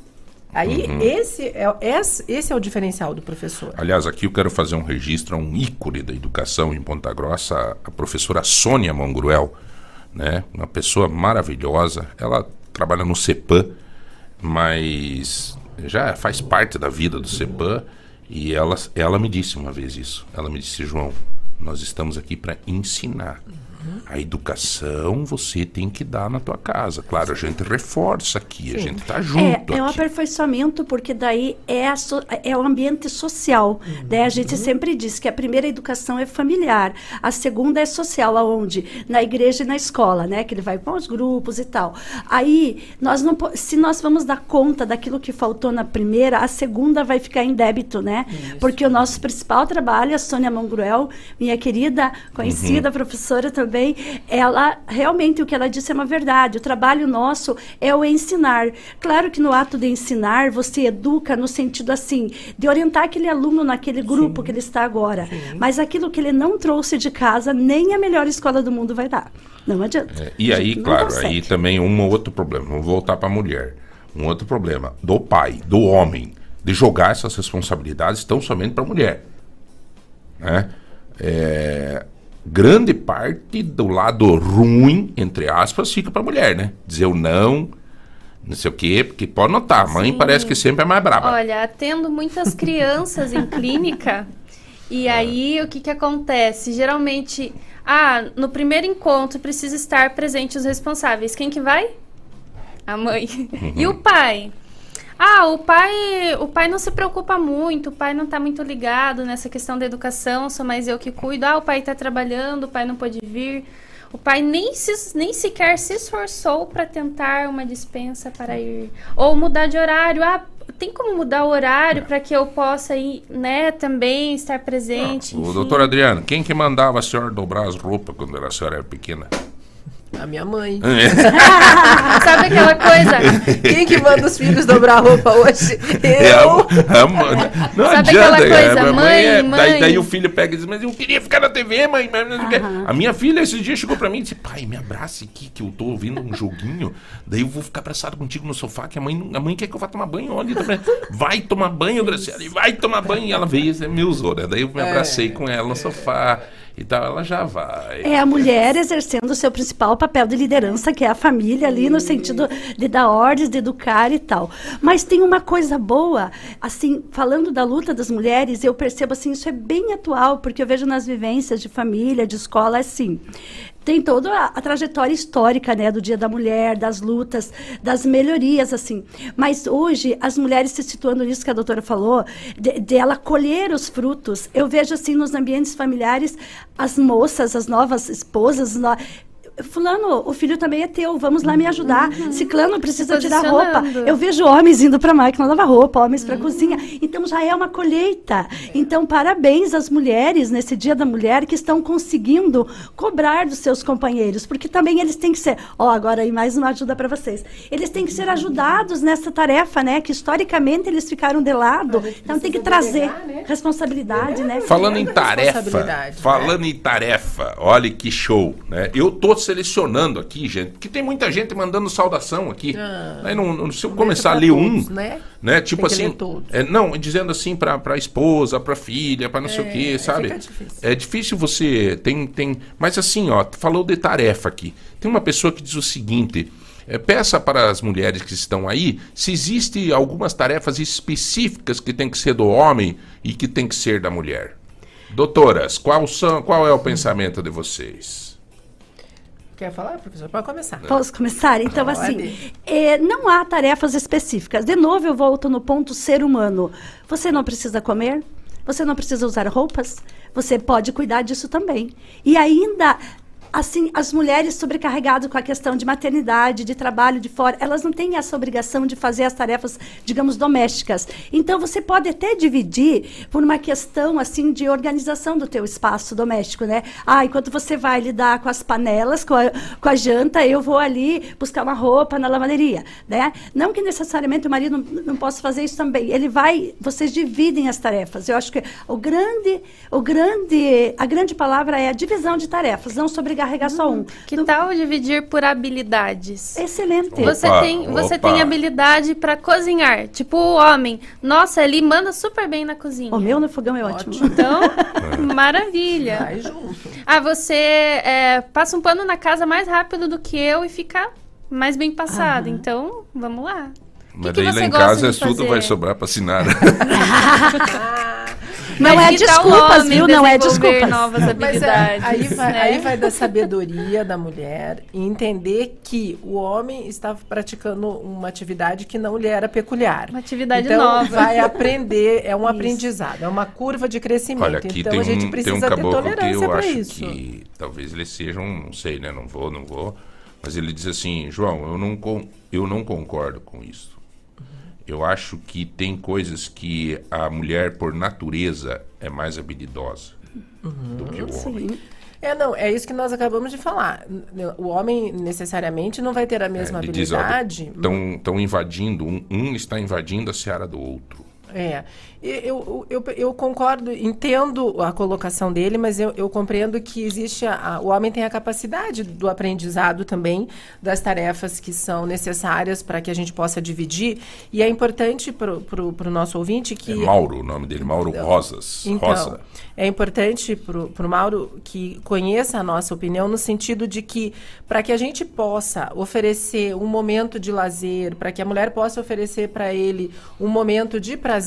Aí
Uhum.
esse, é, esse, esse é o diferencial do professor.
Aliás, aqui eu quero fazer um registro a um ícone da educação em Ponta Grossa, a professora Sônia Mangruel, né? Uma pessoa maravilhosa. Ela trabalha no CEPAM, mas já faz parte da vida do CEPAM e ela, ela me disse uma vez isso. Ela me disse, João, nós estamos aqui para ensinar. A educação você tem que dar na tua casa. Claro, a gente reforça aqui, a
Sim.
gente tá junto
É, é um aperfeiçoamento, porque daí é, a so- é o ambiente social. Né? A gente sempre diz que a primeira educação é familiar, a segunda é social, aonde? Na igreja e na escola, né? Que ele vai com os grupos e tal. Aí, nós não, se nós vamos dar conta daquilo que faltou na primeira, a segunda vai ficar em débito, né? Porque o nosso principal trabalho, a Sônia Mangruel, minha querida, conhecida
Uhum.
professora também, ela realmente o que ela disse é uma verdade. O trabalho nosso é o ensinar. Claro que no ato de ensinar, você educa no sentido assim, de orientar aquele aluno naquele grupo que ele está agora. Mas aquilo que ele não trouxe de casa, nem a melhor escola do mundo vai dar. Não adianta.
É, e aí, claro,
consegue.
aí também um outro problema. Vamos voltar para a mulher. Um outro problema do pai, do homem, de jogar essas responsabilidades tão somente para a mulher. Né? É, grande parte do lado ruim, entre aspas, fica para a mulher, né? Dizer o não, não sei o quê, porque pode notar, a mãe
Sim.
parece que sempre é mais braba.
Olha, atendo muitas crianças em clínica e aí o que que acontece? Geralmente, ah, no primeiro encontro precisa estar presente os responsáveis. Quem que vai? A mãe. E o pai? Ah, o pai, o pai não se preocupa muito, o pai não tá muito ligado nessa questão da educação, sou mais eu que cuido. Ah, o pai tá trabalhando, o pai não pode vir. O pai nem, se, nem sequer se esforçou para tentar uma dispensa para ir. Ou mudar de horário. Ah, tem como mudar o horário para que eu possa ir, né, também estar presente.
O
enfim.
doutor Adriano, quem que mandava a senhora dobrar as roupas quando a senhora era pequena?
A minha mãe. [laughs] [laughs]
Sabe aquela coisa?
Quem que manda os filhos dobrar roupa hoje?
É a-
Eu.
a mãe. Não
Sabe
adianta.
aquela coisa,
é, a
mãe,
é-
mãe?
Daí, daí o filho pega e diz, mas eu queria ficar na TV, mãe. mas não sei o quê." A minha filha esses dias chegou pra mim e disse, pai, me abrace aqui que eu tô ouvindo um joguinho. Daí eu vou ficar abraçado contigo no sofá, que a mãe, não- a mãe quer que eu vá tomar banho. Olha, tá vendo? vai tomar banho, Graciela, vai tomar banho. E ela veio e me usou, né? Daí eu me abracei com ela no sofá e tal. Ela já vai.
É a mulher exercendo o seu principal papel de liderança, que é a família ali, no sentido de dar ordens, de educar e tal. Mas tem uma coisa boa, assim, falando da luta das mulheres, eu percebo assim, isso é bem atual, porque eu vejo nas vivências de família, de escola, assim. Tem toda a, a trajetória histórica, né, do Dia da Mulher, das lutas, das melhorias, assim. Mas hoje, as mulheres se situando nisso que a doutora falou, de, de colher os frutos. Eu vejo, assim, nos ambientes familiares, as moças, as novas esposas, no- fulano, o filho também é teu, vamos lá me ajudar. Ciclano precisa tirar roupa. Eu vejo homens indo para a máquina lavar roupa, homens para a cozinha. Então já é uma colheita. Então parabéns às mulheres nesse Dia da Mulher que estão conseguindo cobrar dos seus companheiros, porque também eles têm que ser, ó, agora aí mais uma ajuda para vocês. Eles têm que ser ajudados nessa tarefa, né, que historicamente eles ficaram de lado. Então tem que trazer responsabilidade, né?
Falando em tarefa,
responsabilidade,
falando em tarefa, olha que show, né? Eu tô selecionando aqui, gente, porque tem muita gente mandando saudação aqui.
Ah,
Aí não, não- se eu
não
começar a ler
pra
um,
todos, né?
né? Tipo assim,
todos.
é, não, dizendo assim pra, pra esposa, pra filha, pra não sei o
É,
quê, sabe?
fica difícil.
É difícil você tem tem, mas assim, ó, falou de tarefa aqui. Tem uma pessoa que diz o seguinte: é, peça para as mulheres que estão aí se existe algumas tarefas específicas que tem que ser do homem e que tem que ser da mulher. Doutoras, qual, são, qual é o pensamento de vocês?
Quer falar, professor? Pode começar.
Posso começar? Então,
Pode.
assim, é, não há tarefas específicas. De novo, eu volto no ponto ser humano. Você não precisa comer, você não precisa usar roupas, você pode cuidar disso também. E ainda. Assim, as mulheres sobrecarregadas com a questão de maternidade, de trabalho de fora, elas não têm essa obrigação de fazer as tarefas, digamos, domésticas. Então, você pode até dividir por uma questão, assim, de organização do teu espaço doméstico, né? Ah, enquanto você vai lidar com as panelas, com a, com a janta, eu vou ali buscar uma roupa na lavanderia, né? Não que necessariamente o marido não, não possa fazer isso também. Ele vai, vocês dividem as tarefas. Eu acho que o grande, o grande, a grande palavra é a divisão de tarefas, não sobrecarregar só um.
Que tal dividir por habilidades?
Excelente.
Você
Opa,
tem, você
opa.
tem habilidade para cozinhar. Tipo o homem. Nossa, ele manda super bem na cozinha.
O meu no fogão é ótimo.
Então, [laughs] maravilha.
Vai junto.
Ah, você é, passa um pano na casa mais rápido do que eu e fica mais bem passado.
Aham.
Então, vamos lá.
Mas
que
daí lá
você
em casa
de
tudo vai sobrar pra assinar. [laughs] [laughs]
Não é
que tal o
desculpas, viu? Não é desculpas.
novas
Mas é,
habilidades.
aí, vai,
né?
aí vai da sabedoria da mulher e entender que o homem está praticando uma atividade que não lhe era peculiar.
Uma atividade
então,
nova.
vai aprender, é um [laughs]
Isso.
aprendizado, é uma curva de crescimento.
Olha, aqui
então
tem
a gente
um, tem
precisa
um
ter tolerância
eu
para
acho
isso.
que talvez ele seja um, não sei, né? Não vou, não vou. Mas ele diz assim, João, eu não, con- eu não concordo com isso. Eu acho que tem coisas que a mulher, por natureza, é mais habilidosa do que o homem.
É, não, é isso que nós acabamos de falar. O homem necessariamente não vai ter a mesma
ó,
habilidade.
estão invadindo, um, um está invadindo a seara do outro.
É, eu, eu, eu, eu concordo, entendo a colocação dele, mas eu, eu compreendo que existe, a, a- o homem tem a capacidade do aprendizado também, das tarefas que são necessárias para que a gente possa dividir, e é importante para o nosso ouvinte que...
É Mauro, o nome dele, Mauro Rosas.
Então,
Rosa.
é importante para o Mauro que conheça a nossa opinião no sentido de que para que a gente possa oferecer um momento de lazer, para que a mulher possa oferecer para ele um momento de prazer,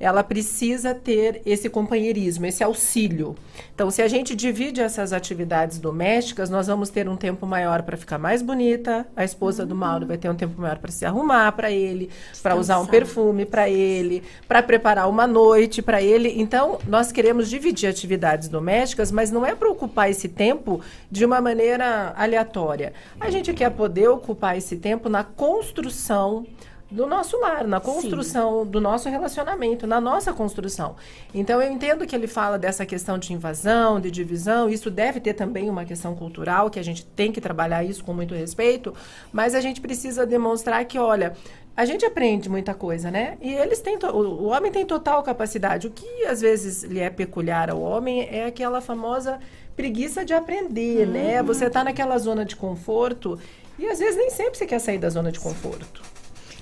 ela precisa ter esse companheirismo, esse auxílio. Então, se a gente divide essas atividades domésticas, nós vamos ter um tempo maior para ficar mais bonita. A esposa do Mauro vai ter um tempo maior para se arrumar para ele, para usar um perfume para ele, para preparar uma noite para ele. Então, nós queremos dividir atividades domésticas, mas não é para ocupar esse tempo de uma maneira aleatória. A gente quer poder ocupar esse tempo na construção do nosso lar, na construção do nosso relacionamento, na nossa construção. Então eu entendo que ele fala dessa questão de invasão, de divisão, isso deve ter também uma questão cultural, que a gente tem que trabalhar isso com muito respeito, mas a gente precisa demonstrar que, olha, a gente aprende muita coisa, né? E eles têm o, homem tem total capacidade. O que às vezes lhe é peculiar ao homem é aquela famosa preguiça de aprender, né? Você tá naquela zona de conforto e às vezes nem sempre você quer sair da zona de conforto.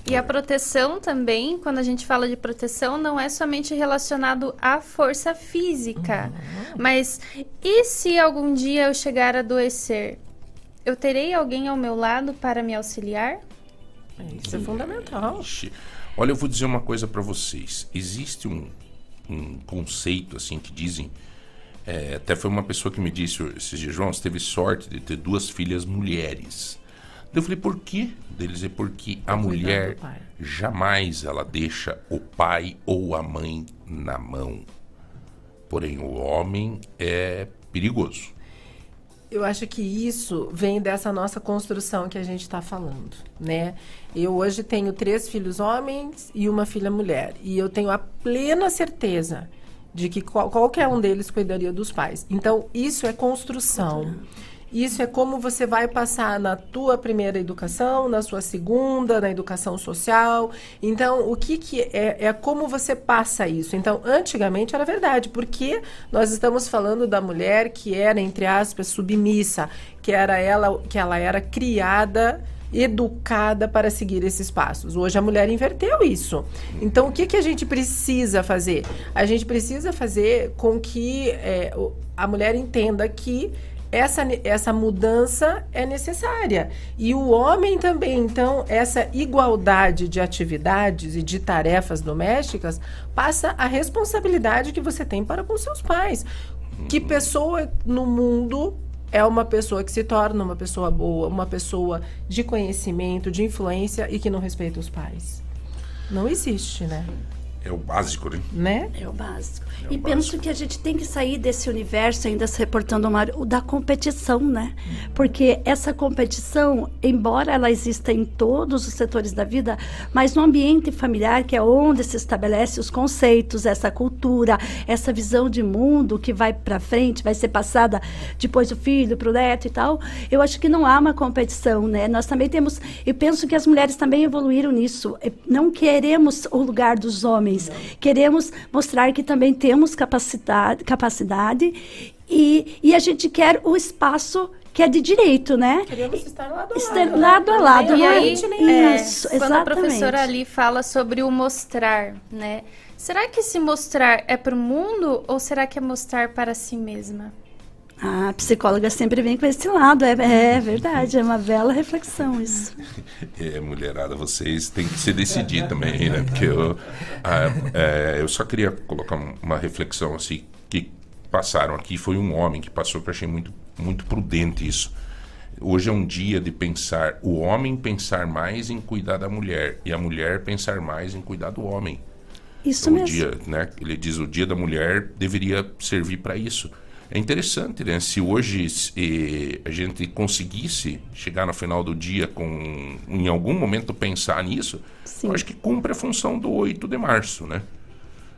E a proteção também, quando a gente fala de proteção, não é somente relacionado à força física. Mas e se algum dia eu chegar a adoecer? Eu terei alguém ao meu lado para me auxiliar?
Isso é fundamental.
Ixi. Olha, eu vou dizer uma coisa para vocês. Existe um, um conceito assim que dizem. é, até foi uma pessoa que me disse esses dias, João, você teve sorte de ter duas filhas mulheres. Daí Eu falei, por quê? Deles é porque a mulher jamais ela deixa o pai ou a mãe na mão. Porém, o homem é perigoso.
Eu acho que isso vem dessa nossa construção que a gente está falando, né? Eu hoje tenho três filhos homens e uma filha mulher. E eu tenho a plena certeza de que qual- qualquer um deles cuidaria dos pais. Então, isso é construção. Isso é como você vai passar na tua primeira educação, na sua segunda, na educação social. Então, o que, que é, é como você passa isso. Então, antigamente era verdade, porque nós estamos falando da mulher que era, entre aspas, submissa, que era ela, que ela era criada educada para seguir esses passos. Hoje a mulher inverteu isso. Então, o que, que a gente precisa fazer? A gente precisa fazer com que é, a mulher entenda que essa, essa mudança é necessária. E o homem também. Então, essa igualdade de atividades e de tarefas domésticas passa a responsabilidade que você tem para com seus pais. Que pessoa no mundo é uma pessoa que se torna uma pessoa boa, uma pessoa de conhecimento, de influência e que não respeita os pais? Não existe, né?
É o básico, né?
Né?
É o básico.
É
e penso que a gente tem que sair desse universo, ainda se reportando, Mário, da competição, né? Porque essa competição, embora ela exista em todos os setores da vida, mas no ambiente familiar, que é onde se estabelece os conceitos, essa cultura, essa visão de mundo que vai para frente, vai ser passada depois do filho, para o neto e tal, eu acho que não há uma competição, né? Nós também temos, eu penso que as mulheres também evoluíram nisso. Não queremos o lugar dos homens, queremos mostrar que também temos capacidade, capacidade e, e a gente quer o espaço que é de direito, né?
Queremos estar lado a
Estar
lado. né?
lado a lado,
E
é?
aí, é,
Isso,
quando a
exatamente.
professora ali fala sobre o mostrar, né? Será que esse mostrar é para o mundo ou será que é mostrar para si mesma?
A psicóloga sempre vem com esse lado, é, é verdade, é uma bela reflexão isso.
É, [laughs] mulherada, vocês têm que se decidir também, né? Porque eu, ah, é, eu só queria colocar um- uma reflexão assim que passaram aqui. Foi um homem que passou que eu achei muito, muito prudente isso. Hoje é um dia de pensar, o homem pensar mais em cuidar da mulher e a mulher pensar mais em cuidar do homem.
Isso
o
mesmo.
dia, né? Ele diz o dia da mulher deveria servir para isso. É interessante, né? Se hoje se, a gente conseguisse chegar no final do dia com, em algum momento pensar nisso, eu acho que cumpre a função do 8 de março, né?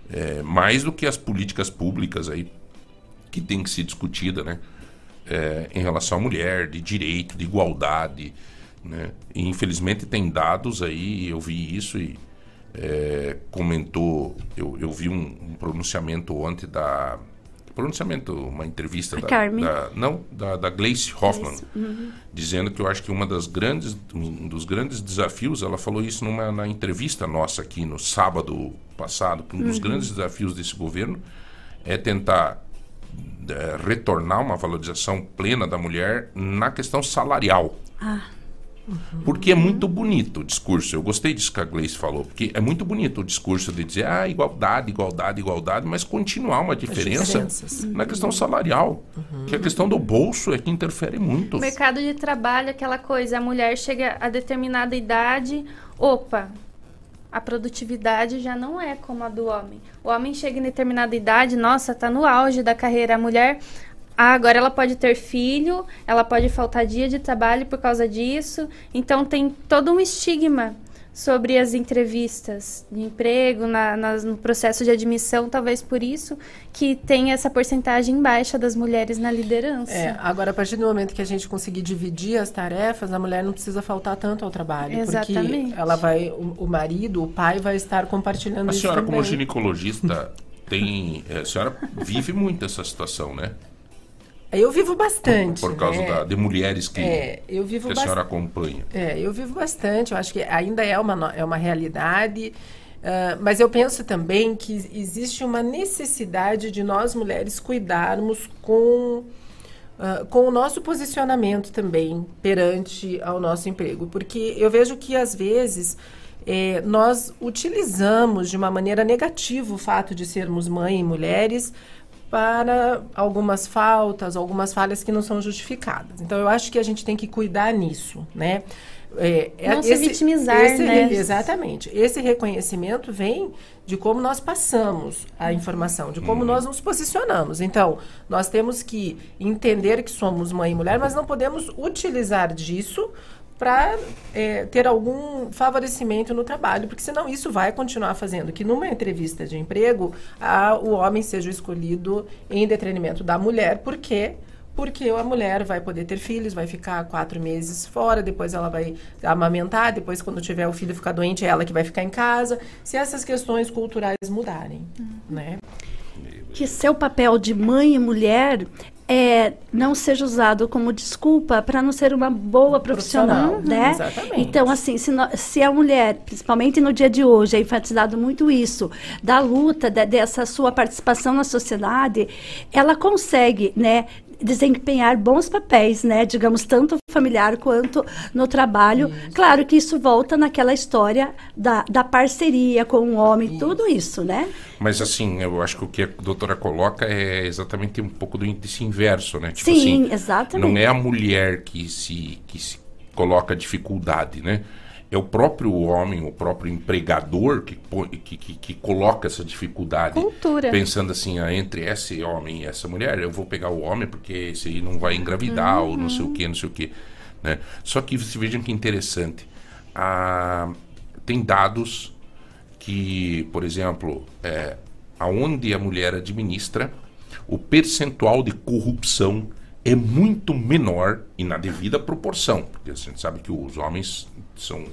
É, mais do que as políticas públicas aí que tem que ser discutida, né? É, em relação à mulher, de direito, de igualdade, né? E infelizmente tem dados aí, eu vi isso e é, comentou, eu, eu vi um, um pronunciamento ontem da pronunciamento, uma entrevista da, da- não da, da Gleice Hoffmann
Uhum.
dizendo que eu acho que uma das grandes um dos grandes desafios ela falou isso numa na entrevista nossa aqui no sábado passado que um dos
Uhum.
grandes desafios desse governo é tentar eh, retornar uma valorização plena da mulher na questão salarial
Ah,
porque é muito bonito o discurso. Eu gostei disso que a Gleice falou, porque é muito bonito o discurso de dizer ah, igualdade, igualdade, igualdade, mas continuar uma diferença na questão salarial. Que a questão do bolso é que interfere muito.
O mercado de trabalho, aquela coisa, a mulher chega a determinada idade, opa, a produtividade já não é como a do homem. O homem chega em determinada idade, nossa, tá no auge da carreira. A mulher, ah, agora ela pode ter filho, ela pode faltar dia de trabalho por causa disso. Então tem todo um estigma sobre as entrevistas de emprego, na, nas- no processo de admissão, talvez por isso que tem essa porcentagem baixa das mulheres na liderança.
É, agora, a partir do momento que a gente conseguir dividir as tarefas, a mulher não precisa faltar tanto ao trabalho.
Exatamente.
Porque ela vai, o, o marido, o pai vai estar compartilhando
A
isso
senhora,
também.
como ginecologista, tem. eh, A senhora vive muito essa situação, né?
Eu vivo bastante.
Por causa
né?
da- de mulheres que,
É, eu vivo
que a senhora acompanha.
É, eu vivo bastante. Eu acho que ainda é uma, é uma realidade. ah, mas eu penso também que existe uma necessidade de nós mulheres cuidarmos com, ah, com o nosso posicionamento também perante ao nosso emprego. Porque eu vejo que, às vezes, eh, nós utilizamos de uma maneira negativa o fato de sermos mãe e mulheres para algumas faltas, algumas falhas que não são justificadas. Então, eu acho que a gente tem que cuidar nisso, né? é, é
Não se vitimizar,
esse
né?
Exatamente. Esse reconhecimento vem de como nós passamos a informação, de como nós nos posicionamos. Então, nós temos que entender que somos mãe e mulher, mas não podemos utilizar disso para ter algum favorecimento no trabalho, porque senão isso vai continuar fazendo que numa entrevista de emprego a- o homem seja escolhido em detrimento da mulher, porque porque a mulher vai poder ter filhos, vai ficar quatro meses fora, depois ela vai amamentar, depois quando tiver o filho ficar doente, é ela que vai ficar em casa. Se essas questões culturais mudarem, né?
que seu papel de mãe e mulher é, não seja usado como desculpa para não ser uma boa profissional,
Profissional,
né?
exatamente.
Então, assim, se, no- se a mulher, principalmente no dia de hoje, é enfatizado muito isso, da luta, da- dessa sua participação na sociedade, ela consegue, né? Desempenhar bons papéis, né, digamos tanto familiar quanto no trabalho. Claro que isso volta naquela história da, da parceria com o homem, tudo isso, né?
Mas assim, eu acho que o que a doutora coloca é exatamente um pouco do índice inverso, né? Tipo
Sim,
assim,
exatamente.
Não é a mulher que se, que se coloca dificuldade, né? É o próprio homem, o próprio empregador que, que, que, que coloca essa dificuldade.
Cultura.
Pensando assim, ah, entre esse homem e essa mulher, eu vou pegar o homem porque esse aí não vai engravidar, ou não sei o que, não sei o que. Né? Só que vocês vejam que interessante. Ah, tem dados que, por exemplo, é, aonde a mulher administra, o percentual de corrupção é muito menor e na devida proporção, porque a gente sabe que os homens são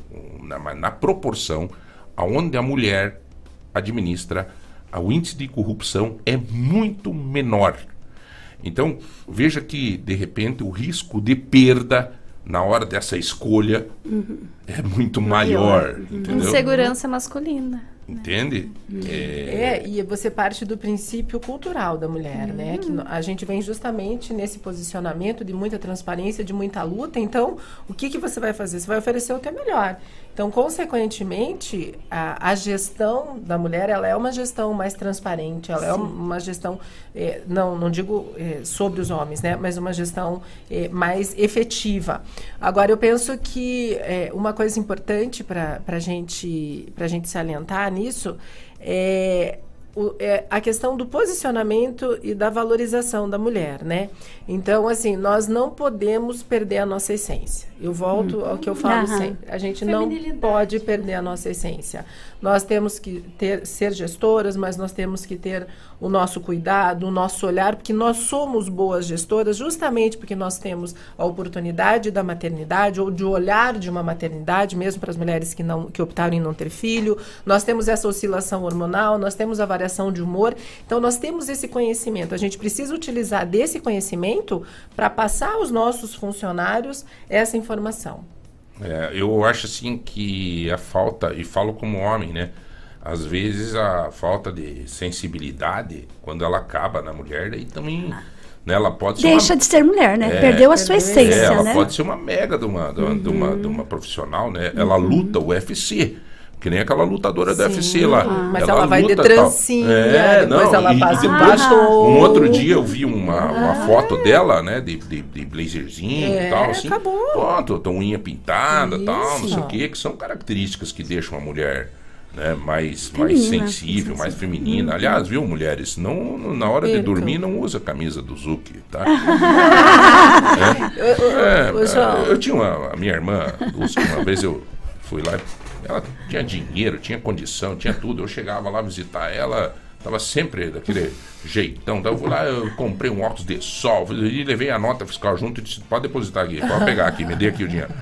na, mas na proporção aonde a mulher administra, o índice de corrupção é muito menor. Então, veja que, de repente, o risco de perda na hora dessa escolha é muito maior. entendeu?
Insegurança masculina.
Entende? É,
É, e você parte do princípio cultural da mulher, né? Que no- a gente vem justamente nesse posicionamento de muita transparência, de muita luta. Então, o que, que você vai fazer? Você vai oferecer o teu melhor. Então, consequentemente, a, a gestão da mulher, ela é uma gestão mais transparente, ela é
Sim.
uma gestão, eh, não, não digo eh, sobre os homens, né? Mas uma gestão eh, mais efetiva. Agora, eu penso que uma coisa importante para a gente, a gente salientar nisso é, o- é a questão do posicionamento e da valorização da mulher, né? Então, assim, nós não podemos perder a nossa essência. Eu volto ao que eu falo
Aham.
sempre. A gente não pode perder a nossa essência. Nós temos que ter, ser gestoras, mas nós temos que ter o nosso cuidado, o nosso olhar, porque nós somos boas gestoras justamente porque nós temos a oportunidade da maternidade ou de olhar de uma maternidade, mesmo para as mulheres que, não, que optaram em não ter filho. Nós temos essa oscilação hormonal, nós temos a variação de humor. Então, nós temos esse conhecimento. A gente precisa utilizar desse conhecimento para passar aos nossos funcionários essa informação.
É, eu acho assim que a falta, e falo como homem, né? Às vezes a falta de sensibilidade, quando ela acaba na mulher, daí também. Né, ela pode ser
Deixa
uma-
de ser mulher, né?
É,
Perdeu a sua essência,
é, ela
né?
pode ser uma mega de uma, de uma, de uma, de uma profissional, né? Ela luta o UFC. Que nem aquela lutadora do UFC lá.
Mas ela vai de trancinha,
É,
depois
não,
ela
e- e
passa um
depois. Um outro dia eu vi uma, uma foto dela, né? De, de, de blazerzinho
É,
e tal, assim.
acabou.
Pronto, unha pintada e tal, não sei o quê, que são características que deixam a mulher né, mais, mais
Feminina.
sensível, mais feminina. Aliás, viu, mulheres, não, não- na hora de
Percam.
dormir não usa a camisa do Zuki, tá?
Ô, [laughs] ô,
É,
ô, João.
eu tinha uma, a minha irmã, uma vez eu fui lá, ela tinha dinheiro, tinha condição, tinha tudo. Eu chegava lá visitar ela, tava sempre daquele jeitão. Então eu fui lá, eu comprei um óculos de sol, e levei a nota fiscal junto e disse: pode depositar aqui, pode pegar aqui, me dê aqui o dinheiro.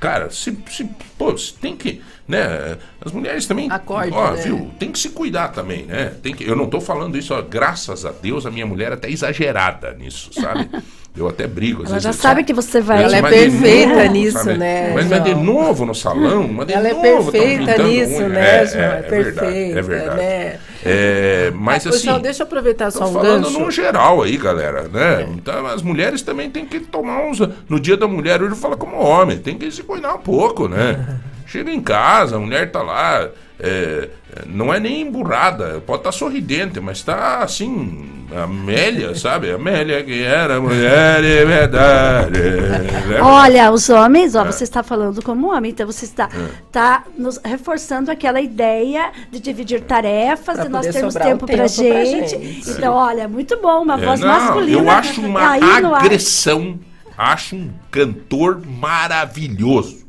Cara, se, se, pô, você tem que, né? As mulheres também,
Acorde,
ó,
né?
viu? Tem que se cuidar também, né? Tem que, eu não tô falando isso, ó, graças a Deus, a minha mulher é até exagerada nisso, sabe? Eu até brigo. às
Ela
vezes
já
eu-
sabe que você vai.
Ela é perfeita
novo,
nisso,
sabe?
né,
Mas, mas de novo no salão, mas de
Ela é
novo tão
perfeita
pintando
nisso,
unha.
né,
É,
João?
é,
É
é verdade,
perfeita,
é verdade.
né?
É, mas
Ô,
assim,
João, deixa eu aproveitar só um
falando
gancho.
num geral aí, galera, né? Então, as mulheres também têm que tomar uns... No dia da mulher, hoje fala como homem, tem que se cuidar um pouco, né? [laughs] Chega em casa, a mulher tá lá, é, não é nem emburrada, pode estar sorridente, mas tá assim, Amélia, sabe? Amélia que era mulher de verdade. Lembra?
Olha, os homens, ó, você está falando como homem, então você está, tá nos reforçando aquela ideia de dividir tarefas,
Pra
de nós termos
um
tempo pra gente.
gente.
Então, olha, muito bom, uma
É,
voz
não,
masculina.
Eu acho uma
aí
agressão, acho um cantor maravilhoso.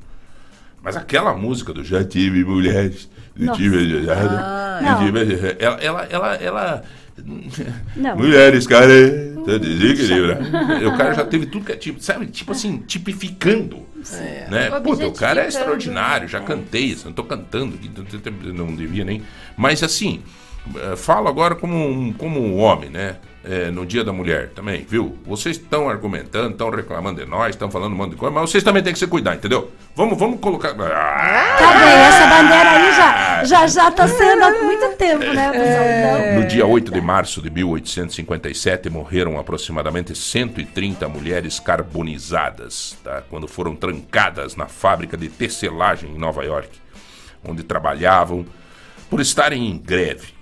Mas aquela música do Já tive mulheres,
Ah,
ela, ela, ela, ela- [laughs]
Não.
Mulheres caretas, desequilibra. O cara já teve tudo que é tipo, sabe? Tipo assim, tipificando. Né? Puta, o cara é extraordinário, já cantei, não tô cantando aqui, não- não devia nem. Mas assim, eh, falo agora como um, como um homem, né? Eh, no Dia da Mulher também, viu? Vocês estão argumentando, estão reclamando de nós, estão falando um monte de coisa, mas vocês também têm que se cuidar, entendeu? Vamos, vamos colocar. Ah,
Tá bem, essa bandeira aí já já, já tá sendo há muito tempo, né? pessoal? Então,
No dia 8 de março de 1857, morreram aproximadamente 130 mulheres carbonizadas, tá? quando foram trancadas na fábrica de tecelagem em Nova York, onde trabalhavam por estarem em greve.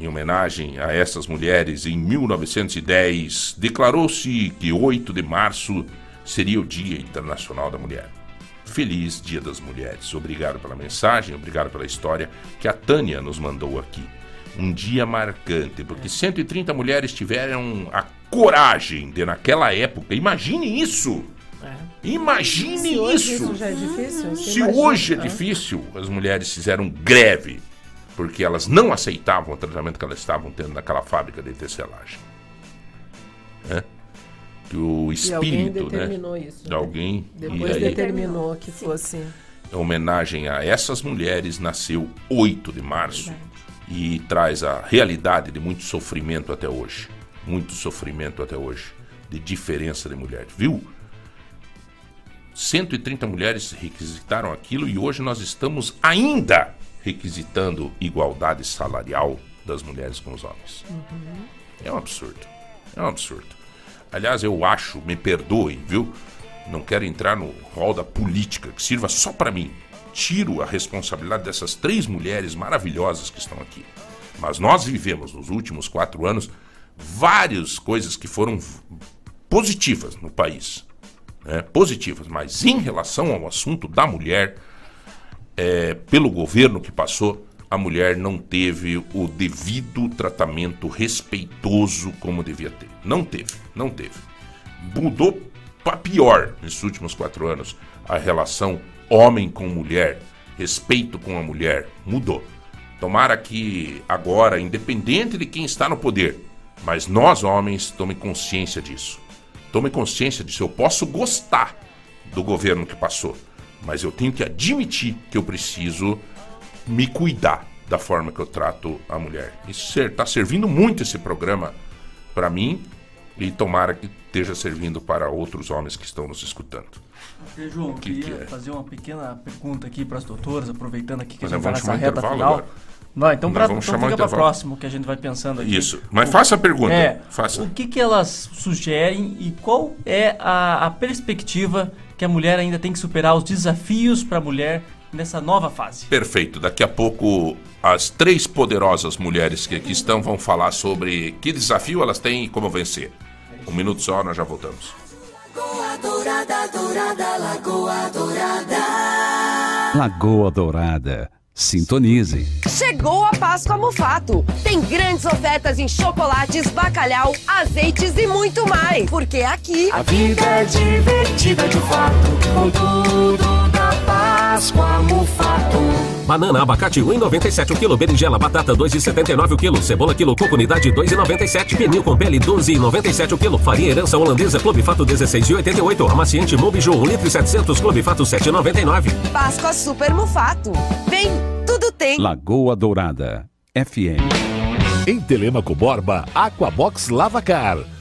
Em homenagem a essas mulheres, em 1910, declarou-se que 8 de março seria o Dia Internacional da Mulher. Feliz Dia das Mulheres. Obrigado pela mensagem, obrigado pela história que a Tânia nos mandou aqui. Um dia marcante, porque 130 mulheres tiveram a coragem de, naquela época, imagine isso! Imagine
Se hoje
isso!
isso já é difícil,
Se
imagina,
hoje é
tá?
difícil, as mulheres fizeram greve porque elas não aceitavam o tratamento que elas estavam tendo naquela fábrica de tecelagem. Né? Que o
E alguém
espírito, né?
determinou isso,
De
né?
alguém.
Depois
aí,
determinou que fosse.
em homenagem a essas mulheres, nasceu 8 de março e traz a realidade de muito sofrimento até hoje. Muito sofrimento até hoje. De diferença de mulheres. Viu? 130 mulheres requisitaram aquilo e hoje nós estamos ainda requisitando igualdade salarial das mulheres com os homens. É um absurdo. É um absurdo. Aliás, eu acho, me perdoem, viu? Não quero entrar no rol da política, que sirva só para mim. Tiro a responsabilidade dessas três mulheres maravilhosas que estão aqui. Mas nós vivemos nos últimos quatro anos várias coisas que foram positivas no país. né? Positivas, mas em relação ao assunto da mulher, é, pelo governo que passou, a mulher não teve o devido tratamento respeitoso como devia ter. Não teve, não teve. Mudou para pior nesses últimos quatro anos a relação homem com mulher, respeito com a mulher, mudou. Tomara que agora, independente de quem está no poder, mas nós homens tomem consciência disso. Tomem consciência disso. Eu posso gostar do governo que passou, mas eu tenho que admitir que eu preciso me cuidar da forma que eu trato a mulher. Isso está servindo muito esse programa para mim e tomara que esteja servindo para outros homens que estão nos escutando.
Porque, João,
que
queria
que é?
fazer uma pequena pergunta aqui para as doutoras, aproveitando aqui que
Mas
a gente vai nessa reta final.
agora?
Não, então, pra,
vamos
então fica para próximo que a gente vai pensando aqui.
Isso. Mas faça a pergunta.
É,
Faça.
O que, que elas sugerem e qual é a, a perspectiva que a mulher ainda tem que superar os desafios para a mulher nessa nova fase?
Perfeito. Daqui a pouco as três poderosas mulheres que aqui estão vão falar sobre que desafio elas têm e como vencer. Um minuto só, nós já voltamos.
Dourada, dourada, lagoa dourada.
Lagoa Dourada. Sintonize.
Chegou a Páscoa Mufato. Tem grandes ofertas em chocolates, bacalhau, azeites e muito mais. Porque aqui
A vida é divertida de fato, com tudo da Páscoa Mufato.
Banana, abacate 1,97 o quilo. Berinjela, batata 2,79 o quilo. Cebola, quilo. Coco, unidade 2,97. Pernil com pele 12,97 o quilo. Farinha herança holandesa, Clube Fato 16,88. Amaciante Mobiju 1 litro e 700. Clube Fato 7,99.
Páscoa Super Mufato. Vem, tudo tem.
Lagoa Dourada. FM.
Em Telemaco Borba, Aquabox Lavacar.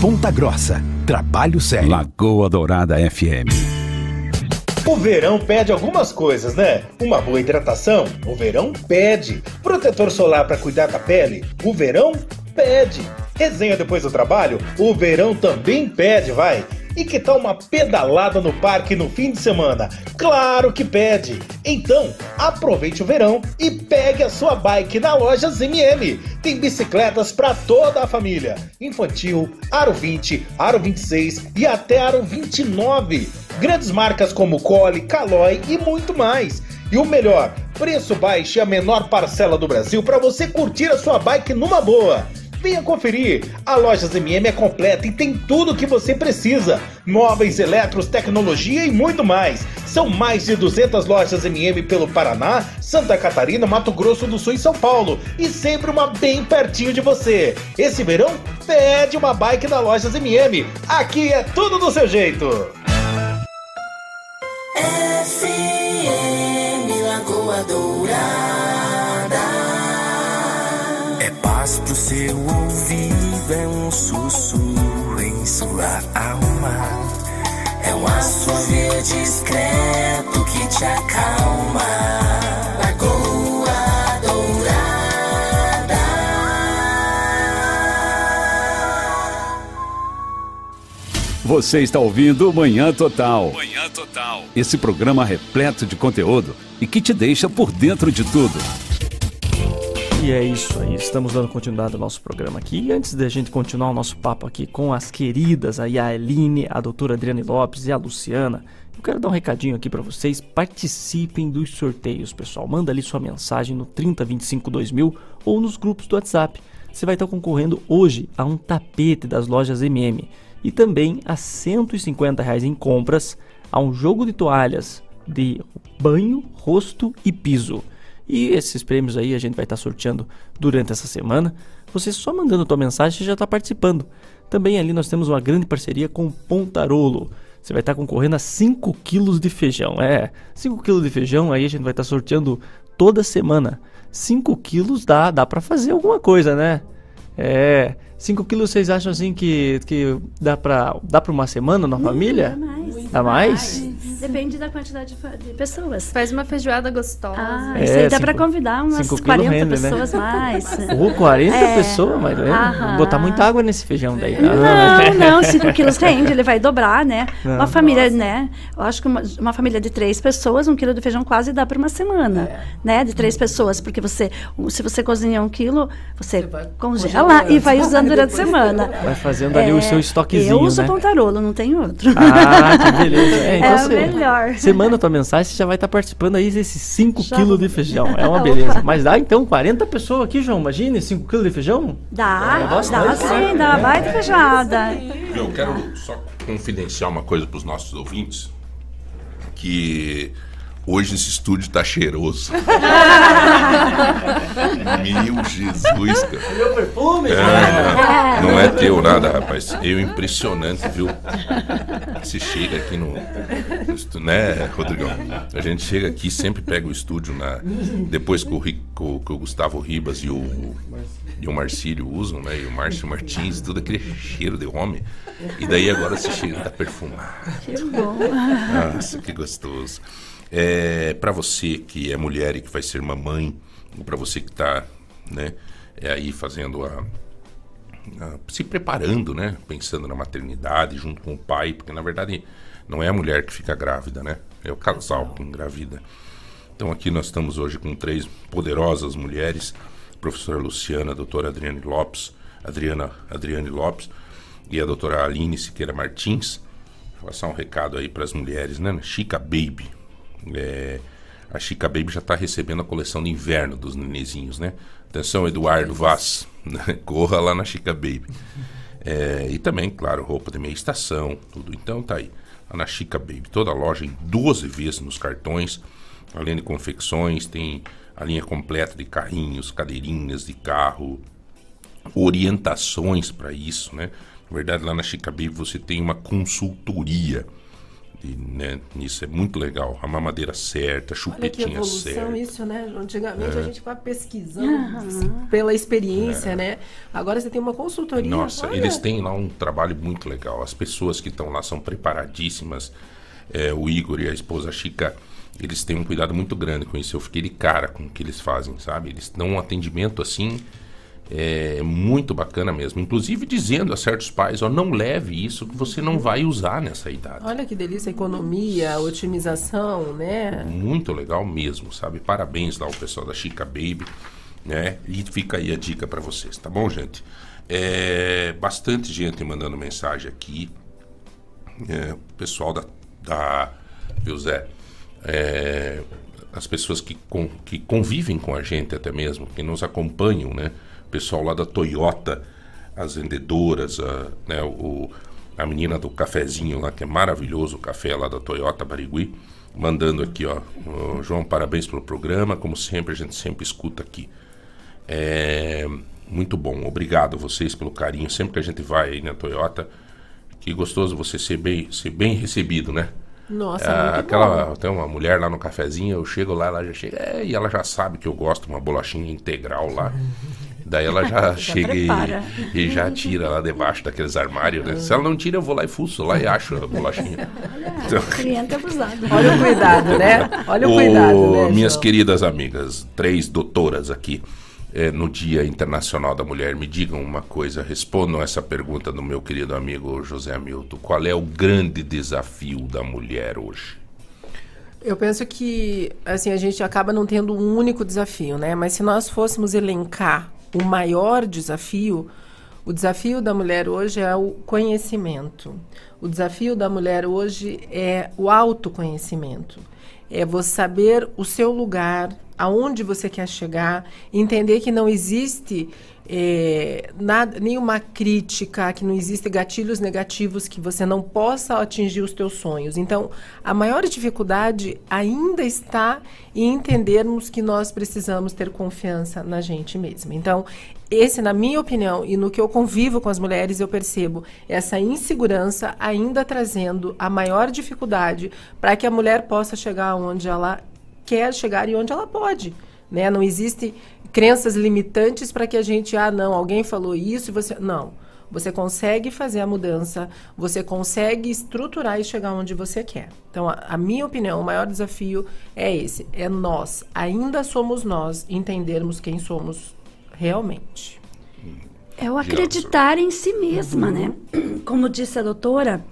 Ponta Grossa. Trabalho sério.
Lagoa Dourada FM.
O verão pede algumas coisas, né? Uma boa hidratação, o verão pede. Protetor solar para cuidar da pele, o verão pede. Resenha depois do trabalho, o verão também pede, vai. E que tal uma pedalada no parque no fim de semana? Claro que pede! Então, aproveite o verão e pegue a sua bike na loja ZMM. Tem bicicletas para toda a família: infantil, aro 20, aro 26 e até aro 29. Grandes marcas como Cole, Caloi e muito mais. E o melhor, preço baixo e a menor parcela do Brasil para você curtir a sua bike numa boa. Venha conferir! A Lojas MM é completa e tem tudo o que você precisa: móveis, eletros, tecnologia e muito mais. São mais de 200 lojas MM pelo Paraná, Santa Catarina, Mato Grosso do Sul e São Paulo. E sempre uma bem pertinho de você. Esse verão, pede uma bike da Lojas MM. Aqui é tudo do seu jeito.
Pro seu ouvido, é um sussurro em sua alma. É um assovio discreto que te acalma.
Lagoa Dourada.
Você está ouvindo Manhã Total. Manhã Total. Esse programa repleto de conteúdo e que te deixa por dentro de tudo.
E é isso aí, estamos dando continuidade ao nosso programa aqui. E antes da gente continuar o nosso papo aqui com as queridas aí, a Aline, a doutora Adriane Lopes e a Luciana, eu quero dar um recadinho aqui para vocês. Participem dos sorteios, pessoal. Manda ali sua mensagem no 3025 2000 ou nos grupos do WhatsApp. Você vai estar concorrendo hoje a um tapete das lojas MM e também a 150 reais em compras a um jogo de toalhas de banho, rosto e piso. E esses prêmios aí a gente vai estar sorteando durante essa semana. Você só mandando tua mensagem você já está participando. Também ali nós temos uma grande parceria com o Pontarolo. Você vai estar concorrendo a 5 quilos de feijão. É, 5 quilos de feijão aí a gente vai estar sorteando toda semana. 5 quilos dá, dá para fazer alguma coisa, né? É, 5 quilos vocês acham assim que, que dá pra, dá pra uma semana na família?
Dá mais.
Dá mais?
Depende da quantidade de pessoas.
Faz uma feijoada gostosa.
Ah,
É,
isso aí dá
cinco-
pra convidar umas
cinco quilos
40
rende, né?
pessoas [laughs] mais.
Ô, 40
É.
pessoas, mas é, botar muita água nesse feijão daí.
Não, não, [laughs] 5 quilos rende, ele vai dobrar, né?
Não.
Uma família, né? Eu acho que uma, uma família de três pessoas, um quilo de feijão quase dá para uma semana, né? De três pessoas, porque você, se você cozinha um quilo, você, congela e vai [laughs] usando durante a semana.
Vai fazendo ali o seu estoquezinho,
Eu uso
né?
pontarolo, não tem outro.
Ah, beleza. É, então
É
você,
melhor.
Você manda tua mensagem, você já vai estar participando aí desses 5
Já
quilos de feijão. É uma [laughs] beleza. Mas dá então 40 pessoas aqui, João. Imagine 5 quilos de feijão.
Dá,
É
dá sim,
né?
dá uma
É.
baita feijada.
Eu quero só confidenciar uma coisa para os nossos ouvintes, que hoje esse estúdio tá cheiroso. [laughs] Meu Jesus, cara.
Meu perfume?
É, não, não é teu nada, rapaz. Eu impressionante, viu? Você chega aqui no, no estu- né, Rodrigão? A gente chega aqui sempre pega o estúdio na depois que o, Ri- que o- que o Gustavo Ribas e o e o Marcílio usam, né? E o Márcio Martins, tudo aquele cheiro de homem. E daí agora você chega tá perfumado.
Que bom.
Nossa, que gostoso. É, para você que é mulher e que vai ser mamãe, para você que está né, é aí fazendo a, a- se preparando, né, pensando na maternidade junto com o pai, porque na verdade não é a mulher que fica grávida, né, é o casal que engravida. Então aqui nós estamos hoje com três poderosas mulheres, a professora Luciana, a doutora Adriane Lopes, Adriana Adriane Lopes e a doutora Aline Siqueira Martins. Vou passar um recado aí para as mulheres, né? Chica Baby. É, a Chica Baby já está recebendo a coleção de inverno dos nenezinhos, né? Atenção, Eduardo Vaz, né? [laughs] corra lá na Chica Baby. É, e também, claro, roupa de meia estação, tudo. Então tá aí, lá na Chica Baby. Toda a loja em 12 vezes nos cartões, além de confecções, tem a linha completa de carrinhos, cadeirinhas de carro, orientações para isso, né? Na verdade, lá na Chica Baby você tem uma consultoria e, né, isso é muito legal. A mamadeira certa,
Olha que
chupetinha
evolução
certa.
isso, né? Antigamente
É.
a gente vai pesquisando pela experiência, né? Agora você tem uma consultoria.
Nossa,
olha.
eles têm lá um trabalho muito legal. As pessoas que estão lá são preparadíssimas. É, o Igor e a esposa Chica, eles têm um cuidado muito grande com isso. Eu fiquei de cara com o que eles fazem, sabe? Eles dão um atendimento assim. É muito bacana mesmo. Inclusive dizendo a certos pais, ó, não leve isso que você não vai usar nessa idade.
Olha que delícia, economia, otimização, né?
Muito legal mesmo, sabe? Parabéns lá ao pessoal da Chica Baby, né? E fica aí a dica para vocês, tá bom, gente? É, bastante gente mandando mensagem aqui. É, o pessoal da, da viu, Zé? É, as pessoas que, con- que convivem com a gente até mesmo, que nos acompanham, né? Pessoal lá da Toyota, as vendedoras, a, né, o, a menina do cafezinho lá, que é maravilhoso o café lá da Toyota Barigui, mandando aqui, ó. "Ô, João, parabéns pelo programa, como sempre, a gente sempre escuta aqui. É, muito bom, obrigado a vocês pelo carinho, sempre que a gente vai aí na Toyota, que gostoso você ser bem, ser bem recebido, né?
Nossa, muito
aquela
bom.
tem uma mulher lá no cafezinho, eu chego lá, ela já chega, é, e ela já sabe que eu gosto uma bolachinha integral lá. [laughs] Daí ela já, [laughs]
Já
chega e, e já tira lá debaixo daqueles armários, né? Se ela não tira, eu vou lá e fuço lá e acho a bolachinha. Então-
Cliente abusado.
Olha o cuidado, né? Olha o cuidado,
Ô,
né?
Minhas
João?
queridas amigas, três doutoras aqui eh, no Dia Internacional da Mulher, me digam uma coisa, respondam essa pergunta do meu querido amigo José Hamilton. Qual é o grande desafio da mulher hoje?
Eu penso que assim a gente acaba não tendo um único desafio, né? Mas se nós fôssemos elencar o maior desafio, o desafio da mulher hoje é o conhecimento. O desafio da mulher hoje é o autoconhecimento. É você saber o seu lugar, aonde você quer chegar, entender que não existe eh, nada, nenhuma crítica, que não existe gatilhos negativos que você não possa atingir os teus sonhos. Então, a maior dificuldade ainda está em entendermos que nós precisamos ter confiança na gente mesma. Então, esse, na minha opinião, e no que eu convivo com as mulheres, eu percebo essa insegurança ainda trazendo a maior dificuldade para que a mulher possa chegar onde ela quer chegar e onde ela pode. Né? Não existe crenças limitantes para que a gente, ah, não, alguém falou isso e você. Não. Você consegue fazer a mudança, você consegue estruturar e chegar onde você quer. Então, a, a minha opinião, o maior desafio é esse: é nós, ainda somos nós, entendermos quem somos realmente.
É o acreditar em si mesma, né? Como disse a doutora,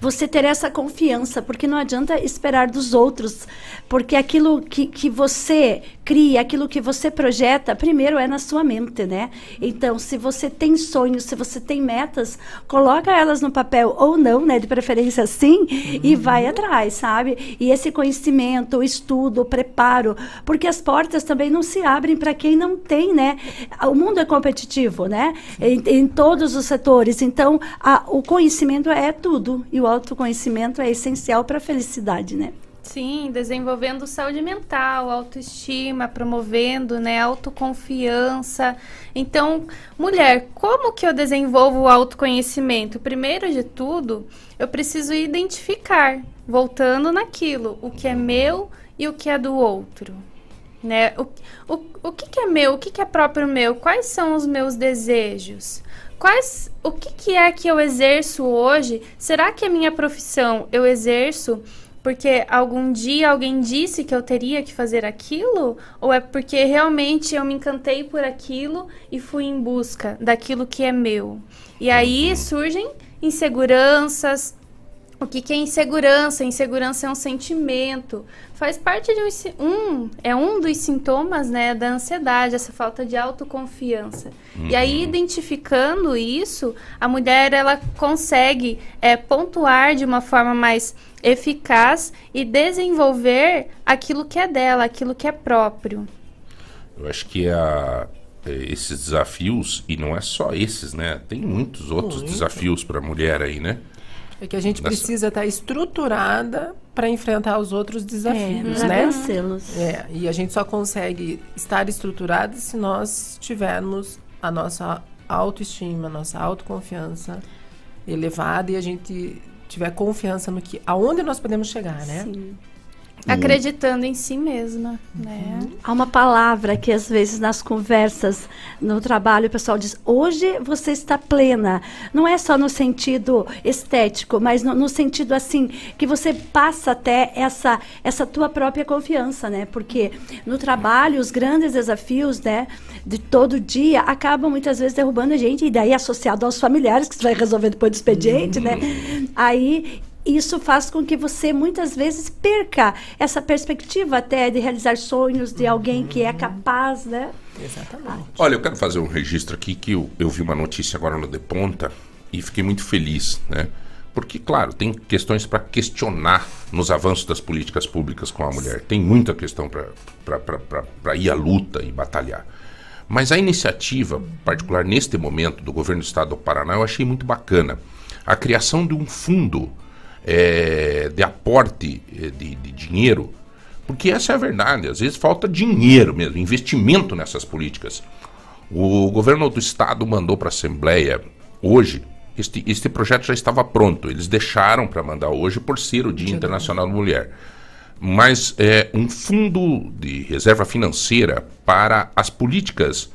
você ter essa confiança, porque não adianta esperar dos outros, porque aquilo que, que você cria, aquilo que você projeta, primeiro é na sua mente, né? Então, se você tem sonhos, se você tem metas, coloca elas no papel ou não, né? De preferência sim, e vai atrás, sabe? E esse conhecimento, o estudo, o preparo, porque as portas também não se abrem para quem não tem, né? O mundo é competitivo, né? Em, em todos os setores. Então, a- o conhecimento é tudo e o autoconhecimento é essencial para a felicidade, né?
Sim, desenvolvendo saúde mental, autoestima, promovendo, né, autoconfiança. Então, mulher, como que eu desenvolvo o autoconhecimento? Primeiro de tudo, eu preciso identificar, voltando naquilo, o que é meu e o que é do outro. Né? O, o, o que, que é meu, o que, que é próprio meu? Quais são os meus desejos? Quais, o que, que é que eu exerço hoje? Será que a minha profissão eu exerço porque algum dia alguém disse que eu teria que fazer aquilo? Ou é porque realmente eu me encantei por aquilo e fui em busca daquilo que é meu? E aí surgem inseguranças, O que, que é insegurança? Insegurança é um sentimento. Faz parte de um, um é um dos sintomas, né, da ansiedade, essa falta de autoconfiança. E aí, identificando isso, a mulher ela consegue é, pontuar de uma forma mais eficaz e desenvolver aquilo que é dela, aquilo que é próprio.
Eu acho que a, eh, esses desafios, e não é só esses, né? Tem muitos outros
Muito.
desafios para a mulher aí, né?
É que a gente
Nessa-
precisa estar estruturada para enfrentar os outros desafios,
É,
né?
vencê-los.
É, e a gente só consegue estar estruturada se nós tivermos a nossa autoestima, a nossa autoconfiança elevada e a gente tiver confiança no que aonde nós podemos chegar, né?
Sim.
Acreditando em si mesma, né?
Há uma palavra que às vezes nas conversas no trabalho o pessoal diz: hoje você está plena. Não é só no sentido estético, mas no, no sentido assim que você passa até essa essa tua própria confiança, né? Porque no trabalho os grandes desafios, né, de todo dia acabam muitas vezes derrubando a gente e daí associado aos familiares que você vai resolver depois do expediente, né? Aí isso faz com que você muitas vezes perca essa perspectiva até de realizar sonhos de alguém que é capaz, né?
Exatamente.
Olha, eu quero fazer um registro aqui que eu, eu vi uma notícia agora no De Ponta e fiquei muito feliz, né? Porque, claro, tem questões para questionar nos avanços das políticas públicas com a mulher. Tem muita questão para ir à luta e batalhar. Mas a iniciativa, particular neste momento, do governo do estado do Paraná, eu achei muito bacana. A criação de um fundo eh, de aporte eh, de, de dinheiro, porque essa é a verdade. Às vezes falta dinheiro mesmo, investimento nessas políticas. O governo do estado mandou para a Assembleia hoje. Este, este projeto já estava pronto. Eles deixaram para mandar hoje por ser o Dia Internacional da Mulher. Mas é um fundo de reserva financeira para as políticas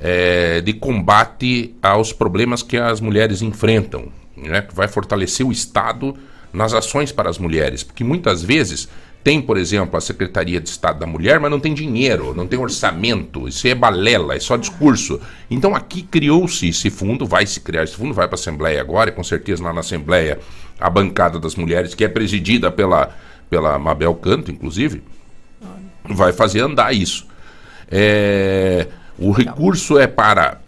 é, de combate aos problemas que as mulheres enfrentam, né? que vai fortalecer o Estado nas ações para as mulheres, porque muitas vezes tem, por exemplo, a Secretaria de Estado da Mulher, mas não tem dinheiro, não tem orçamento, isso é balela, é só discurso. Então aqui criou-se esse fundo, vai se criar esse fundo, vai para a Assembleia agora, e com certeza lá na Assembleia a bancada das mulheres, que é presidida pela, pela Mabel Canto, inclusive, vai fazer andar isso. É, o recurso é para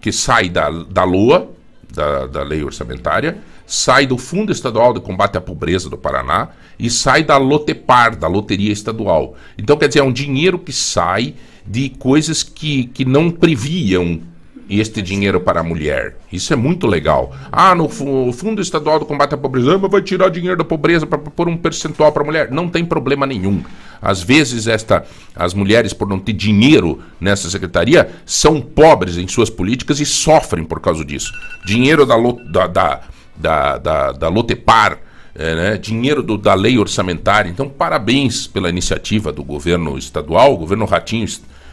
que sai da, da LOA, da, da lei orçamentária, sai do Fundo Estadual de Combate à Pobreza do Paraná e sai da Lotepar, da Loteria Estadual. Então, quer dizer, é um dinheiro que sai de coisas que, que não previam este dinheiro para a mulher. Isso é muito legal. Ah, no fu- Fundo Estadual do Combate à Pobreza, ah, mas vai tirar dinheiro da pobreza para pôr um percentual para a mulher. Não tem problema nenhum. Às vezes, esta, as mulheres, por não ter dinheiro nessa secretaria, são pobres em suas políticas e sofrem por causa disso. Dinheiro da, da, da, da, da, da Lotepar, é, né, dinheiro do- da lei orçamentária. Então, parabéns pela iniciativa do governo estadual, o governo Ratinho,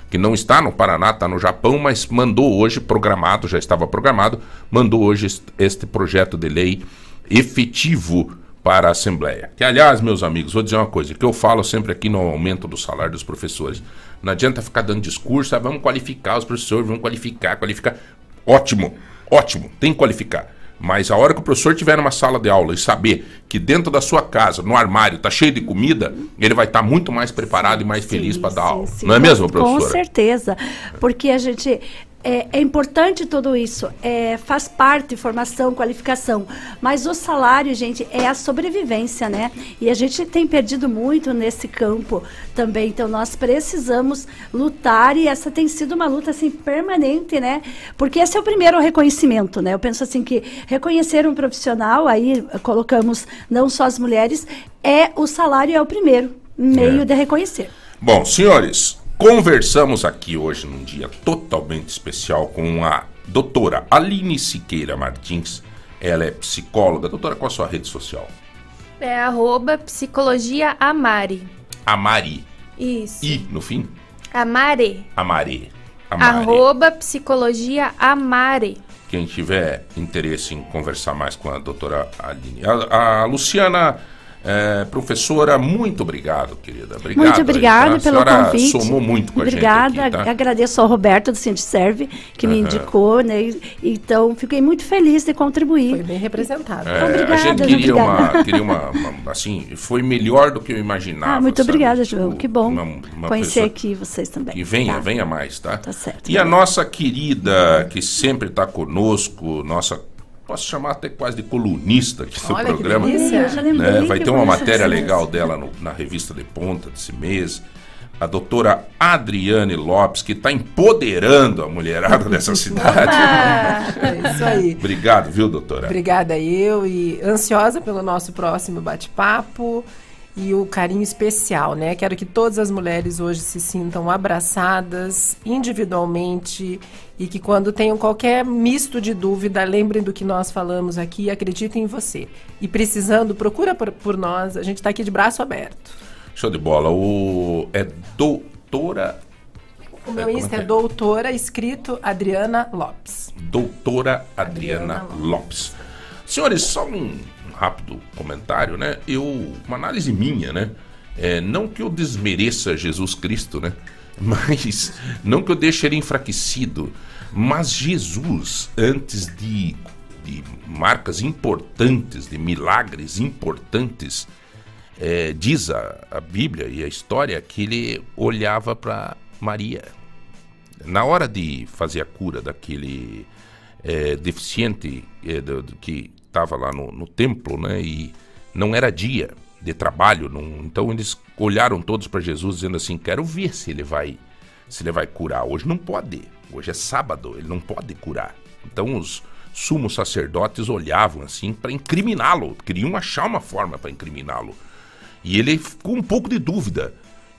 que não está no Paraná, está no Japão, mas mandou hoje, programado, já estava programado, mandou hoje est- este projeto de lei efetivo para a Assembleia. Que, aliás, meus amigos, vou dizer uma coisa, que eu falo sempre aqui no aumento do salário dos professores. Não adianta ficar dando discurso, ah, vamos qualificar os professores, vamos qualificar, qualificar. Ótimo, ótimo, tem que qualificar. Mas a hora que o professor estiver numa sala de aula e saber que dentro da sua casa, no armário, está cheio de comida, ele vai estar muito mais preparado e mais feliz para dar aula.
Sim,
Não é
com-
mesmo,
Com
professora?
certeza. Porque a gente. É, é importante tudo isso, é, faz parte, formação, qualificação. Mas o salário, gente, é a sobrevivência, né? E a gente tem perdido muito nesse campo também. Então, nós precisamos lutar e essa tem sido uma luta, assim, permanente, né? Porque esse é o primeiro reconhecimento, né? Eu penso assim que reconhecer um profissional, aí colocamos não só as mulheres, é o salário é o primeiro meio
É.
de reconhecer.
Bom, senhores, conversamos aqui hoje num dia totalmente especial com a doutora Aline Siqueira Martins. Ela é psicóloga. Doutora, qual a sua rede social?
É arroba psicologia amare.
Amari.
Isso.
I no fim?
Amare.
Amari. Amari.
Arroba psicologia amare.
Quem tiver interesse em conversar mais com a doutora Aline. A, a Luciana É, professora, muito obrigado, querida. Obrigado
Muito obrigada
tá?
pelo convite.
somou muito com
Obrigada,
a gente aqui, tá?
agradeço ao Roberto do Serve que me indicou, né? E- Então, fiquei muito feliz de contribuir. Foi
bem representado.
É,
obrigada,
a gente queria
obrigada.
uma, [laughs] queria uma, uma- assim, foi melhor do que eu imaginava.
Ah, muito
sabe?
obrigada, João. Que bom
uma- uma
conhecer aqui vocês também.
Que venha,
Tá.
venha mais, tá?
Tá certo.
E a nossa querida, que sempre está conosco, nossa, posso chamar até quase de colunista aqui do
Olha que
programa.
delícia. Eu já lembrei
né? Vai
que
ter uma matéria legal dela no- na revista de ponta desse mês. A doutora Adriane Lopes, que está empoderando a mulherada [laughs] dessa cidade. [laughs]
É isso aí.
Obrigado, viu, doutora?
Obrigada eu e ansiosa pelo nosso próximo bate-papo e o carinho especial, né? Quero que todas as mulheres hoje se sintam abraçadas individualmente e que quando tenham qualquer misto de dúvida, lembrem do que nós falamos aqui e acreditem em você. E precisando, procura por, por nós, a gente está aqui de braço aberto.
Show de bola. O, é doutora.
O meu
como
Insta
que
é doutora, escrito Adriana Lopes.
Doutora Adriana Lopes. Senhores, só um rápido comentário, né? Eu, uma análise minha, né? É, não que eu desmereça Jesus Cristo, né? [laughs] Mas não que eu deixe ele enfraquecido, mas Jesus, antes de, de marcas importantes, de milagres importantes, é, diz a, a Bíblia e a história que ele olhava para Maria. Na hora de fazer a cura daquele é, deficiente é, do- do que estava lá no, no templo, né? E não era dia de trabalho, não- então eles olharam todos para Jesus dizendo assim: quero ver se ele vai se ele vai curar. Hoje não pode. Hoje é sábado, ele não pode curar. Então os sumos sacerdotes olhavam assim para incriminá-lo, queriam achar uma forma para incriminá-lo. E ele ficou um pouco de dúvida.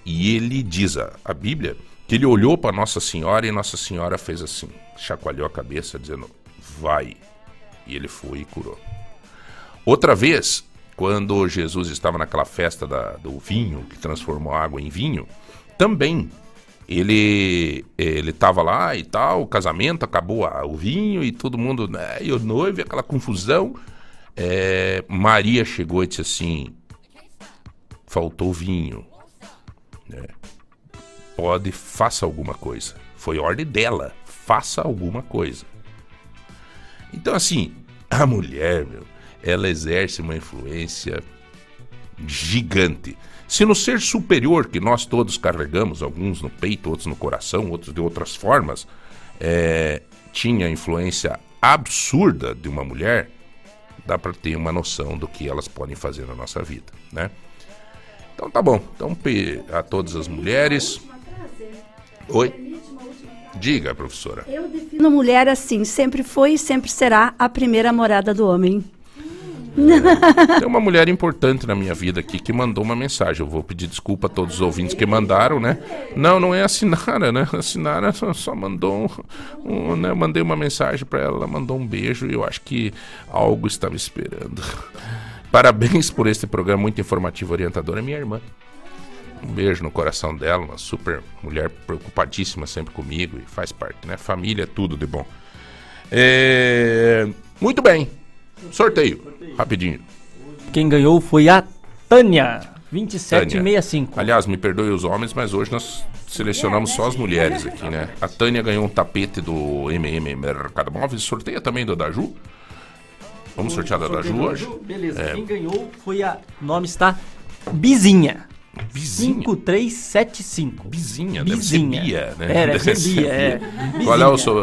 E ele diz a, a Bíblia que ele olhou para Nossa Senhora e Nossa Senhora fez assim, chacoalhou a cabeça dizendo: "Vai". E ele foi e curou. Outra vez, quando Jesus estava naquela festa da- do vinho, que transformou água em vinho, também ele ele estava lá e tal, o casamento, acabou a- o vinho e todo mundo, né, e o noivo, aquela confusão. É, Maria chegou e disse assim: faltou vinho. né? Pode, faça alguma coisa. Foi ordem dela, faça alguma coisa. Então, assim, a mulher, meu, ela exerce uma influência gigante. Se no ser superior que nós todos carregamos, alguns no peito, outros no coração, outros de outras formas, é, tinha a influência absurda de uma mulher, dá para ter uma noção do que elas podem fazer na nossa vida, né? Então tá bom. Então a todas as mulheres. Oi. Diga, professora.
Eu defino mulher assim, sempre foi e sempre será a primeira morada do homem.
Tem uma mulher importante na minha vida aqui que mandou uma mensagem. Eu vou pedir desculpa a todos os ouvintes que mandaram, né? Não, não é a Sinara, né? A Sinara só, só mandou um, um, né? Eu mandei uma mensagem para ela, ela mandou um beijo e eu acho que algo estava esperando. Parabéns por este programa muito informativo, orientadora, é minha irmã. Um beijo no coração dela, uma super mulher preocupadíssima sempre comigo e faz parte, né? Família é tudo de bom. É, Muito bem. Sorteio, rapidinho.
Quem ganhou foi a Tânia,
Tânia.
2765.
Aliás, me perdoe os homens, mas hoje nós selecionamos só as mulheres aqui, né? A Tânia ganhou um tapete do MM Mercado Móveis. Sorteia também do da Ju. Vamos sortear da da Ju hoje?
Beleza,
É,
quem ganhou foi a. O nome está Bizinha.
Bizinha?
5375.
Bizinha,
Bizinha.
Bia, né?
É, deve Bia, é.
Qual é o,
Bizinha.
seu,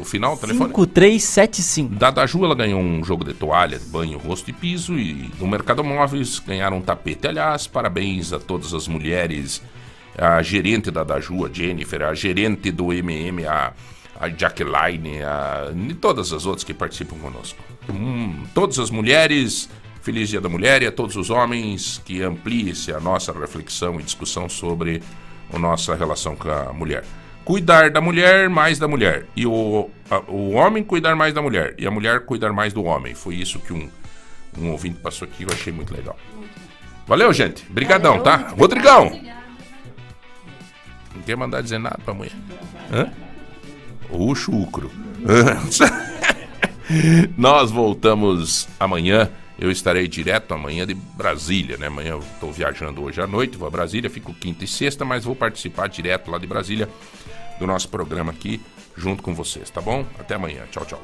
o final do telefone?
5375.
Da da Ju, ela ganhou um jogo de toalha, banho, rosto e piso. E no Mercado Móveis ganharam um tapete. Aliás, parabéns a todas as mulheres. A gerente da Daju, a Jennifer, a gerente do MM, a, a Jacqueline, a, e todas as outras que participam conosco. Hum, todas as mulheres, feliz Dia da Mulher e a todos os homens que amplie-se a nossa reflexão e discussão sobre a nossa relação com a mulher. Cuidar da mulher mais da mulher. E o, a- o homem cuidar mais da mulher. E a mulher cuidar mais do homem. Foi isso que um, um ouvinte passou aqui, eu achei muito legal. Valeu, gente. Brigadão, tá? Rodrigão! Não quer mandar dizer nada pra mulher? Hã? O chucro. [laughs] Nós voltamos amanhã Eu estarei direto amanhã de Brasília, né? Amanhã eu estou viajando hoje à noite, vou a Brasília, fico quinta e sexta, mas vou participar direto lá de Brasília do nosso programa aqui junto com vocês, tá bom? Até amanhã. Tchau, tchau.